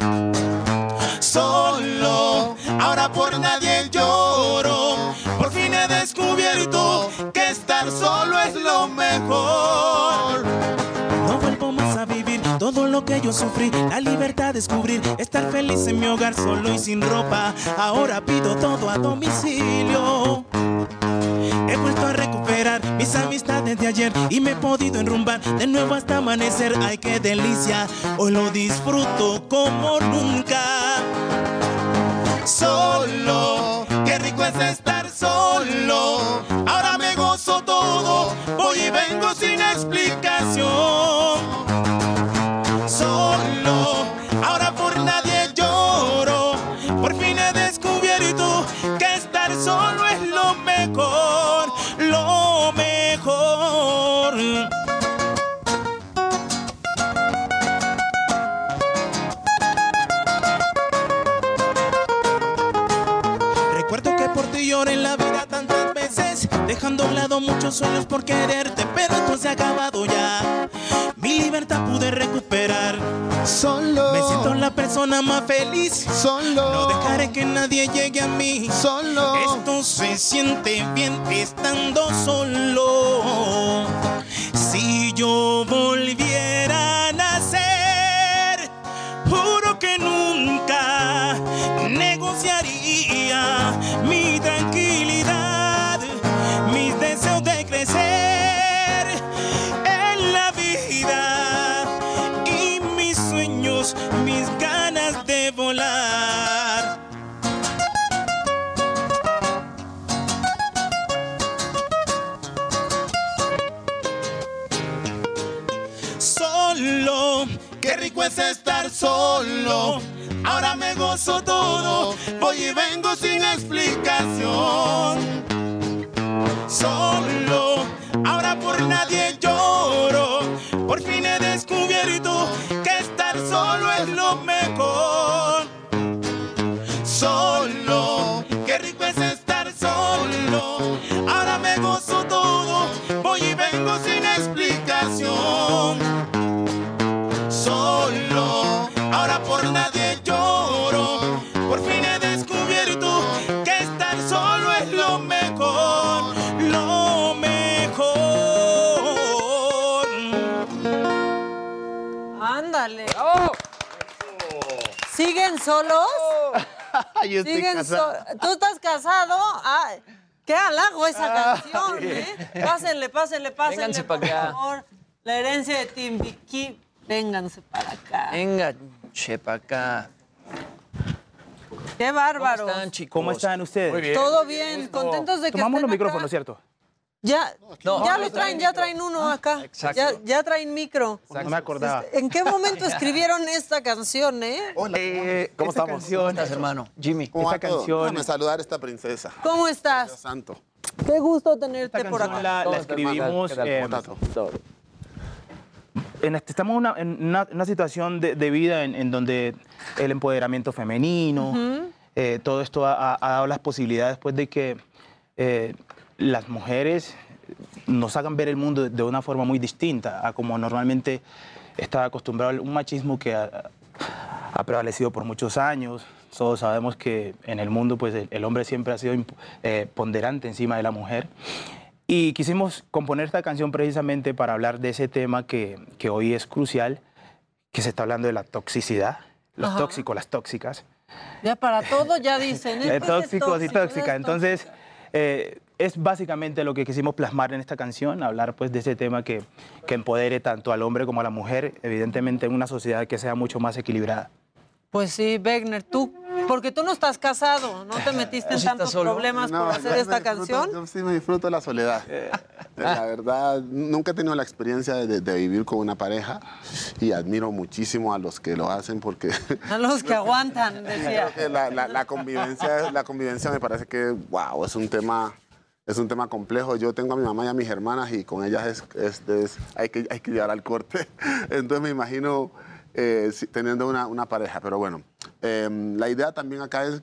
Solo, ahora por nadie lloro. Por fin he descubierto que estar solo es lo mejor. Lo que yo sufrí, la libertad descubrir, estar feliz en mi hogar solo y sin ropa. Ahora pido todo a domicilio. He vuelto a recuperar mis amistades de ayer y me he podido enrumbar de nuevo hasta amanecer. Ay, qué delicia, hoy lo disfruto como nunca. Solo, qué rico es estar solo. Ahora me gozo todo, voy y vengo sin explicación. Veces, dejando a un lado muchos sueños por quererte, pero esto se ha acabado ya. Mi libertad pude recuperar. Solo. Me siento la persona más feliz. Solo. No dejaré que nadie llegue a mí. Solo. Esto se siente bien estando solo. Si yo volviera a nacer, juro que nunca negociaría mi en la vida y mis sueños, mis ganas de volar. Solo, qué rico es estar solo. Ahora me gozo todo, voy y vengo sin explicación. Solo, ahora por nadie lloro. Por fin he descubierto que estar solo solos? [LAUGHS] Yo estoy ¿Siguen casado. so- ¿Tú estás casado? Ah, qué halago esa Ah, canción. ¿eh? Pásenle, pásenle, pásenle, Vénganse por favor. La herencia de Timbiquí. Vénganse para acá. Venga, chepa acá. Qué bárbaro. ¿Cómo están, chicos? ¿Cómo están ustedes? Todo bien, contentos de que Tomamos estén los micrófonos, acá. ¿cierto? Ya, No, ya no lo traen traen, ya traen uno acá. exacto. Ya, ya traen micro. No me acordaba. ¿En qué momento escribieron esta canción, eh? [LAUGHS] ¿Cómo ¿Cómo estamos? ¿Cómo estás, hermano? Jimmy. ¿Cómo Esta todo? canción- Déjame saludar a esta princesa. ¿Cómo Dios estás? santo. Qué gusto tenerte por canción acá. la, la escribimos. eh, en este- estamos una- en una, una situación de, de vida en, en donde el empoderamiento femenino, Ujú. eh, todo esto ha, ha- dado las posibilidades pues, de que eh, las mujeres nos hagan ver el mundo de, una forma muy distinta a como normalmente está acostumbrado un machismo que ha, ha prevalecido por muchos años. Todos sabemos que en el mundo pues, el, el hombre siempre ha sido eh, ponderante encima de la mujer. Y quisimos componer esta canción precisamente para hablar de ese tema que, que hoy es crucial, que se está hablando de la toxicidad, los Ajá. tóxicos, las tóxicas, Ya para todo ya dicen. [LAUGHS] tóxicos y tóxicas. Entonces, eh, es básicamente lo que quisimos plasmar en esta canción, hablar pues de ese tema que, que empodere tanto al hombre como a la mujer, evidentemente en una sociedad que sea mucho más equilibrada. Pues sí, Wegner, tú, porque tú no estás casado, no te metiste [LAUGHS] en ¿Sí estás tantos solo? problemas No, por hacer esta disfruto- canción. Yo sí me disfruto de la soledad. [LAUGHS] La verdad, nunca he tenido la experiencia de, de vivir con una pareja y admiro muchísimo a los que lo hacen porque [LAUGHS] A los que aguantan, decía. creo que la, la- la convivencia, la convivencia me parece que, wow, es un tema... Es un tema complejo. Yo tengo a mi mamá y a mis hermanas y con ellas es, es- es- hay, que, hay que llegar al corte. [LAUGHS] Entonces me imagino eh, teniendo una, una pareja. Pero bueno, em, la idea también acá es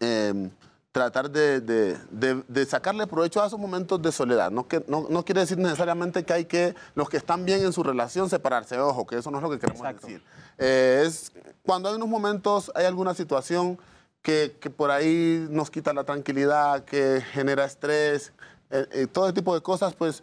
em, tratar de, de- de- de sacarle provecho a esos momentos de soledad. No, que, no, no quiere decir necesariamente que hay que, los que están bien en su relación, separarse. Ojo, que eso no es lo que queremos decir. Eh, es cuando hay unos momentos, hay alguna situación que, que por ahí nos quita la tranquilidad, que genera estrés, eh, eh, todo ese tipo de cosas, pues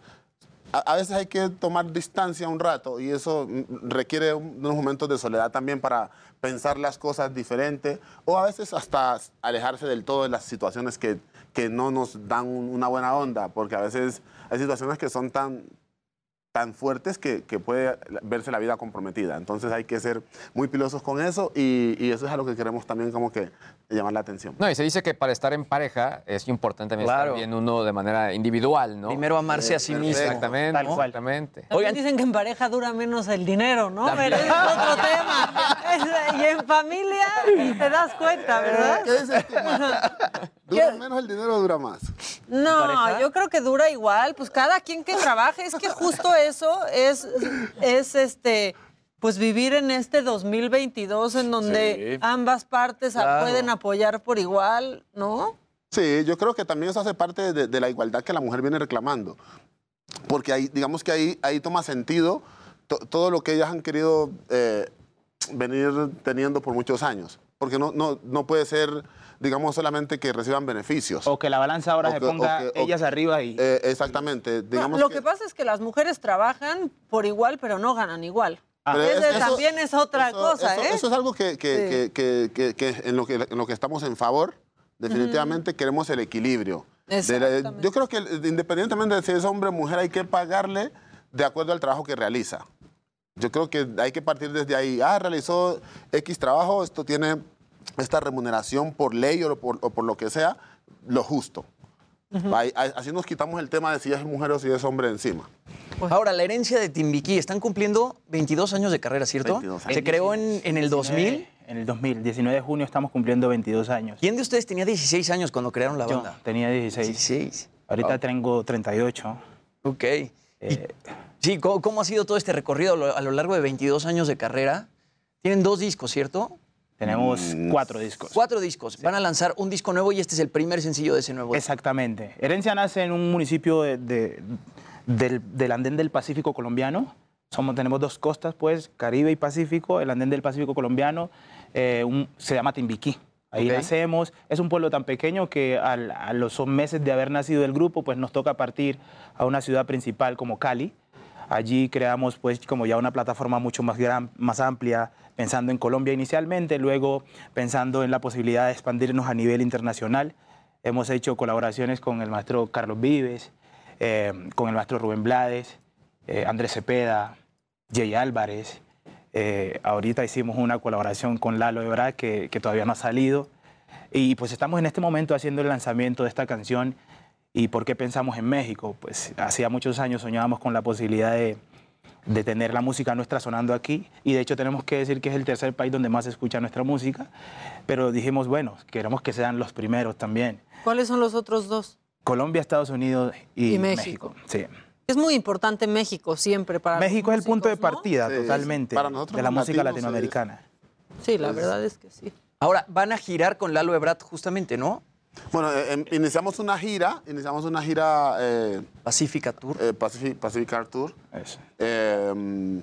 a, a veces hay que tomar distancia un rato y eso mm, requiere un- unos momentos de soledad también para pensar las cosas diferente o a veces hasta alejarse del todo de las situaciones que, que no nos dan un- una buena onda, porque a veces hay situaciones que son tan tan fuertes que, que puede verse la vida comprometida. Entonces hay que ser muy pilosos con eso y, y eso es a lo que queremos también como que llamar la atención. No, y se dice que para estar en pareja es importante también Claro. estar bien uno de manera individual, ¿no? Primero amarse a sí mismo. Exactamente, Tal cual. exactamente. También dicen que en pareja dura menos el dinero, ¿no? También. Pero es otro tema. Es- y en familia te das cuenta, ¿verdad? ¿Qué dices tú, [LAUGHS] ¿Dura menos el dinero o dura más? No, yo creo que dura igual, pues cada quien que trabaje, es que justo eso es, es este, pues vivir en este 2022 en donde Sí. ambas partes Claro. pueden apoyar por igual, ¿no? Sí, yo creo que también eso hace parte de, de la igualdad que la mujer viene reclamando. Porque ahí, digamos que ahí, ahí toma sentido to- todo lo que ellas han querido eh, venir teniendo por muchos años. Porque no, no, no puede ser, digamos, solamente que reciban beneficios. O que la balanza ahora O se que- ponga que- ellas arriba y... Eh, exactamente. Digamos Lo que- que pasa es que las mujeres trabajan por igual, pero no ganan igual. Pero Ese es- eso- también es otra eso- cosa, eso- ¿eh? Eso es algo que, que- que- que- que- que en, lo que, en lo que estamos en favor. Definitivamente queremos el equilibrio. De la- yo creo que independientemente de si es hombre o mujer, hay que pagarle de acuerdo al trabajo que realiza. Yo creo que hay que partir desde ahí. Ah, realizó X trabajo, esto tiene esta remuneración por ley o por, o por lo que sea, lo justo. Ahí- ahí- así nos quitamos el tema de si es mujer o si es hombre encima. Ahora, la herencia de Timbiquí, están cumpliendo 22 años de carrera, ¿cierto? 22 años. Se creó en, en el 2000. En el 2000, 19 de junio estamos cumpliendo 22 años. ¿Quién de ustedes tenía 16 años cuando crearon la Yo banda? tenía 16. 16. Ahorita Wow. tengo 38. Ok. Y- sí, ¿cómo, cómo ha sido todo este recorrido a lo, a lo largo de 22 años de carrera? Tienen dos discos, ¿cierto? Tenemos Mm. cuatro discos. Cuatro discos. Van a lanzar un disco nuevo y este es el primer sencillo de ese nuevo. Exactamente. Herencia nace en un municipio de- de- del, del andén del Pacífico colombiano. Somos, tenemos dos costas, pues, Caribe y Pacífico. El andén del Pacífico colombiano eh, un- se llama Timbiquí. Ahí Ok. nacemos. Es un pueblo tan pequeño que al- a los meses de haber nacido el grupo, pues nos toca partir a una ciudad principal como Cali. Allí creamos pues como ya una plataforma mucho más, gran, más amplia, pensando en Colombia inicialmente, luego pensando en la posibilidad de expandirnos a nivel internacional. Hemos hecho colaboraciones con el maestro Carlos Vives, eh, con el maestro Rubén Blades, eh, Andrés Cepeda, Jay Álvarez. Eh, ahorita hicimos una colaboración con Lalo Ebrard que, que todavía no ha salido. Y pues estamos en este momento haciendo el lanzamiento de esta canción. ¿Y por qué pensamos en México? Pues hacía muchos años soñábamos con la posibilidad de, de tener la música nuestra sonando aquí. Y de hecho tenemos que decir que es el tercer país donde más se escucha nuestra música. Pero dijimos, bueno, queremos que sean los primeros también. ¿Cuáles son los otros dos? Colombia, Estados Unidos y, Y México. Sí. Es muy importante México siempre para los México es el punto de músicos, ¿no? partida Sí, totalmente para nosotros de la los música latinoamericana. Sí, la verdad es que sí. Ahora, van a girar con Lalo Ebrard justamente, ¿no? Bueno, eh, em, iniciamos una gira, iniciamos una gira... Eh, Pacifica Tour. Pacific, Pacific Art Tour. Eh, mm,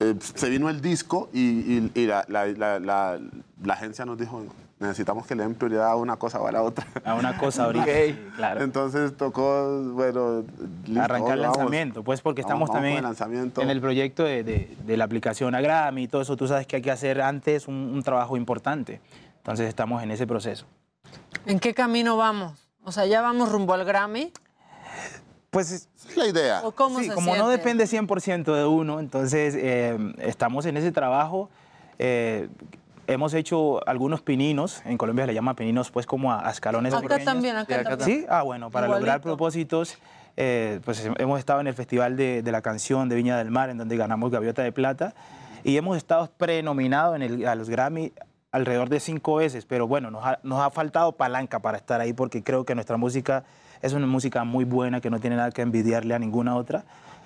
eh, se vino el disco y, y- y la, la- la- la- la agencia nos dijo, necesitamos que le den prioridad a una cosa o a la otra. A una cosa [LAUGHS] ahorita. sí, claro. Entonces tocó, bueno, listo, Arrancar el vamos. lanzamiento, pues porque estamos vamos también en el proyecto de, de- de la aplicación a Grammy y todo eso. Tú sabes que hay que hacer antes un, un trabajo importante. Entonces estamos en ese proceso. ¿En qué camino vamos? O sea, ya vamos rumbo al Grammy. Pues es la idea. ¿O cómo Sí, se como no depende 100% de uno, entonces eh, estamos en ese trabajo. eh, hemos hecho algunos pininos, en Colombia se le llama pininos, pues como a, a escalones Acá pequeños. también, acá también. Sí, ah, bueno, para lograr propósitos, eh, pues hemos estado en el Festival de, de la Canción de Viña del Mar, en donde ganamos Gaviota de Plata, y hemos estado prenominados a los Grammy alrededor de cinco veces, pero bueno, nos ha, nos ha faltado palanca para estar ahí, porque creo que nuestra música es una música muy buena, que no tiene nada que envidiarle a ninguna otra,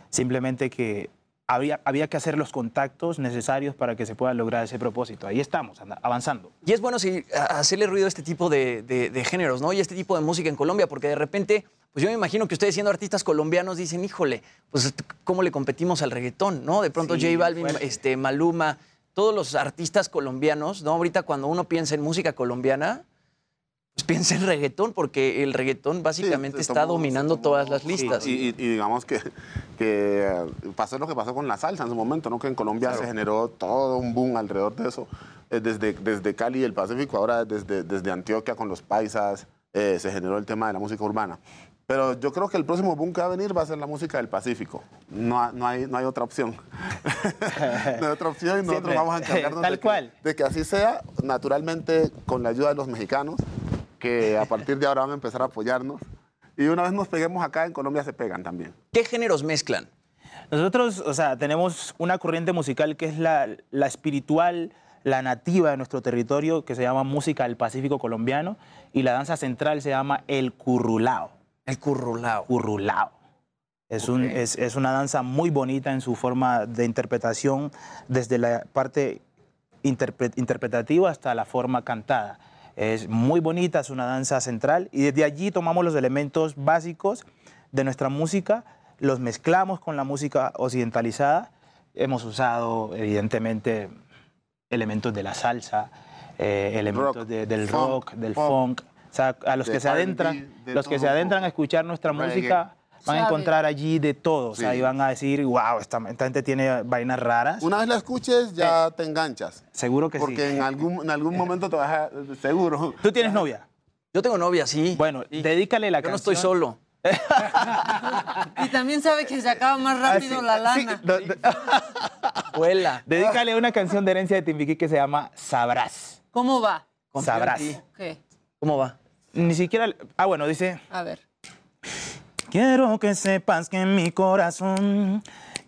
simplemente que había, había que hacer los contactos necesarios para que se pueda lograr ese propósito. Ahí estamos, anda- avanzando. Y es bueno a- hacerle ruido a este tipo de, de- de géneros, ¿no? Y este tipo de música en Colombia, porque de repente, pues yo me imagino que ustedes siendo artistas colombianos dicen, híjole, pues ¿cómo le competimos al reggaetón, no? De pronto Sí, J Balvin, fuerte. este, Maluma, todos los artistas colombianos, ¿no? Ahorita cuando uno piensa en música colombiana, pues piensa en reggaetón, porque el reggaetón básicamente está tomó- dominando todas las listas. Y, y- y digamos que, que eh, pasó lo que pasó con la salsa en su momento, ¿no? Que en Colombia se generó todo un boom alrededor de eso. Eh, desde, desde Cali y el Pacífico, ahora desde, desde Antioquia con los paisas, eh, se generó el tema de la música urbana. Pero yo creo que el próximo boom que va a venir va a ser la música del Pacífico. No, no, hay, no hay otra opción. [LAUGHS] no hay otra opción y nosotros Siempre. vamos a [LAUGHS] encargarnos Tal de, que, cual. de que así sea, naturalmente con la ayuda de los mexicanos, que a partir de ahora van a empezar a apoyarnos. Y una vez nos peguemos acá, en Colombia se pegan también. ¿Qué géneros mezclan? Nosotros, o sea, tenemos una corriente musical que es la, la espiritual, la nativa de nuestro territorio, que se llama música del Pacífico colombiano, y la danza central se llama el currulao. El currulao. Currulao. Es, un, es, es una danza muy bonita en su forma de interpretación, desde la parte interpre- interpretativa hasta la forma cantada. Es muy bonita, es una danza central y desde allí tomamos los elementos básicos de nuestra música, los mezclamos con la música occidentalizada. Hemos usado, evidentemente, elementos de la salsa, eh, elementos Rock, de- del funk, rock, del pop, funk. O sea, a los de que se adentran, de los que se adentran a escuchar nuestra Reggae. música van a encontrar allí de todo. O sea, Sí. y van a decir, wow, esta, esta gente tiene vainas raras. Una vez la escuches, ya te enganchas. Seguro que sí. Porque en algún, en algún momento te vas a... Seguro. ¿Tú tienes novia? Yo tengo novia, sí. Bueno, dedícale la Yo no canción. estoy solo. [LAUGHS] Y también sabe que se acaba más rápido la lana. [LAUGHS] Vuela. Dedícale una canción de herencia de Timbiquí que se llama Sabrás. ¿Cómo va? Sabrás. ti. ¿Cómo va? Ni siquiera... Ah, bueno, dice... A ver. Quiero que sepas que mi corazón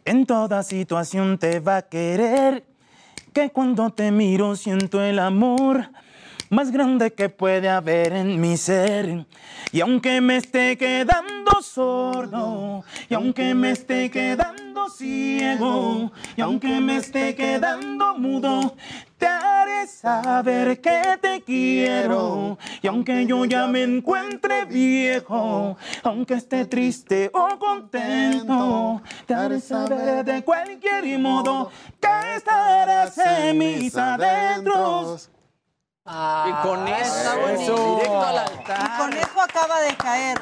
en toda situación te va a querer. Que cuando te miro siento el amor más grande que puede haber en mi ser. Y aunque me esté quedando sordo, y aunque me esté quedando ciego, y aunque me esté quedando mudo, te haré saber que te quiero. Y aunque yo ya me encuentre viejo, aunque esté triste o contento, te haré saber de cualquier modo que estarás en mis adentros. Ah, Y con eso, está bonito. directo al Y altar. con eso acaba de caer.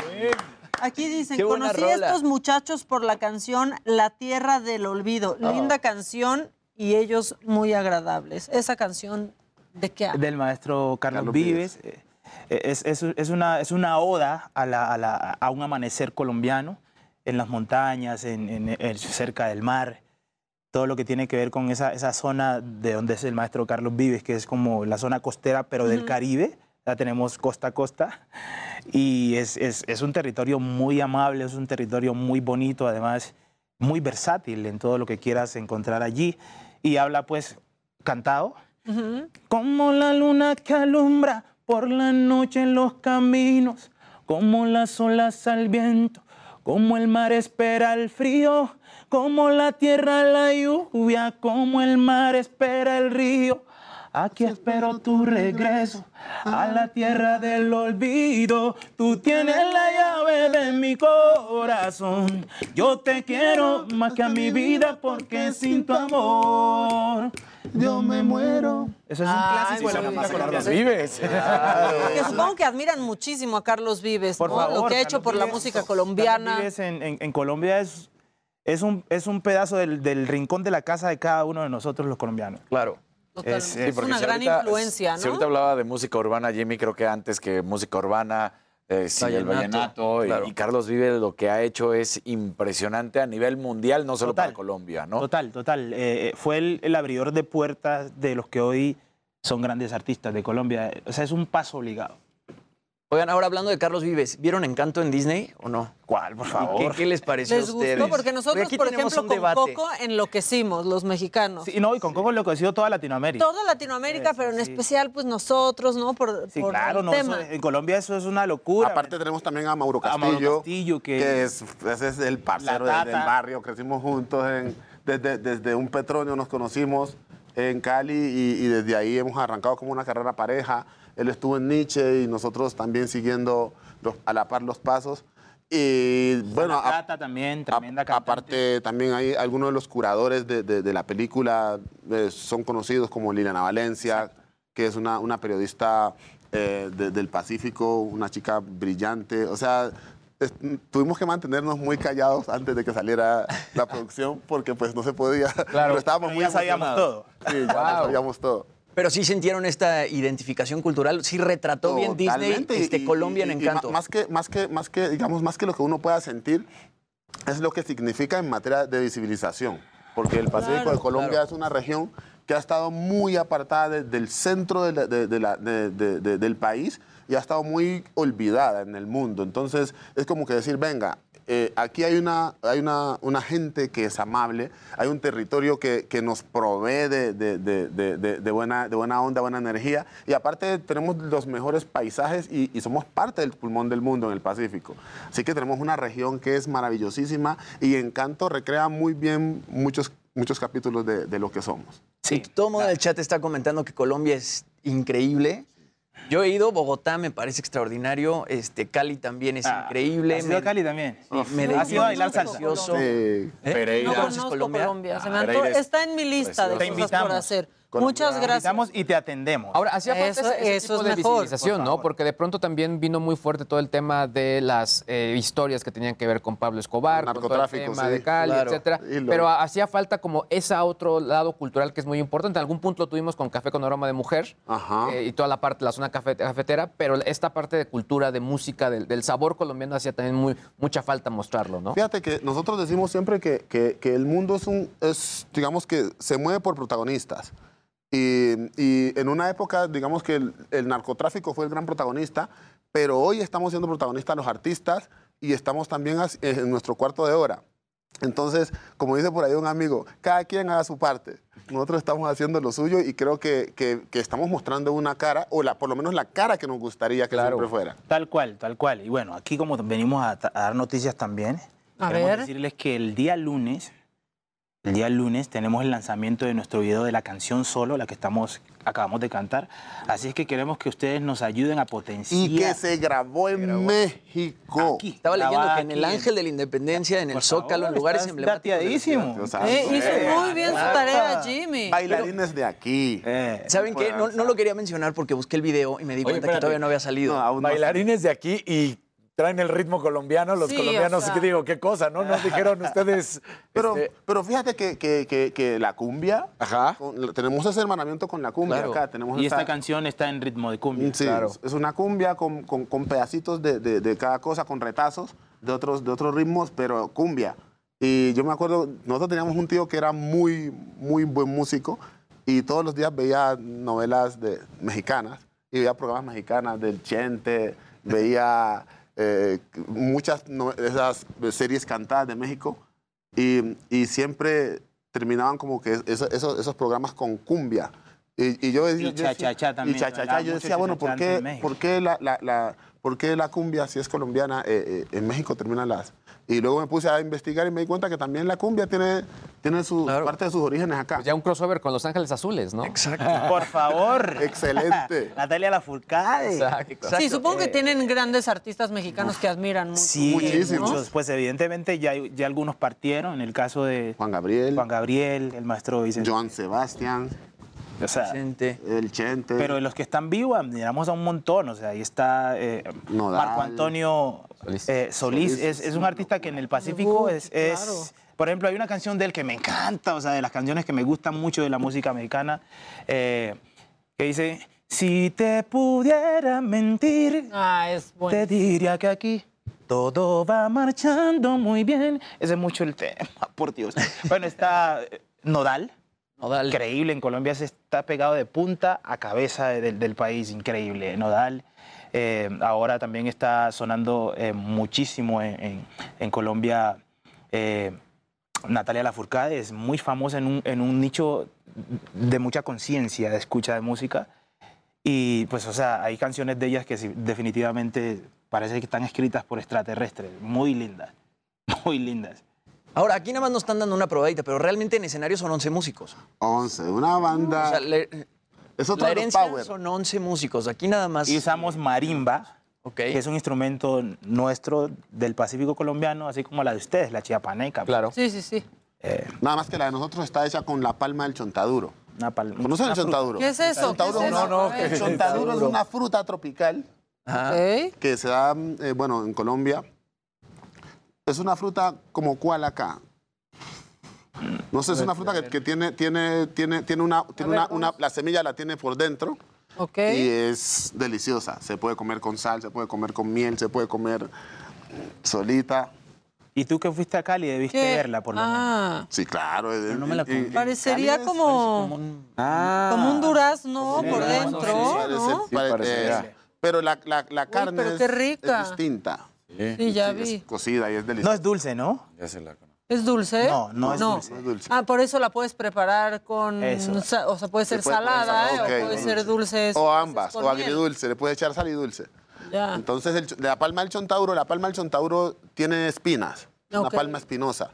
Aquí dicen, conocí a estos muchachos por la canción La Tierra del Olvido. Oh. Linda canción y ellos muy agradables. Esa canción, ¿de qué habla? del maestro Carlos, Carlos Vives. Eh, Es, es- es una, es una oda a, la- a la- a un amanecer colombiano en las montañas, en, en- en- cerca del mar. Todo lo que tiene que ver con esa, esa zona de donde es el maestro Carlos Vives, que es como la zona costera, pero del. Caribe. Ya tenemos costa a costa. Y es, es- es un territorio muy amable, es un territorio muy bonito, además muy versátil en todo lo que quieras encontrar allí. Y habla pues cantado, como la luna que alumbra por la noche en los caminos, como las olas al viento, como el mar espera el frío, como la tierra la lluvia, como el mar espera el río. Aquí espero tu regreso a la tierra del olvido. Tú tienes la llave de mi corazón. Yo te quiero más que a mi vida porque sin tu amor yo me muero. Eso es un clásico de la colombiana. Vives. [LAUGHS] Que supongo que admiran muchísimo a Carlos Vives, Por ¿no? favor, lo que ha hecho Carlos por la Vives- música Carlos colombiana. Vives en, en- en Colombia es, es, un, es un pedazo del, del rincón de la casa de cada uno de nosotros los colombianos. Claro. Es- una si gran ahorita- influencia, Si ¿no? ahorita hablaba de música urbana, Jimmy, creo que antes que música urbana, eh, sí, el Vallenato, y- claro. Y, Carlos Vives lo que ha hecho es impresionante a nivel mundial, no solo para Colombia, ¿no? Total, total. Eh, fue el, el abridor de puertas de los que hoy son grandes artistas de Colombia. O sea, es un paso obligado. Oigan, ahora hablando de Carlos Vives, ¿vieron Encanto en Disney o no? ¿Cuál, por ¿Y favor? ¿Qué, qué les pareció Les a ustedes? gustó porque nosotros, por ejemplo, con debate. Coco enloquecimos, los mexicanos. Sí, no, y con Coco enloqueció toda Latinoamérica. Toda Latinoamérica, pero en especial, pues nosotros, ¿no? Por, Sí, por claro, el no, tema. eso- en Colombia eso es una locura. Aparte tenemos también a Mauro A Castillo, Mauro Castillo, que- es, ese es el parcero del, del barrio, crecimos juntos, en- desde, desde un petróleo nos conocimos en Cali y, y desde ahí hemos arrancado como una carrera pareja. Él estuvo en Nietzsche y nosotros también siguiendo los- a la par los pasos. Y bueno, a- también, tremenda a- aparte también hay algunos de los curadores de, de- de la película eh, son conocidos como Liliana Valencia, que es una, una periodista eh, de- del Pacífico, una chica brillante. O sea, es- tuvimos que mantenernos muy callados antes de que saliera la [LAUGHS] producción porque pues no se podía. Pero estábamos Pero muy ya sabíamos emocionados. Sí, ya Wow. sabíamos todo. Pero sí sintieron esta identificación cultural, sí retrató bien Disney este y- Colombia en y- Encanto. ma- Más que, más que, más que, digamos, más que lo que uno pueda sentir, es lo que significa en materia de visibilización. Porque el Pacífico Claro, de Colombia claro. es una región que ha estado muy apartada de- del centro de la- de- de la- de- de- de- del país y ha estado muy olvidada en el mundo. Entonces, es como que decir, venga, eh, aquí hay, una, hay una, una gente que es amable, hay un territorio que, que nos provee de, de- de- de- de- de buena, de buena onda, buena energía, y aparte tenemos los mejores paisajes y, y somos parte del pulmón del mundo en el Pacífico. Así que tenemos una región que es maravillosísima y Encanto recrea muy bien muchos, muchos capítulos de, de lo que somos. Sí, todo el mundo en el chat está comentando que Colombia es increíble. Yo he ido, Bogotá me parece extraordinario, este, Cali también es increíble. ¿Has ido a Cali también? Sí. Medellín ¿Has ido a bailar salsa? ¿Eh? Pereira. No ¿Conoces conozco Colombia? Colombia. Se me Ah, Pereira es está en mi lista de cosas por hacer. Colombia. Muchas gracias. y te atendemos. Ahora, hacía falta Eso- ese, ese eso tipo es de mejor, visibilización, por ¿no? Porque de pronto también vino muy fuerte todo el tema de las eh, historias que tenían que ver con Pablo Escobar, con todo el Narcotráfico, tema sí, de Cali, claro. etcétera. Lo- Pero hacía falta como ese otro lado cultural que es muy importante. En algún punto lo tuvimos con Café con Aroma de Mujer Ajá. eh, y toda la parte, la zona cafe- cafetera, pero esta parte de cultura, de música, del, del sabor colombiano hacía también muy, mucha falta mostrarlo, ¿no? Fíjate que nosotros decimos siempre que, que- que el mundo es un, es, digamos que se mueve por protagonistas. Y, y en una época, digamos que el, el narcotráfico fue el gran protagonista, pero hoy estamos siendo protagonistas los artistas y estamos también as- en nuestro cuarto de hora. Entonces, como dice por ahí un amigo, cada quien haga su parte. Nosotros estamos haciendo lo suyo y creo que, que- que estamos mostrando una cara, o la, por lo menos la cara que nos gustaría que siempre fuera. Tal cual, tal cual. Y bueno, aquí como venimos a, a dar noticias también, A queremos ver. decirles que el día lunes, el día lunes tenemos el lanzamiento de nuestro video de la canción Solo, la que estamos acabamos de cantar. Así es que queremos que ustedes nos ayuden a potenciar. Y que se grabó en México. Aquí, Estaba leyendo que en el Ángel de la Independencia, en el Zócalo, en lugares emblemáticos. Eh, hizo muy bien su tarea, Jimmy. Bailarines de aquí. Eh, ¿Saben qué? No, no lo quería mencionar porque busqué el video y me di Oye, cuenta que todavía no había salido. No, aún no. Bailarines de aquí y traen el ritmo colombiano, los Sí, o colombianos, sea. ¿qué digo? ¿Qué cosa, no? Nos dijeron ustedes... Pero, este, pero fíjate que, que- que- que la cumbia, con- tenemos ese hermanamiento con la cumbia Claro. acá. Tenemos Y esta canción está en ritmo de cumbia. Sí, es- es una cumbia con, con- con pedacitos de, de- de cada cosa, con retazos de otros, de otros ritmos, pero cumbia. Y yo me acuerdo, nosotros teníamos un tío que era muy, muy buen músico y todos los días veía novelas de, mexicanas y veía programas mexicanas del Chente, veía eh, muchas no- de esas series cantadas de México y, y siempre terminaban como que eso- eso- esos programas con cumbia. Y, y yo, Y decía- cha-cha-cha también, Y cha-cha-cha. ¿verdad? Yo decía, bueno, ¿por qué. ¿por qué la, la- la- por qué la cumbia, si es colombiana, eh, eh, en México terminan las... Y luego me puse a investigar y me di cuenta que también la cumbia tiene, tiene su parte de sus orígenes acá. Pues ya un crossover con Los Ángeles Azules, ¿no? Exacto. [LAUGHS] Por favor. Excelente. [LAUGHS] Natalia Lafourcade. Exacto. Sí, supongo que tienen grandes artistas mexicanos que admiran mucho. Sí, ¿no? muchos. Pues evidentemente ya, ya algunos partieron. En el caso de Juan Gabriel, Juan Gabriel, el maestro Vicente. Joan Sebastián, O sea, el Chente. pero de los que están vivos, admiramos a un montón. O sea, ahí está eh. Marco Antonio Solís. eh, Solís. Solís. Es, es un artista que en el Pacífico Uy, es, es- claro. Por ejemplo, hay una canción de él que me encanta, o sea, de las canciones que me gustan mucho de la música mexicana, eh, que dice, si te pudiera mentir, Ah, es bueno. te diría que aquí todo va marchando muy bien. Ese es mucho el tema, [LAUGHS] por Dios. Bueno, está eh, Nodal. Nodal. Increíble, en Colombia se está pegado de punta a cabeza de- del, país, increíble. Nodal. eh, ahora también está sonando eh, muchísimo en, en- Colombia. eh, Natalia Lafourcade es muy famosa en un, en un nicho de mucha conciencia de escucha de música. Y pues, o sea, hay canciones de ellas que definitivamente parece que están escritas por extraterrestres. Muy lindas, [LAUGHS] muy lindas. Ahora, aquí nada más nos están dando una probadita, pero realmente en escenario son 11 músicos. 11, una banda... O sea, le- es otro la herencia power. son 11 músicos. Aquí nada más. Y usamos marimba, que es un instrumento nuestro del Pacífico colombiano, así como la de ustedes, la chiapaneca. Claro. Sí, sí, sí. Nada más que la de nosotros está hecha con la palma del chontaduro. Una palma. ¿Conocen el una chontaduro? ¿Qué es eso? El chontaduro ¿Qué es no, eso? no, el chontaduro es una fruta tropical Ok. que se da, eh, bueno, en Colombia. Es una fruta como cuál acá. No sé, es una fruta que, que tiene, tiene, tiene, tiene una, tiene ver, una, una- la semilla la tiene por dentro Ok. y es deliciosa. Se puede comer con sal, se puede comer con miel, se puede comer solita. Y tú que fuiste a Cali debiste ¿Qué? verla, por lo menos. Ah, Sí, claro. no me la y- parecería es- como, Ah. como un durazno Sí, por sí, dentro, parece- ¿no? parecería. eh, pero la, la, la carne pero es, qué rica. es distinta. Sí, ya Sí, vi. es cocida y es No deliciosa. es dulce, ¿no? Ya se la. ¿Es dulce? No, no es dulce. No es dulce. Ah, por eso la puedes preparar con... Eso. O sea, puede ser Se puede salada, sal- ¿eh? ok, o puede ser dulce. O ambas, o agridulce, le puede echar sal y dulce. Ya. Entonces, el la palma del chontauro, la palma del chontauro tiene espinas, Ok. una palma espinosa.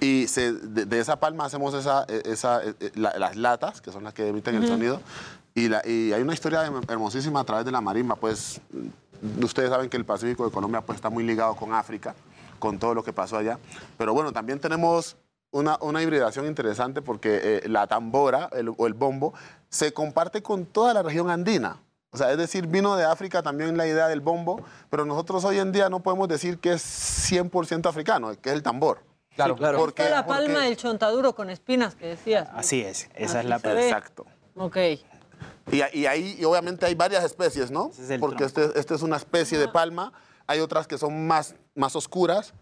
Y se- de, de esa palma hacemos esa, eh, esa, eh, eh, la- las latas, que son las que emiten el Ujú. sonido. Y, la- y hay una historia hermosísima a través de la marimba. Pues ustedes saben que el Pacífico de Colombia pues, está muy ligado con África, con todo lo que pasó allá. Pero bueno, también tenemos una, una hibridación interesante porque eh, la tambora el- o el bombo se comparte con toda la región andina. O sea, es decir, vino de África también la idea del bombo, pero nosotros hoy en día no podemos decir que es 100% africano, que es el tambor. Claro, claro. Porque, la porque- palma del chontaduro con espinas que decías. Así es, esa es la ve. Exacto. Ok. Y, y ahí y obviamente hay varias especies, ¿no? Ese es el Porque este, este es una especie de palma. Hay otras que son más, más oscuras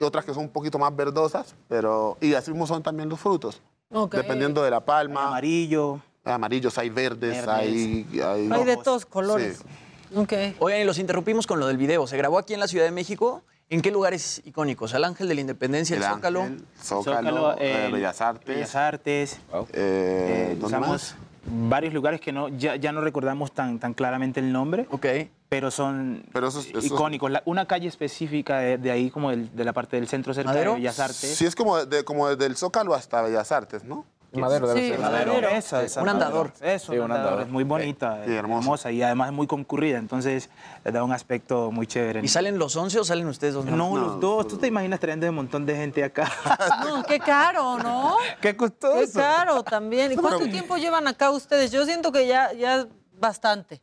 y otras que son un poquito más verdosas, pero y así mismo son también los frutos. Ok. Dependiendo de la palma. Amarillo. Hay amarillos, hay verdes, Verdes. hay... Hay, Hay de todos colores. Sí. Ok. Oigan, y los interrumpimos con lo del video. Se grabó aquí en la Ciudad de México. ¿En qué lugares icónicos? El Ángel de la Independencia, el, El Zócalo. Ángel, Zócalo, eh, el- Bellas Artes. Bellas Artes. eh, Eh, ¿dónde usamos más? Varios lugares que no, ya, ya no recordamos tan, tan claramente el nombre, Ok. pero son Pero esos- esos- icónicos. La- una calle específica de, de ahí, como del- de la parte del centro cerca ¿Madero? de Bellas Artes. Sí, es como, de, como desde el Zócalo hasta Bellas Artes, ¿no? Madero debe Sí, ser. Madero. Esa, esa, Un andador. Eso, Sí, un un andador. andador. Es muy bonita, Sí, hermosa. hermosa y además es muy concurrida, entonces le da un aspecto muy chévere. ¿Y salen los 11 o salen ustedes dos? No, No, los dos. ¿Tú te imaginas trayendo un montón de gente acá? [LAUGHS] No, qué caro, ¿no? ¡Qué [LAUGHS] Qué costoso! caro también. ¿Y cuánto tiempo llevan acá ustedes? Yo siento que ya, ya bastante.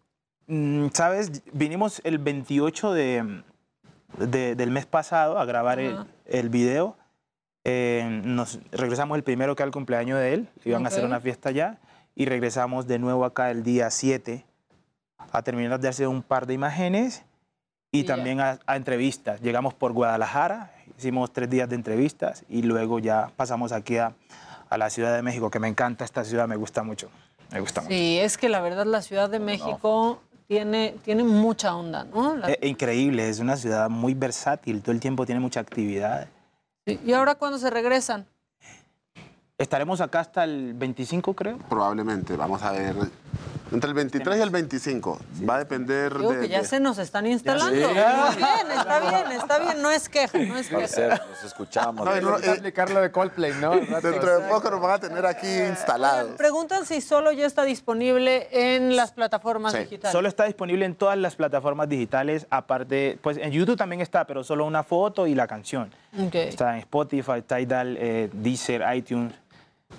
Mm, ¿Sabes? Vinimos el 28 de, de- del mes pasado a grabar el, el video. Eh, nos regresamos el primero que el cumpleaños de él, iban a hacer una fiesta allá y regresamos de nuevo acá el día 7 a terminar de hacer un par de imágenes y también a, a entrevistas. Llegamos por Guadalajara, hicimos tres días de entrevistas y luego ya pasamos aquí a, a la Ciudad de México, que me encanta esta ciudad, me gusta mucho. Me gusta mucho. Sí, es que la verdad la Ciudad de México tiene, tiene mucha onda, ¿no? La- Eh, increíble, es una ciudad muy versátil, todo el tiempo tiene mucha actividad. ¿Y ahora cuándo se regresan? Estaremos acá hasta el 25, creo. Probablemente, vamos a ver. Entre el 23 y el 25. Va a depender Digo de. que ya de- se nos están instalando. Sí. Muy bien, está bien, está bien, no es queja, no es queja. Nos escuchamos. No, no, eh, aplicarlo de Coldplay, ¿no? Dentro de poco nos van a tener aquí instalados. Preguntan si solo ya está disponible en las plataformas digitales. Solo está disponible en todas las plataformas digitales, aparte, pues en YouTube también está, pero solo una foto y la canción. Ok. Está en Spotify, Tidal, eh, Deezer, iTunes.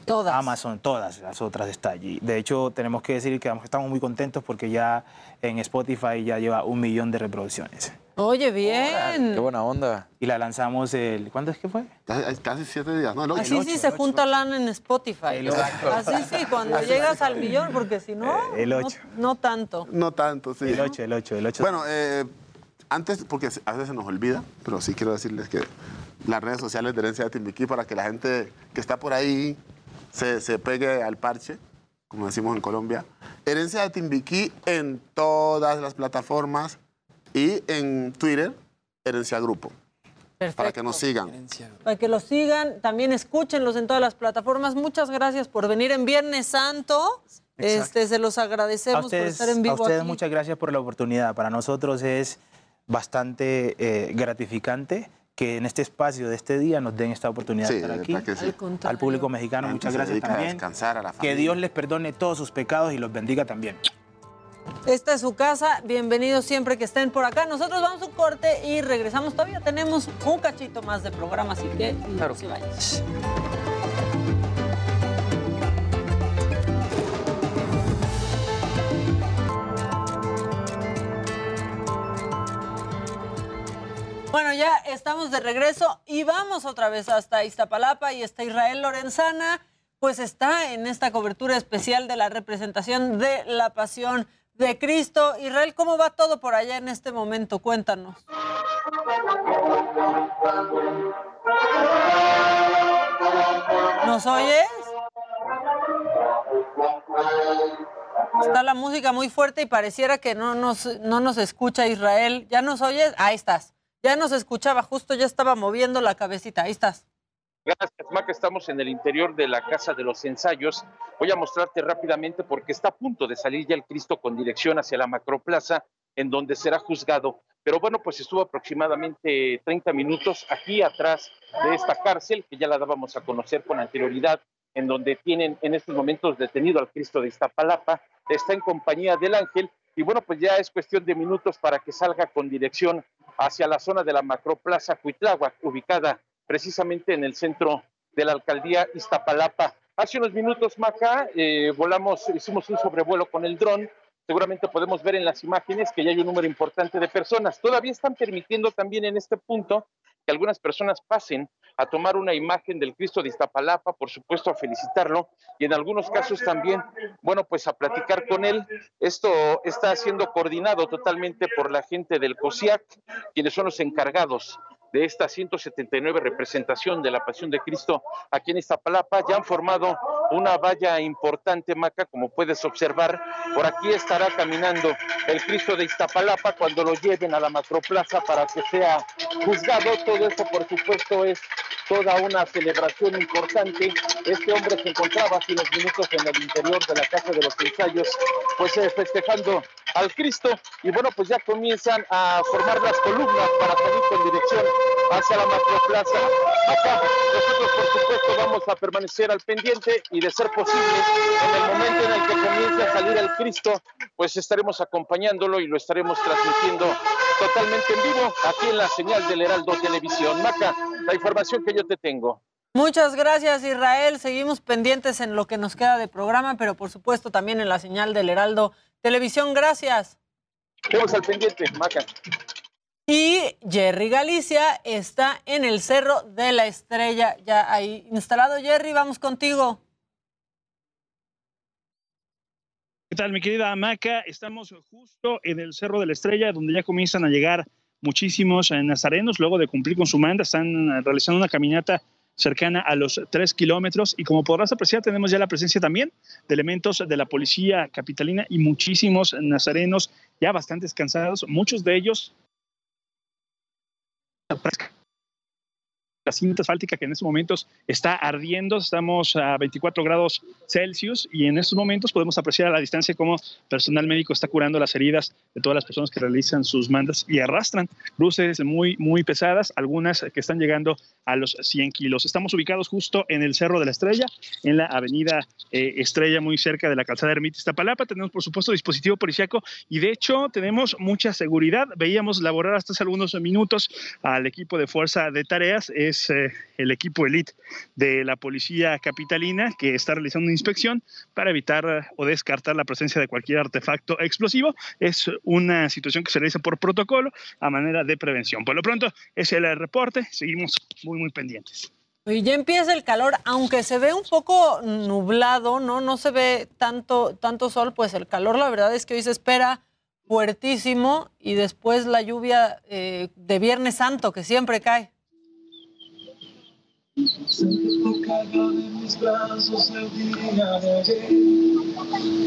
Todas. Amazon, todas las otras está allí. De hecho, tenemos que decir que estamos muy contentos porque ya en Spotify ya lleva un millón de reproducciones. Oye, bien. Qué buena onda. Y la lanzamos el... ¿Cuándo es que fue? Casi, siete días, ¿no? El ocho. Así sí se junta lana en Spotify. Así sí, cuando llegas al millón, porque si no, El no, 8. no tanto. No tanto, sí. El 8, el 8, el 8. Bueno, eh, antes, porque a veces se nos olvida, pero sí quiero decirles que las redes sociales de Herencia de Timbiquí, para que la gente que está por ahí se, se pegue al parche, como decimos en Colombia. Herencia de Timbiquí en todas las plataformas y en Twitter, Herencia Grupo. Para que nos sigan. Para que los sigan, también escúchenlos en todas las plataformas. Muchas gracias por venir en Viernes Santo. Este, se los a agradecemos ustedes, por estar en a vivo ustedes aquí. muchas gracias por la oportunidad. Para nosotros es bastante eh, gratificante que en este espacio de este día nos den esta oportunidad Sí, de estar aquí. verdad que sí. Al público mexicano, muchas gracias a también. descansar a la Que. Dios les perdone todos sus pecados y los bendiga también. Esta es su casa. Bienvenidos siempre que estén por acá. Nosotros vamos a un corte y regresamos. Todavía tenemos un cachito más de programa, así que no se vayan. Bueno, ya estamos de regreso y vamos otra vez hasta Iztapalapa y está Israel Lorenzana, pues está en esta cobertura especial de la representación de la pasión de Cristo. Israel, ¿cómo va todo por allá en este momento? Cuéntanos. ¿Nos oyes? Está la música muy fuerte y pareciera que no nos, no nos escucha Israel. ¿Ya nos oyes? Ahí estás. Ya nos escuchaba, justo ya estaba moviendo la cabecita. Ahí estás. Gracias, Maca. Estamos en el interior de la Casa de los Ensayos. Voy a mostrarte rápidamente porque está a punto de salir ya el Cristo con dirección hacia la Macroplaza, en donde será juzgado. Pero bueno, pues estuvo aproximadamente 30 minutos aquí atrás de esta cárcel, que ya la dábamos a conocer con anterioridad, en donde tienen en estos momentos detenido al Cristo de Iztapalapa. Está en compañía del ángel. Y bueno, pues ya es cuestión de minutos para que salga con dirección hacia la zona de la Macroplaza Cuitláhuac, ubicada precisamente en el centro de la alcaldía Iztapalapa. Hace unos minutos, Maca, eh, volamos, hicimos un sobrevuelo con el dron. Seguramente podemos ver en las imágenes que ya hay un número importante de personas. Todavía están permitiendo también en este punto que algunas personas pasen a tomar una imagen del Cristo de Iztapalapa, por supuesto a felicitarlo y en algunos casos también, bueno, pues a platicar con él. Esto está siendo coordinado totalmente por la gente del COSIAC, quienes son los encargados de esta 179 representación de la Pasión de Cristo aquí en Iztapalapa. Ya han formado una valla importante, Maca, como puedes observar. Por aquí estará caminando el Cristo de Iztapalapa cuando lo lleven a la macroplaza para que sea juzgado. Todo esto, por supuesto, es toda una celebración importante. Este hombre se encontraba hace unos minutos en el interior de la Casa de los Ensayos, pues eh, festejando al Cristo. Y bueno, pues ya comienzan a formar las columnas para salir con dirección hacia la macroplaza. Acá nosotros, por supuesto, vamos a permanecer al pendiente y de ser posible, en el momento en el que comience a salir el Cristo, pues estaremos acompañándolo y lo estaremos transmitiendo totalmente en vivo aquí en la señal del Heraldo Televisión. Maca, la información que yo te tengo. Muchas gracias, Israel. Seguimos pendientes en lo que nos queda de programa, pero por supuesto también en la señal del Heraldo Televisión. Gracias. Quedamos al pendiente, Maca. Y Jerry Galicia está en el Cerro de la Estrella, ya ahí instalado. Jerry, vamos contigo. ¿Qué tal, mi querida Maca? Estamos justo en el Cerro de la Estrella, donde ya comienzan a llegar muchísimos eh, nazarenos. Luego de cumplir con su manda, están eh, realizando una caminata cercana a los tres kilómetros. Y como podrás apreciar, tenemos ya la presencia también de elementos de la policía capitalina y muchísimos nazarenos ya bastante cansados, muchos de ellos la cinta asfáltica que en estos momentos está ardiendo, estamos a 24 grados Celsius y en estos momentos podemos apreciar a la distancia cómo personal médico está curando las heridas de todas las personas que realizan sus mandas y arrastran cruces muy, muy pesadas, algunas que están llegando a los 100 kilos. Estamos ubicados justo en el Cerro de la Estrella, en la avenida eh, Estrella, muy cerca de la calzada Ermita Iztapalapa. Tenemos, por supuesto, dispositivo policiaco y de hecho tenemos mucha seguridad. Veíamos laborar hasta hace algunos minutos al equipo de fuerza de tareas es eh, el equipo elite de la policía capitalina que está realizando una inspección para evitar o descartar la presencia de cualquier artefacto explosivo. Es una situación que se realiza por protocolo a manera de prevención. Por lo pronto, es el reporte. Seguimos muy, muy pendientes. Y ya empieza el calor, aunque se ve un poco nublado, ¿no? No se ve tanto, tanto sol, pues el calor la verdad es que hoy se espera fuertísimo y después la lluvia eh, de Viernes Santo que siempre cae.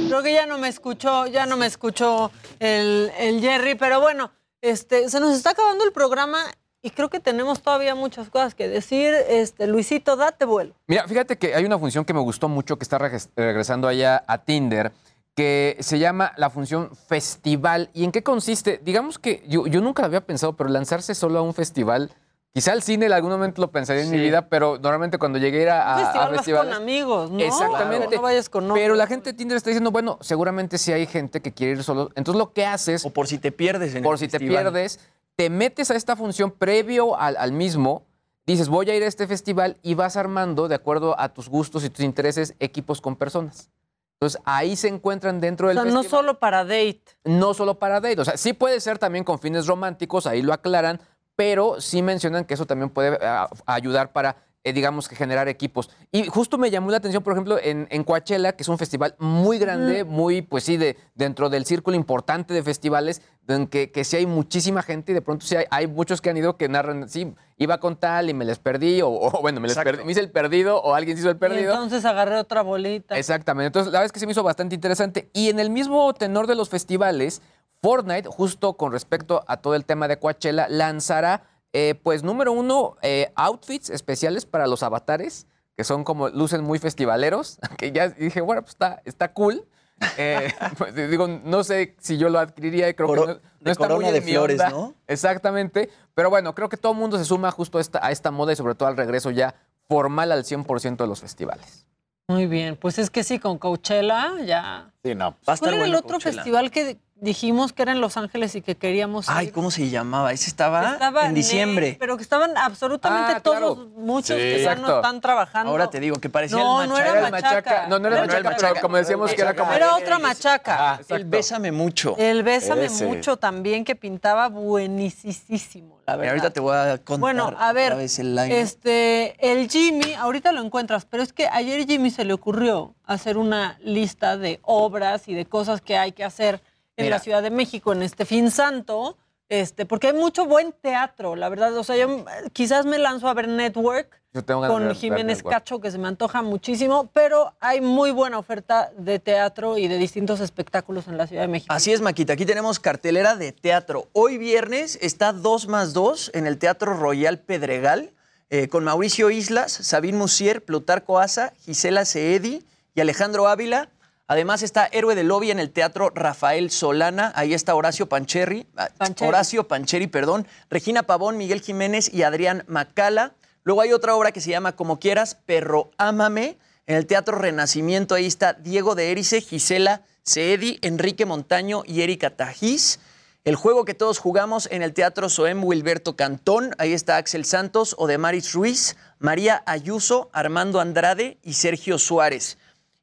Creo que ya no me escuchó, ya no me escuchó el, el Jerry, pero bueno, este, se nos está acabando el programa y creo que tenemos todavía muchas cosas que decir. Este, Luisito, date vuelo. Mira, fíjate que hay una función que me gustó mucho que está regres- regresando allá a Tinder que se llama la función festival. ¿Y en qué consiste? Digamos que yo, yo nunca había pensado, pero lanzarse solo a un festival, quizá al cine en algún momento lo pensaría en mi Sí. vida, pero normalmente cuando llegué a, a, Un a festival vas festivales- con amigos, ¿no? Exactamente. No vayas con Pero la gente de Tinder está diciendo, bueno, seguramente sí hay gente que quiere ir solo. Entonces lo que haces... O por si te pierdes en Por el si te pierdes, te metes a esta función previo al, al mismo, dices, voy a ir a este festival y vas armando, de acuerdo a tus gustos y tus intereses, equipos con personas. Entonces ahí se encuentran dentro O del sea, no solo para date. No solo para date. O sea, sí puede ser también con fines románticos, ahí lo aclaran, pero sí mencionan que eso también puede ah, ayudar para, eh, digamos, que generar equipos. Y justo me llamó la atención, por ejemplo, en, en Coachella, que es un festival muy grande, muy, pues sí, de, dentro del círculo importante de festivales, en que, que sí hay muchísima gente y de pronto sí hay, hay muchos que han ido que narran, sí, iba con tal y me les perdí, o, o, [LAUGHS] bueno, me, les perdí, me hice el perdido, o alguien se hizo el Y perdido. entonces agarré otra bolita. Exactamente. Entonces, la verdad es que se me hizo bastante interesante. Y en el mismo tenor de los festivales, Fortnite, justo con respecto a todo el tema de Coachella, lanzará, eh, pues, número uno, eh, outfits especiales para los avatares, que son como, lucen muy festivaleros, [LAUGHS] que ya dije, bueno, pues está, está cool. [LAUGHS] Eh, pues, digo, no sé si yo lo adquiriría creo Coro- que no, de no está corona muy de en mi flores, onda. ¿no? [LAUGHS] Exactamente. Pero bueno, creo que todo el mundo se suma justo a esta, a esta moda y sobre todo al regreso ya formal al 100% de los festivales. Muy bien, pues es que sí, con Coachella ya. Sí, no. Va a estar ¿Cuál era el otro Coachella. festival que dijimos que era en Los Ángeles y que queríamos Ay, ir? ¿cómo se llamaba? Ese estaba, Estaba en diciembre. Pero que estaban absolutamente Ah, claro. todos, muchos Sí. que ya no están trabajando. Ahora te digo que parecía No, el no machaca. era machaca. No, no era No era machaca, pero machaca. como decíamos que era como... Era otra machaca. El Bésame Mucho. El Bésame Ese. Mucho también, que pintaba buenísimo, la Y verdad. ahorita te voy a contar Bueno, a ver, otra vez el este, el Jimmy, ahorita lo encuentras, pero es que ayer Jimmy se le ocurrió hacer una lista de obras y de cosas que hay que hacer en Mira. la Ciudad de México en este fin santo, este, porque hay mucho buen teatro, la verdad. O sea, yo quizás me lanzo a ver Network con ver- Jiménez ver. Cacho, que se me antoja muchísimo, pero hay muy buena oferta de teatro y de distintos espectáculos en la Ciudad de México. Así es, Maquita. Aquí tenemos cartelera de teatro. Hoy viernes está 2 más 2 en el Teatro Royal Pedregal eh, con Mauricio Islas, Sabine Musier, Plutarco Asa, Gisela Seedi y Alejandro Ávila. Además está Héroe del Lobby en el Teatro Rafael Solana. Ahí está Horacio Pancherri, ah, Pancheri. Horacio Pancheri, perdón, Regina Pavón, Miguel Jiménez y Adrián Macala. Luego hay otra obra que se llama Como quieras, Perro Ámame. En el Teatro Renacimiento ahí está Diego de Erice, Gisela Seedi, Enrique Montaño y Erika Tajís. El juego que todos jugamos en el Teatro Soem Wilberto Cantón. Ahí está Axel Santos, Odemaris Ruiz, María Ayuso, Armando Andrade y Sergio Suárez.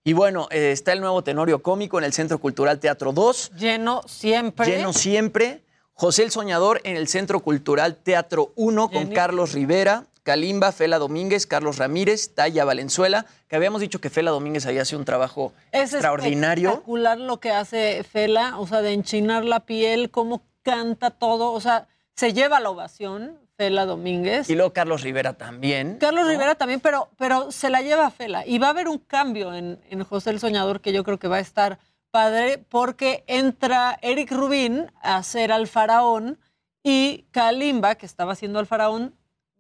Y bueno, eh, está el nuevo Tenorio Cómico en el Centro Cultural Teatro 2. Lleno siempre. Lleno siempre. José el Soñador en el Centro Cultural Teatro 1 con. Carlos Rivera, Kalimba, Fela Domínguez, Carlos Ramírez, Taya Valenzuela, que habíamos dicho que Fela Domínguez ahí hace un trabajo Es extraordinario. espectacular lo que hace Fela, o sea, de enchinar la piel, cómo canta todo, o sea, se lleva la ovación Fela Domínguez. Y luego Carlos Rivera también. Carlos Rivera también, pero, pero se la lleva Fela. Y va a haber un cambio en, en José el Soñador que yo creo que va a estar padre porque entra Eric Rubín a ser al faraón y Kalimba, que estaba haciendo al faraón,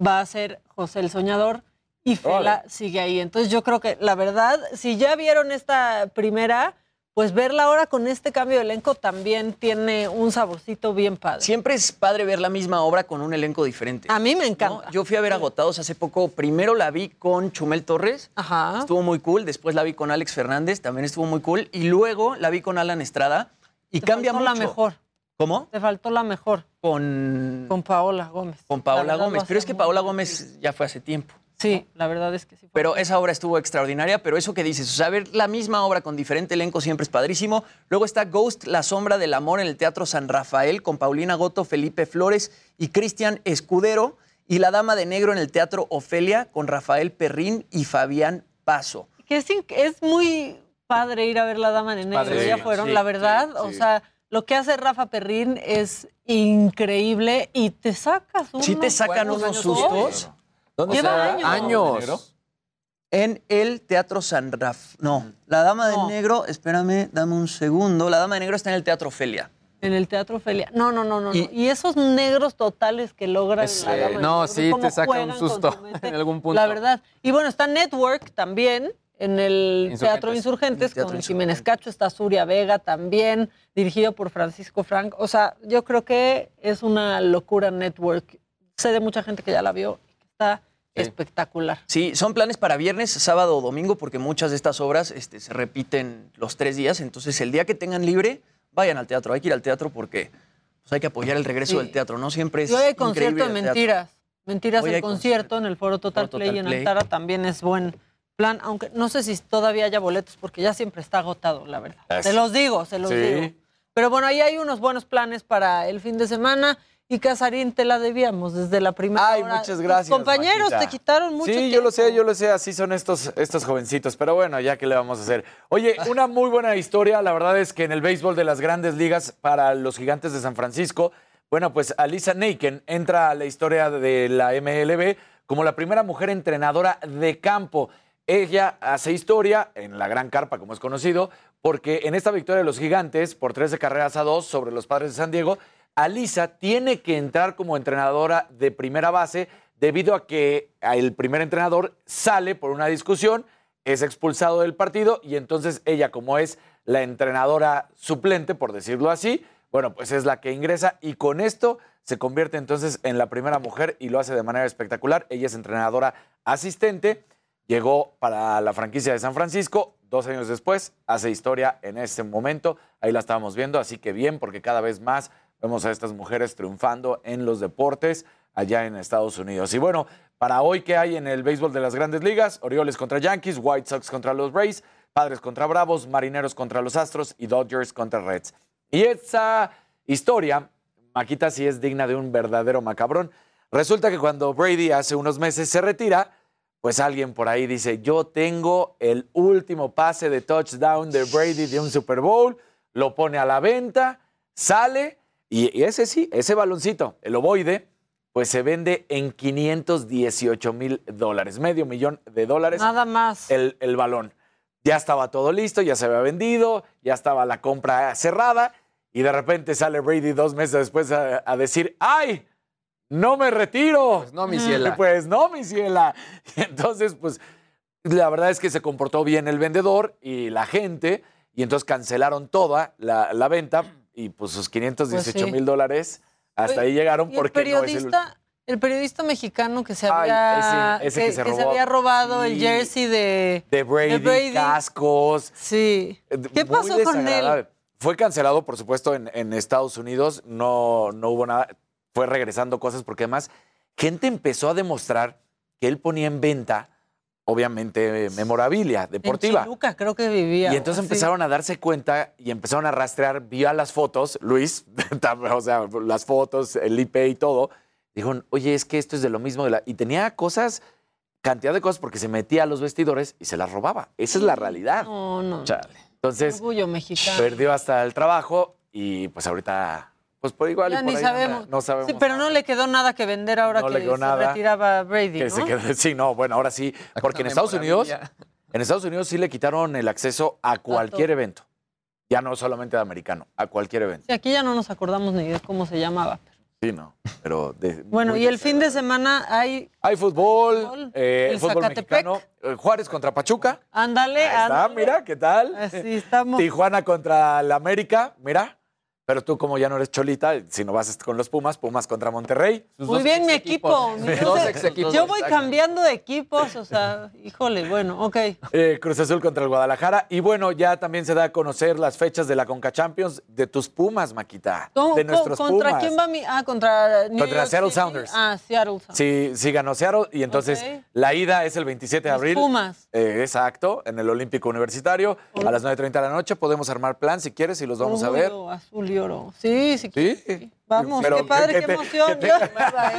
va a ser José el Soñador y Fela sigue ahí. Entonces yo creo que la verdad, si ya vieron esta primera, pues verla ahora con este cambio de elenco también tiene un saborcito bien padre. Siempre es padre ver la misma obra con un elenco diferente. A mí me encanta. Yo fui a ver Agotados hace poco. Primero la vi con Chumel Torres. Ajá. Estuvo muy cool. Después la vi con Alex Fernández. También estuvo muy cool. Y luego la vi con Alan Estrada. Y Te cambia faltó mucho. la mejor. ¿Cómo? Te faltó la mejor. Con, Con Paola Gómez. con La Paola Gómez. Pero es que Paola. Gómez ya fue hace tiempo. Sí, la verdad es que sí. Pero esa obra estuvo extraordinaria, pero eso que dices, o sea, ver la misma obra con diferente elenco siempre es padrísimo. Luego está Ghost, La Sombra del Amor en el Teatro San Rafael con Paulina Goto, Felipe Flores y Cristian Escudero. Y La Dama de Negro en el Teatro Ofelia con Rafael Perrín y Fabián Paso. Que es, muy padre ir a ver La Dama de Negro. padre, ya fueron, sí, la verdad. sí, o sea, lo que hace Rafa Perrín es increíble y te sacas unos Sí te sacan unos años. sustos. ¿Dónde Lleva años. En el Teatro San Rafael. No, La Dama de No. Negro, espérame, dame un segundo. La Dama de Negro está en el Teatro Ofelia. En el Teatro Ofelia. No, no, no, no. Y- no. Y esos negros totales que logran Es, la eh, Dama de no, Negro, sí, cómo te saca un juegan con susto [LAUGHS] mente. en algún punto. La verdad. Y bueno, está Network también en el Insurgentes. Teatro Insurgentes Teatro con Jiménez Cacho, está Suria Vega también, dirigido por Francisco Frank. O sea, yo creo que es una locura Network. Sé de mucha gente que ya la vio y que está espectacular. Sí, son planes para viernes, sábado o domingo, porque muchas de estas obras este, se repiten los tres días. Entonces, el día que tengan libre, vayan al teatro. Hay que ir al teatro porque pues, hay que apoyar el regreso Sí. del teatro. No siempre es. Y hoy hay concierto de teatro. mentiras. Mentiras Hoy el hay concierto en el Foro Total Foro Play Total en Play. Antara también es buen plan, aunque no sé si todavía haya boletos porque ya siempre está agotado, la verdad. Es- Se los digo, se los Sí. digo. Pero bueno, ahí hay unos buenos planes para el fin de semana y Casarín te la debíamos desde la primera Ay, hora. muchas Tus gracias. compañeros Maquita. te quitaron mucho Sí, yo lo sé, yo lo sé, así son estos, estos jovencitos, pero bueno, ya que le vamos a hacer. Oye, una muy buena historia, la verdad es que en el béisbol de las grandes ligas para los gigantes de San Francisco, bueno, pues Alisa Naken entra a la historia de la MLB como la primera mujer entrenadora de campo. Ella hace historia en la gran carpa, como es conocido, porque en esta victoria de los gigantes por 13 carreras a 2 sobre los padres de San Diego, Alisa tiene que entrar como entrenadora de primera base debido a que el primer entrenador sale por una discusión, es expulsado del partido y entonces ella, como es la entrenadora suplente, por decirlo así, bueno, pues es la que ingresa y con esto se convierte entonces en la primera mujer y lo hace de manera espectacular. Ella es entrenadora asistente, llegó para la franquicia de San Francisco, dos años después hace historia en este momento, ahí la estábamos viendo, así que bien, porque cada vez más vemos a estas mujeres triunfando en los deportes allá en Estados Unidos. Y bueno, para hoy, ¿qué hay en el béisbol de las grandes ligas? Orioles contra Yankees, White Sox contra los Rays, Padres contra Bravos, Marineros contra los Astros y Dodgers contra Reds. Y esa historia, Maquita, sí es digna de un verdadero macabrón. Resulta que cuando Brady hace unos meses se retira, pues alguien por ahí dice, yo tengo el último pase de touchdown de Brady de un Super Bowl, lo pone a la venta, sale y ese sí, ese baloncito, el ovoide, pues se vende en 518 mil dólares, medio millón de dólares Nada más. el, el balón. Ya estaba todo listo, ya se había vendido, ya estaba la compra cerrada y de repente sale Brady dos meses después a, a decir, ¡ay! No me retiro. Pues no, mi ciela. [LAUGHS] Pues no, mi ciela. Y entonces, pues, la verdad es que se comportó bien el vendedor y la gente, y entonces cancelaron toda la, la venta y pues sus 518 Pues sí. mil dólares hasta Oye, ahí llegaron Y el porque no es el periodista, el periodista mexicano que se Ay, había, ese- ese que se había robado el jersey de, de Brady, Brady. cascos. Sí. ¿Qué Muy pasó con él? Fue cancelado, por supuesto, en, en Estados Unidos. No, no hubo nada. Fue regresando cosas porque además gente empezó a demostrar que él ponía en venta obviamente, memorabilia deportiva. En Chiluca creo que vivía. Y entonces empezaron a darse cuenta y empezaron a rastrear, vio las fotos, Luis, [LAUGHS] o sea, las fotos, el IP y todo. Dijo, oye, es que esto es de lo mismo de la. Y tenía cosas, cantidad de cosas, porque se metía a los vestidores y se las robaba. Esa es la realidad. No, no. Chale. Entonces, Orgullo mexicano. perdió hasta el trabajo y pues ahorita, pues por igual. y Ya por ni ahí sabemos. anda. No sabemos. Sí, pero no le quedó nada que vender ahora No que le quedó se nada. retiraba Brady, Que ¿no? se quede- sí, no, bueno, ahora sí, porque en Estados Unidos, en Estados Unidos sí le quitaron el acceso a cualquier evento. Ya no solamente de americano, a cualquier evento. Sí, aquí ya no nos acordamos ni de cómo se llamaba. Sí, no, pero de- Bueno, y el fin de semana hay... Hay fútbol, eh, El fútbol mexicano, eh, Juárez contra Pachuca. Ándale, Ahí está, ándale. mira, ¿qué tal? Así estamos. Tijuana contra la América, mira. Pero tú como ya no eres cholita, si no vas con los Pumas, Pumas contra Monterrey. Muy bien, mi equipo. Mi- Dos ex equipos. Yo voy cambiando de equipos, o sea, [LAUGHS] híjole, bueno, ok. Eh, Cruz Azul contra el Guadalajara. Y bueno, ya también se da a conocer las fechas de la Conca Champions de tus Pumas, Maquita. ¿Cómo- de nuestros ¿Contra Pumas. quién va mi...? Ah, contra New Contra York Seattle City. Sounders. Ah, Seattle Sounders. Sí, sí ganó Seattle y entonces la ida es el 27 de Mis abril. Pumas. Eh, exacto, en el Olímpico Universitario a las 9.30 de la noche. Podemos armar plan si quieres y los vamos a ver. Azul y oro. Sí, sí. Sí. Vamos, Pero qué padre, que qué emoción. que te- Yo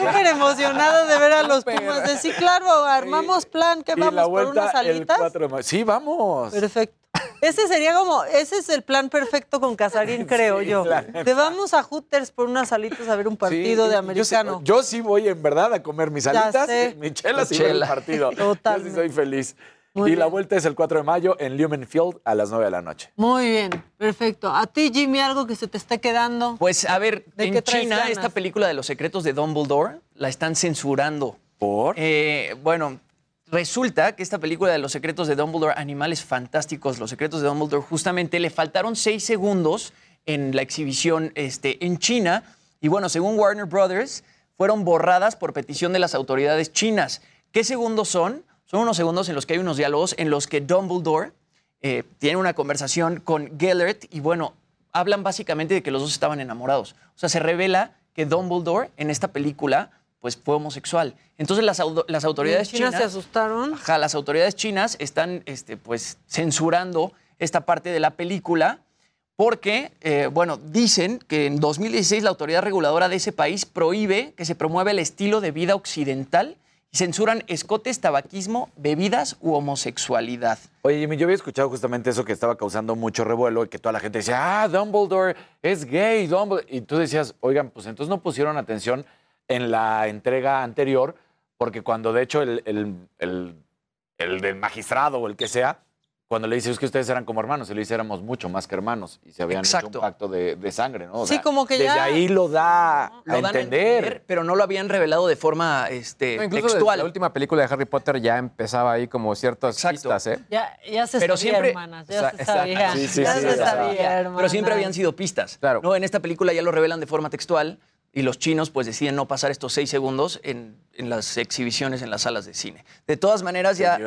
súper emocionada de ver a los Pumas. De sí, claro, armamos plan, que vamos la por unas el alitas. 4 de mayo. Sí, vamos. Perfecto. Ese sería como, ese es el plan perfecto con Casarín, [LAUGHS] creo yo. Te vamos a Hooters por unas alitas a ver un partido Sí, de yo americano. sí- Yo sí, voy en verdad a comer mis Ya alitas, sé. mis chelas y Chela. ver el partido. Totalmente. [LAUGHS] Yo sí soy feliz. Muy y la vuelta es el 4 de mayo en Lumen Field a las 9 de la noche. Muy bien, perfecto. A ti, Jimmy, algo que se te esté quedando. Pues a ver, ¿De en China ganas? esta película de los secretos de Dumbledore la están censurando. ¿Por? Eh, bueno, resulta que esta película de los secretos de Dumbledore, Animales Fantásticos, los secretos de Dumbledore, justamente le faltaron seis segundos en la exhibición este, en China. Y bueno, según Warner Brothers, fueron borradas por petición de las autoridades chinas. ¿Qué segundos son? Son unos segundos en los que hay unos diálogos en los que Dumbledore eh, tiene una conversación con Gellert y bueno, hablan básicamente de que los dos estaban enamorados. O sea, se revela que Dumbledore en esta película pues fue homosexual. Entonces las, au- las autoridades ¿En China chinas... se asustaron? Ajá, las autoridades chinas están este, pues, censurando esta parte de la película porque, eh, bueno, dicen que en 2016 la autoridad reguladora de ese país prohíbe que se promueva el estilo de vida occidental censuran escotes, tabaquismo, bebidas u homosexualidad. Oye, Jimmy, yo había escuchado justamente eso que estaba causando mucho revuelo y que toda la gente decía, ah, Dumbledore es gay, Dumbledore. Y tú decías, oigan, pues entonces no pusieron atención en la entrega anterior, porque cuando de hecho el, el, el- el del magistrado o el que sea, cuando le dice es que ustedes eran como hermanos, y le dice éramos mucho más que hermanos y se habían hecho Exacto. un pacto de, de sangre, ¿no? O Sí, sea, como que desde ya- ahí lo da Lo a entender. pero no lo habían revelado de forma este, No, incluso textual. la última película de Harry Potter ya empezaba ahí como ciertas pistas, ¿eh? Ya, ya se Pero sabía, siempre- hermanas, ya Exacto. se sabía. Sí, sí, ya sí, se sabía. Pero siempre habían sido pistas. No, en esta película ya lo revelan de forma textual y los chinos pues deciden no pasar estos seis segundos en, en las exhibiciones en las salas de cine. De todas maneras ya,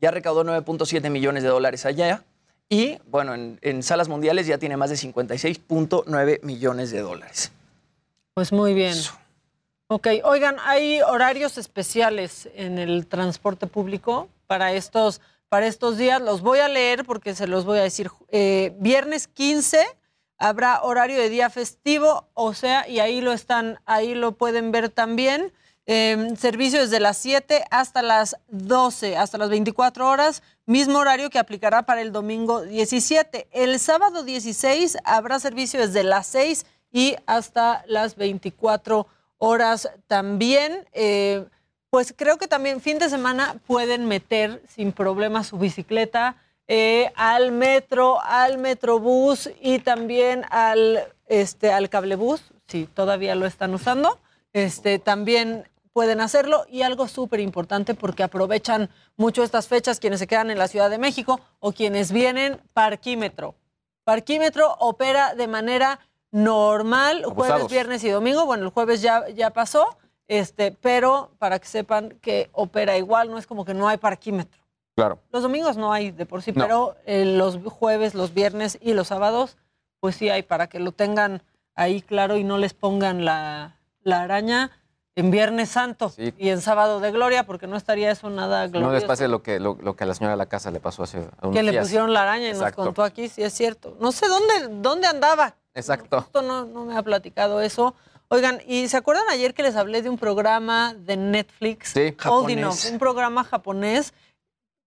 ya recaudó 9.7 millones de dólares allá y bueno, en, en salas mundiales ya tiene más de 56.9 millones de dólares. Pues muy bien. Ok, oigan, hay horarios especiales en el transporte público para estos, para estos días. Los voy a leer porque se los voy a decir. Eh, viernes 15 habrá horario de día festivo, o sea, y ahí lo están, ahí lo pueden ver también. Eh, servicio desde las 7 hasta las 12, hasta las 24 horas, mismo horario que aplicará para el domingo 17. El sábado 16 habrá servicio desde las 6 y hasta las 24 horas también. Eh, pues creo que también fin de semana pueden meter sin problema su bicicleta eh, al metro, al metrobús y también al, este, al cablebús, si todavía lo están usando. Este, también pueden hacerlo y algo súper importante porque aprovechan mucho estas fechas quienes se quedan en la Ciudad de México o quienes vienen, parquímetro. Parquímetro opera de manera normal, jueves, viernes y domingo. Bueno, el jueves ya, ya pasó, este, pero para que sepan que opera igual, no es como que no hay parquímetro. Claro. Los domingos no hay de por sí, No. pero eh, los jueves, los viernes y los sábados, pues sí hay para que lo tengan ahí claro y no les pongan la, la araña. en Viernes Santo y en Sábado de Gloria, porque no estaría eso nada No glorioso. les pase lo que, lo, lo que a la señora de la casa le pasó hace unos que le pusieron la araña y Exacto. nos contó aquí, si es cierto. No sé dónde, dónde andaba. Exacto. Justo no, no me ha platicado eso. Oigan, ¿y se acuerdan ayer que les hablé de un programa de Netflix? Sí. Old Japonés. Enough, un programa japonés.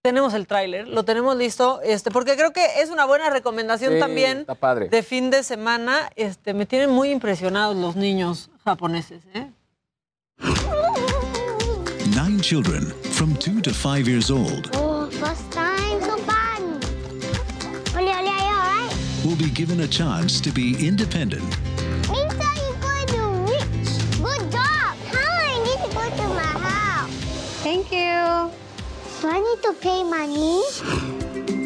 Tenemos el tráiler, lo tenemos listo, este, porque creo que es una buena recomendación Sí, también está padre. de fin de semana. Este, me tienen muy impresionados los niños japoneses, ¿eh? Nine children from two to five years old Oh, first time, so fun. Oli, Oli, are you alright? will be given a chance to be independent, Means that you're going to reach. Good job. How I need to go to my house. Thank you. Do I need to pay money?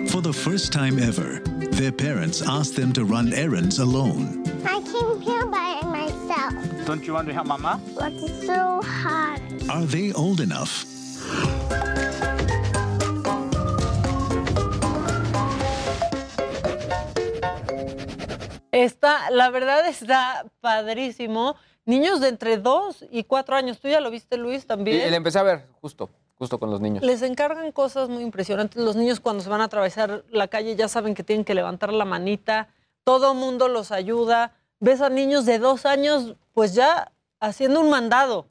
For the first time ever, their parents asked them to run errands alone. I came here by myself, Don't you want to help Mama? but it's so hard. Are they old enough? Está, la verdad está padrísimo. Niños de entre 2 y 4 años, ¿tú ya lo viste, Luis, Y, también? y le empecé a ver justo, justo con los niños. Les encargan cosas muy impresionantes. Los niños cuando se van a atravesar la calle ya saben que tienen que levantar la manita. Todo mundo los ayuda. Ves a niños de dos años, pues ya haciendo un mandado.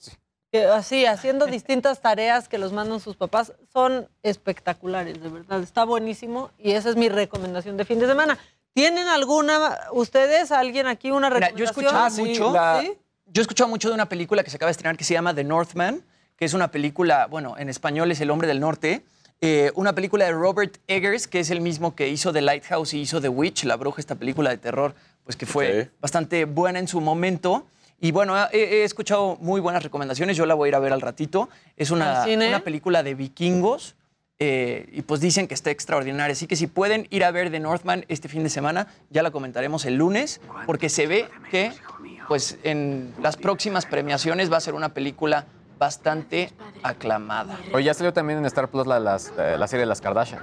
Que así, haciendo distintas tareas que los mandan sus papás. Son espectaculares, de verdad. Está buenísimo y esa es mi recomendación de fin de semana. ¿Tienen alguna, ustedes, alguien aquí, una Mira, recomendación? yo he escuchado mucho. ¿Sí? Yo he escuchado mucho de una película que se acaba de estrenar que se llama The Northman, que es una película, bueno, en español es El hombre del norte. eh, una película de Robert Eggers, que es el mismo que hizo The Lighthouse y hizo The Witch, La Bruja, esta película de terror, pues que fue bastante buena en su momento. Y bueno, he, he escuchado muy buenas recomendaciones, yo la voy a ir a ver al ratito. Es una, una película de vikingos eh, y pues dicen que está extraordinaria. Así que si pueden ir a ver The Northman este fin de semana, ya la comentaremos el lunes, porque se ve que pues en las próximas premiaciones va a ser una película bastante aclamada. Hoy ya salió también en Star Plus la, las- eh, la serie de las Kardashian.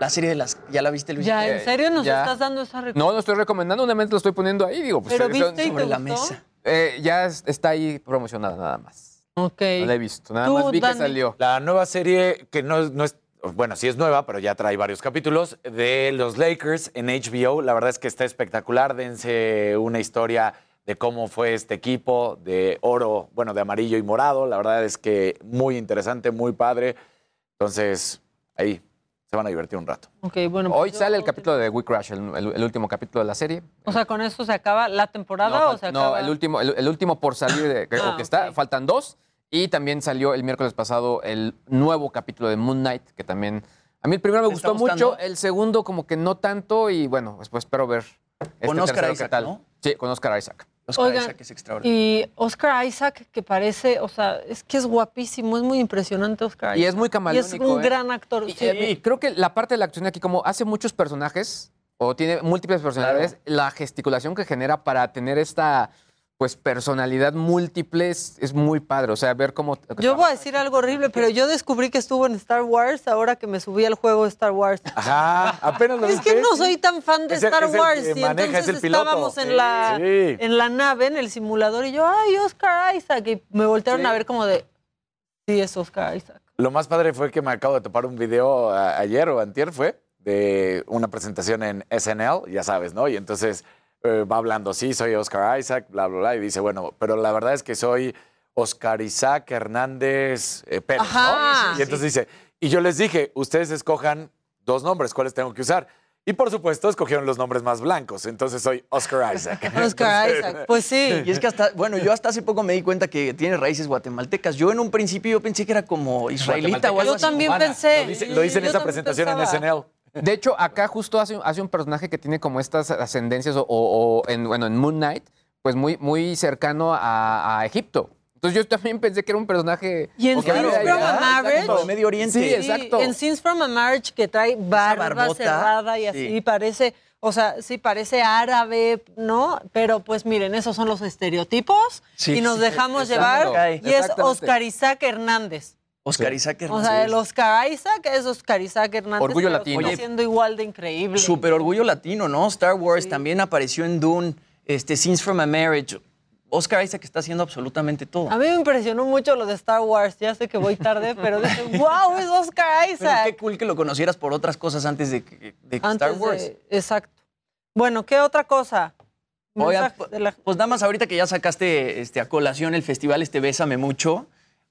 La serie de las... ¿Ya la viste, Luis? Ya, ¿en serio nos ya. estás dando esa recomendación? No, lo estoy recomendando, únicamente lo estoy poniendo ahí, digo. Pues, Pero eh, viste y sobre te la gustó? mesa. Eh, ya es- está ahí promocionada nada más. Ok. No la he visto, nada Tú, más vi Dani. que salió. La nueva serie, que no, no es, bueno, sí es nueva, pero ya trae varios capítulos, de los Lakers en HBO. La verdad es que está espectacular. Dense una historia de cómo fue este equipo de oro, bueno, de amarillo y morado. La verdad es que muy interesante, muy padre. Entonces, ahí se van a divertir un rato. Ok, bueno. Hoy pues, sale el capítulo de We Crash, el, el- el último capítulo de la serie. O sea, ¿con esto se acaba la temporada no, o se no, acaba? el último, el, el último por salir de, que, Ah, o que está, faltan dos. Y también salió el miércoles pasado el nuevo capítulo de Moon Knight, que también. A mí el primero me ¿Te está gustó mucho, el segundo como que no tanto, y bueno, después espero ver. Este Con Oscar tercero, Isaac, ¿qué tal? ¿no? Sí, con Oscar Isaac. Oscar Oigan, Isaac es extraordinario. Y Oscar Isaac, que parece, o sea, es que es guapísimo, es muy impresionante Oscar Isaac. Y es muy Y es camaleónico. un ¿eh? gran actor. Y, sí. eh, y creo que la parte de la acción aquí, como hace muchos personajes, o tiene múltiples personalidades, la gesticulación que genera para tener esta pues personalidad múltiple es, es muy padre. O sea, ver cómo. Yo voy a decir algo horrible, pero yo descubrí que estuvo en Star Wars ahora que me subí al juego de Star Wars. Ajá, apenas lo [LAUGHS] Es que no soy tan fan de Es el- Star es el Wars y maneja, es entonces el piloto. estábamos en Sí, la sí. en la nave, en el simulador y yo, ay, Oscar Isaac y me voltearon a ver como de sí es Oscar Isaac. Lo más padre fue que me acabo de topar un video a- ayer o antier fue de una presentación en SNL, ya sabes, ¿no? Y entonces eh, va hablando, sí, soy Oscar Isaac, bla, bla, bla, y dice, bueno, pero la verdad es que soy Oscar Isaac Hernández eh, Pérez, Ajá. ¿no? Y entonces dice, y yo les dije, ustedes escojan dos nombres, ¿cuáles tengo que usar? Y por supuesto escogieron los nombres más blancos, entonces soy Oscar Isaac. [LAUGHS] Oscar Entonces- Isaac, pues sí. Y es que hasta, bueno, yo hasta hace poco me di cuenta que tiene raíces guatemaltecas. Yo en un principio yo pensé que era como israelita o algo Yo así. también Cubana. pensé. Lo dice, lo dice en también presentación en pensaba. SNL. De hecho, acá justo hace, hace un personaje que tiene como estas ascendencias, o, o- o en, bueno, en Moon Knight, pues muy, muy cercano a, a Egipto. Entonces yo también pensé que era un personaje... Y en Scenes from a Marriage. Exacto, de Medio Oriente. Sí, exacto. En Scenes from a Marriage que trae barba cerrada y así sí. parece, o sea, sí parece árabe, ¿no? Pero pues miren, esos son los estereotipos Sí, y nos sí, dejamos llevar y es. Oscar Isaac Hernández. Oscar Isaac O sea, el. Oscar Isaac es Oscar Isaac Hernández. Orgullo pero latino. Oye, siendo igual de increíble. Súper orgullo latino, ¿no? Star Wars también apareció en Dune, este, Scenes from a Marriage. Oscar Isaac está haciendo absolutamente todo. A mí me impresionó mucho lo de Star Wars. Ya sé que voy tarde, pero dije, [LAUGHS] wow, es Oscar Pero Isaac. qué cool que lo conocieras por otras cosas antes de, Antes Star Wars. de- exacto. Bueno, ¿qué otra cosa? De la- pues nada más ahorita que ya sacaste este, a colación el festival este Bésame Mucho,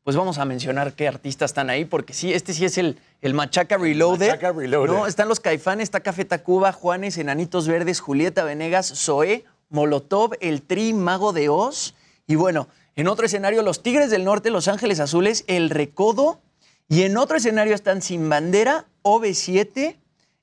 pues vamos a mencionar qué artistas están ahí, porque sí, este sí es el, el Machaca Reloaded. Machaca Reloaded. ¿no? Están los Caifanes, está Café Tacuba, Juanes, Enanitos Verdes, Julieta Venegas, Zoé, Molotov, El Tri, Mago de Oz. Y bueno, en otro escenario, los Tigres del Norte, Los Ángeles Azules, El Recodo. Y en otro escenario están Sin Bandera, OV7,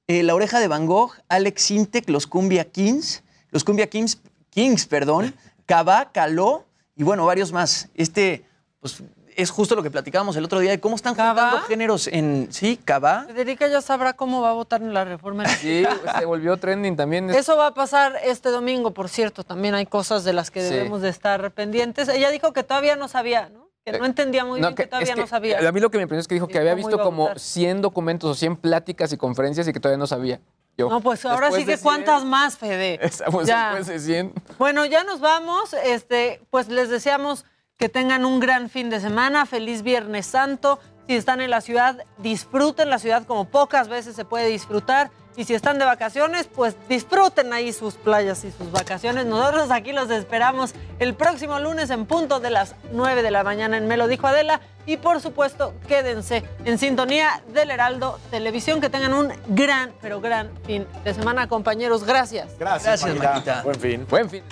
eh, La Oreja de Van Gogh, Alex Sintek, Los Cumbia Kings, Los Cumbia Kings, Kings, perdón, [LAUGHS] Cabá, Caló y bueno, varios más. Este, pues es justo lo que platicábamos el otro día de cómo están juntando géneros en, sí, Cabá. Federica ya sabrá cómo va a votar en la reforma. Sí, [LAUGHS] se volvió trending también. Eso va a pasar este domingo, por cierto. También hay cosas de las que Sí. debemos de estar pendientes. Ella dijo que todavía no sabía, ¿no? Que no entendía muy No, bien, que, que- todavía es que no sabía. A mí lo que me impresionó es que dijo que había visto como votar. 100 documentos o 100 pláticas y conferencias y que todavía no sabía. Yo, No, pues ahora sí que 100, cuántas más, Fede. [LAUGHS] Estamos Ya. después de 100. Bueno, ya nos vamos. Este, pues les deseamos que tengan un gran fin de semana. Feliz Viernes Santo. Si están en la ciudad, disfruten la ciudad como pocas veces se puede disfrutar. Y si están de vacaciones, pues disfruten ahí sus playas y sus vacaciones. Nosotros aquí los esperamos el próximo lunes en punto de las 9 de la mañana en Me lo dijo Adela. Y por supuesto, quédense en sintonía del Heraldo Televisión. Que tengan un gran, pero gran fin de semana, compañeros. Gracias. Gracias, Gracias. Buen fin. Buen fin.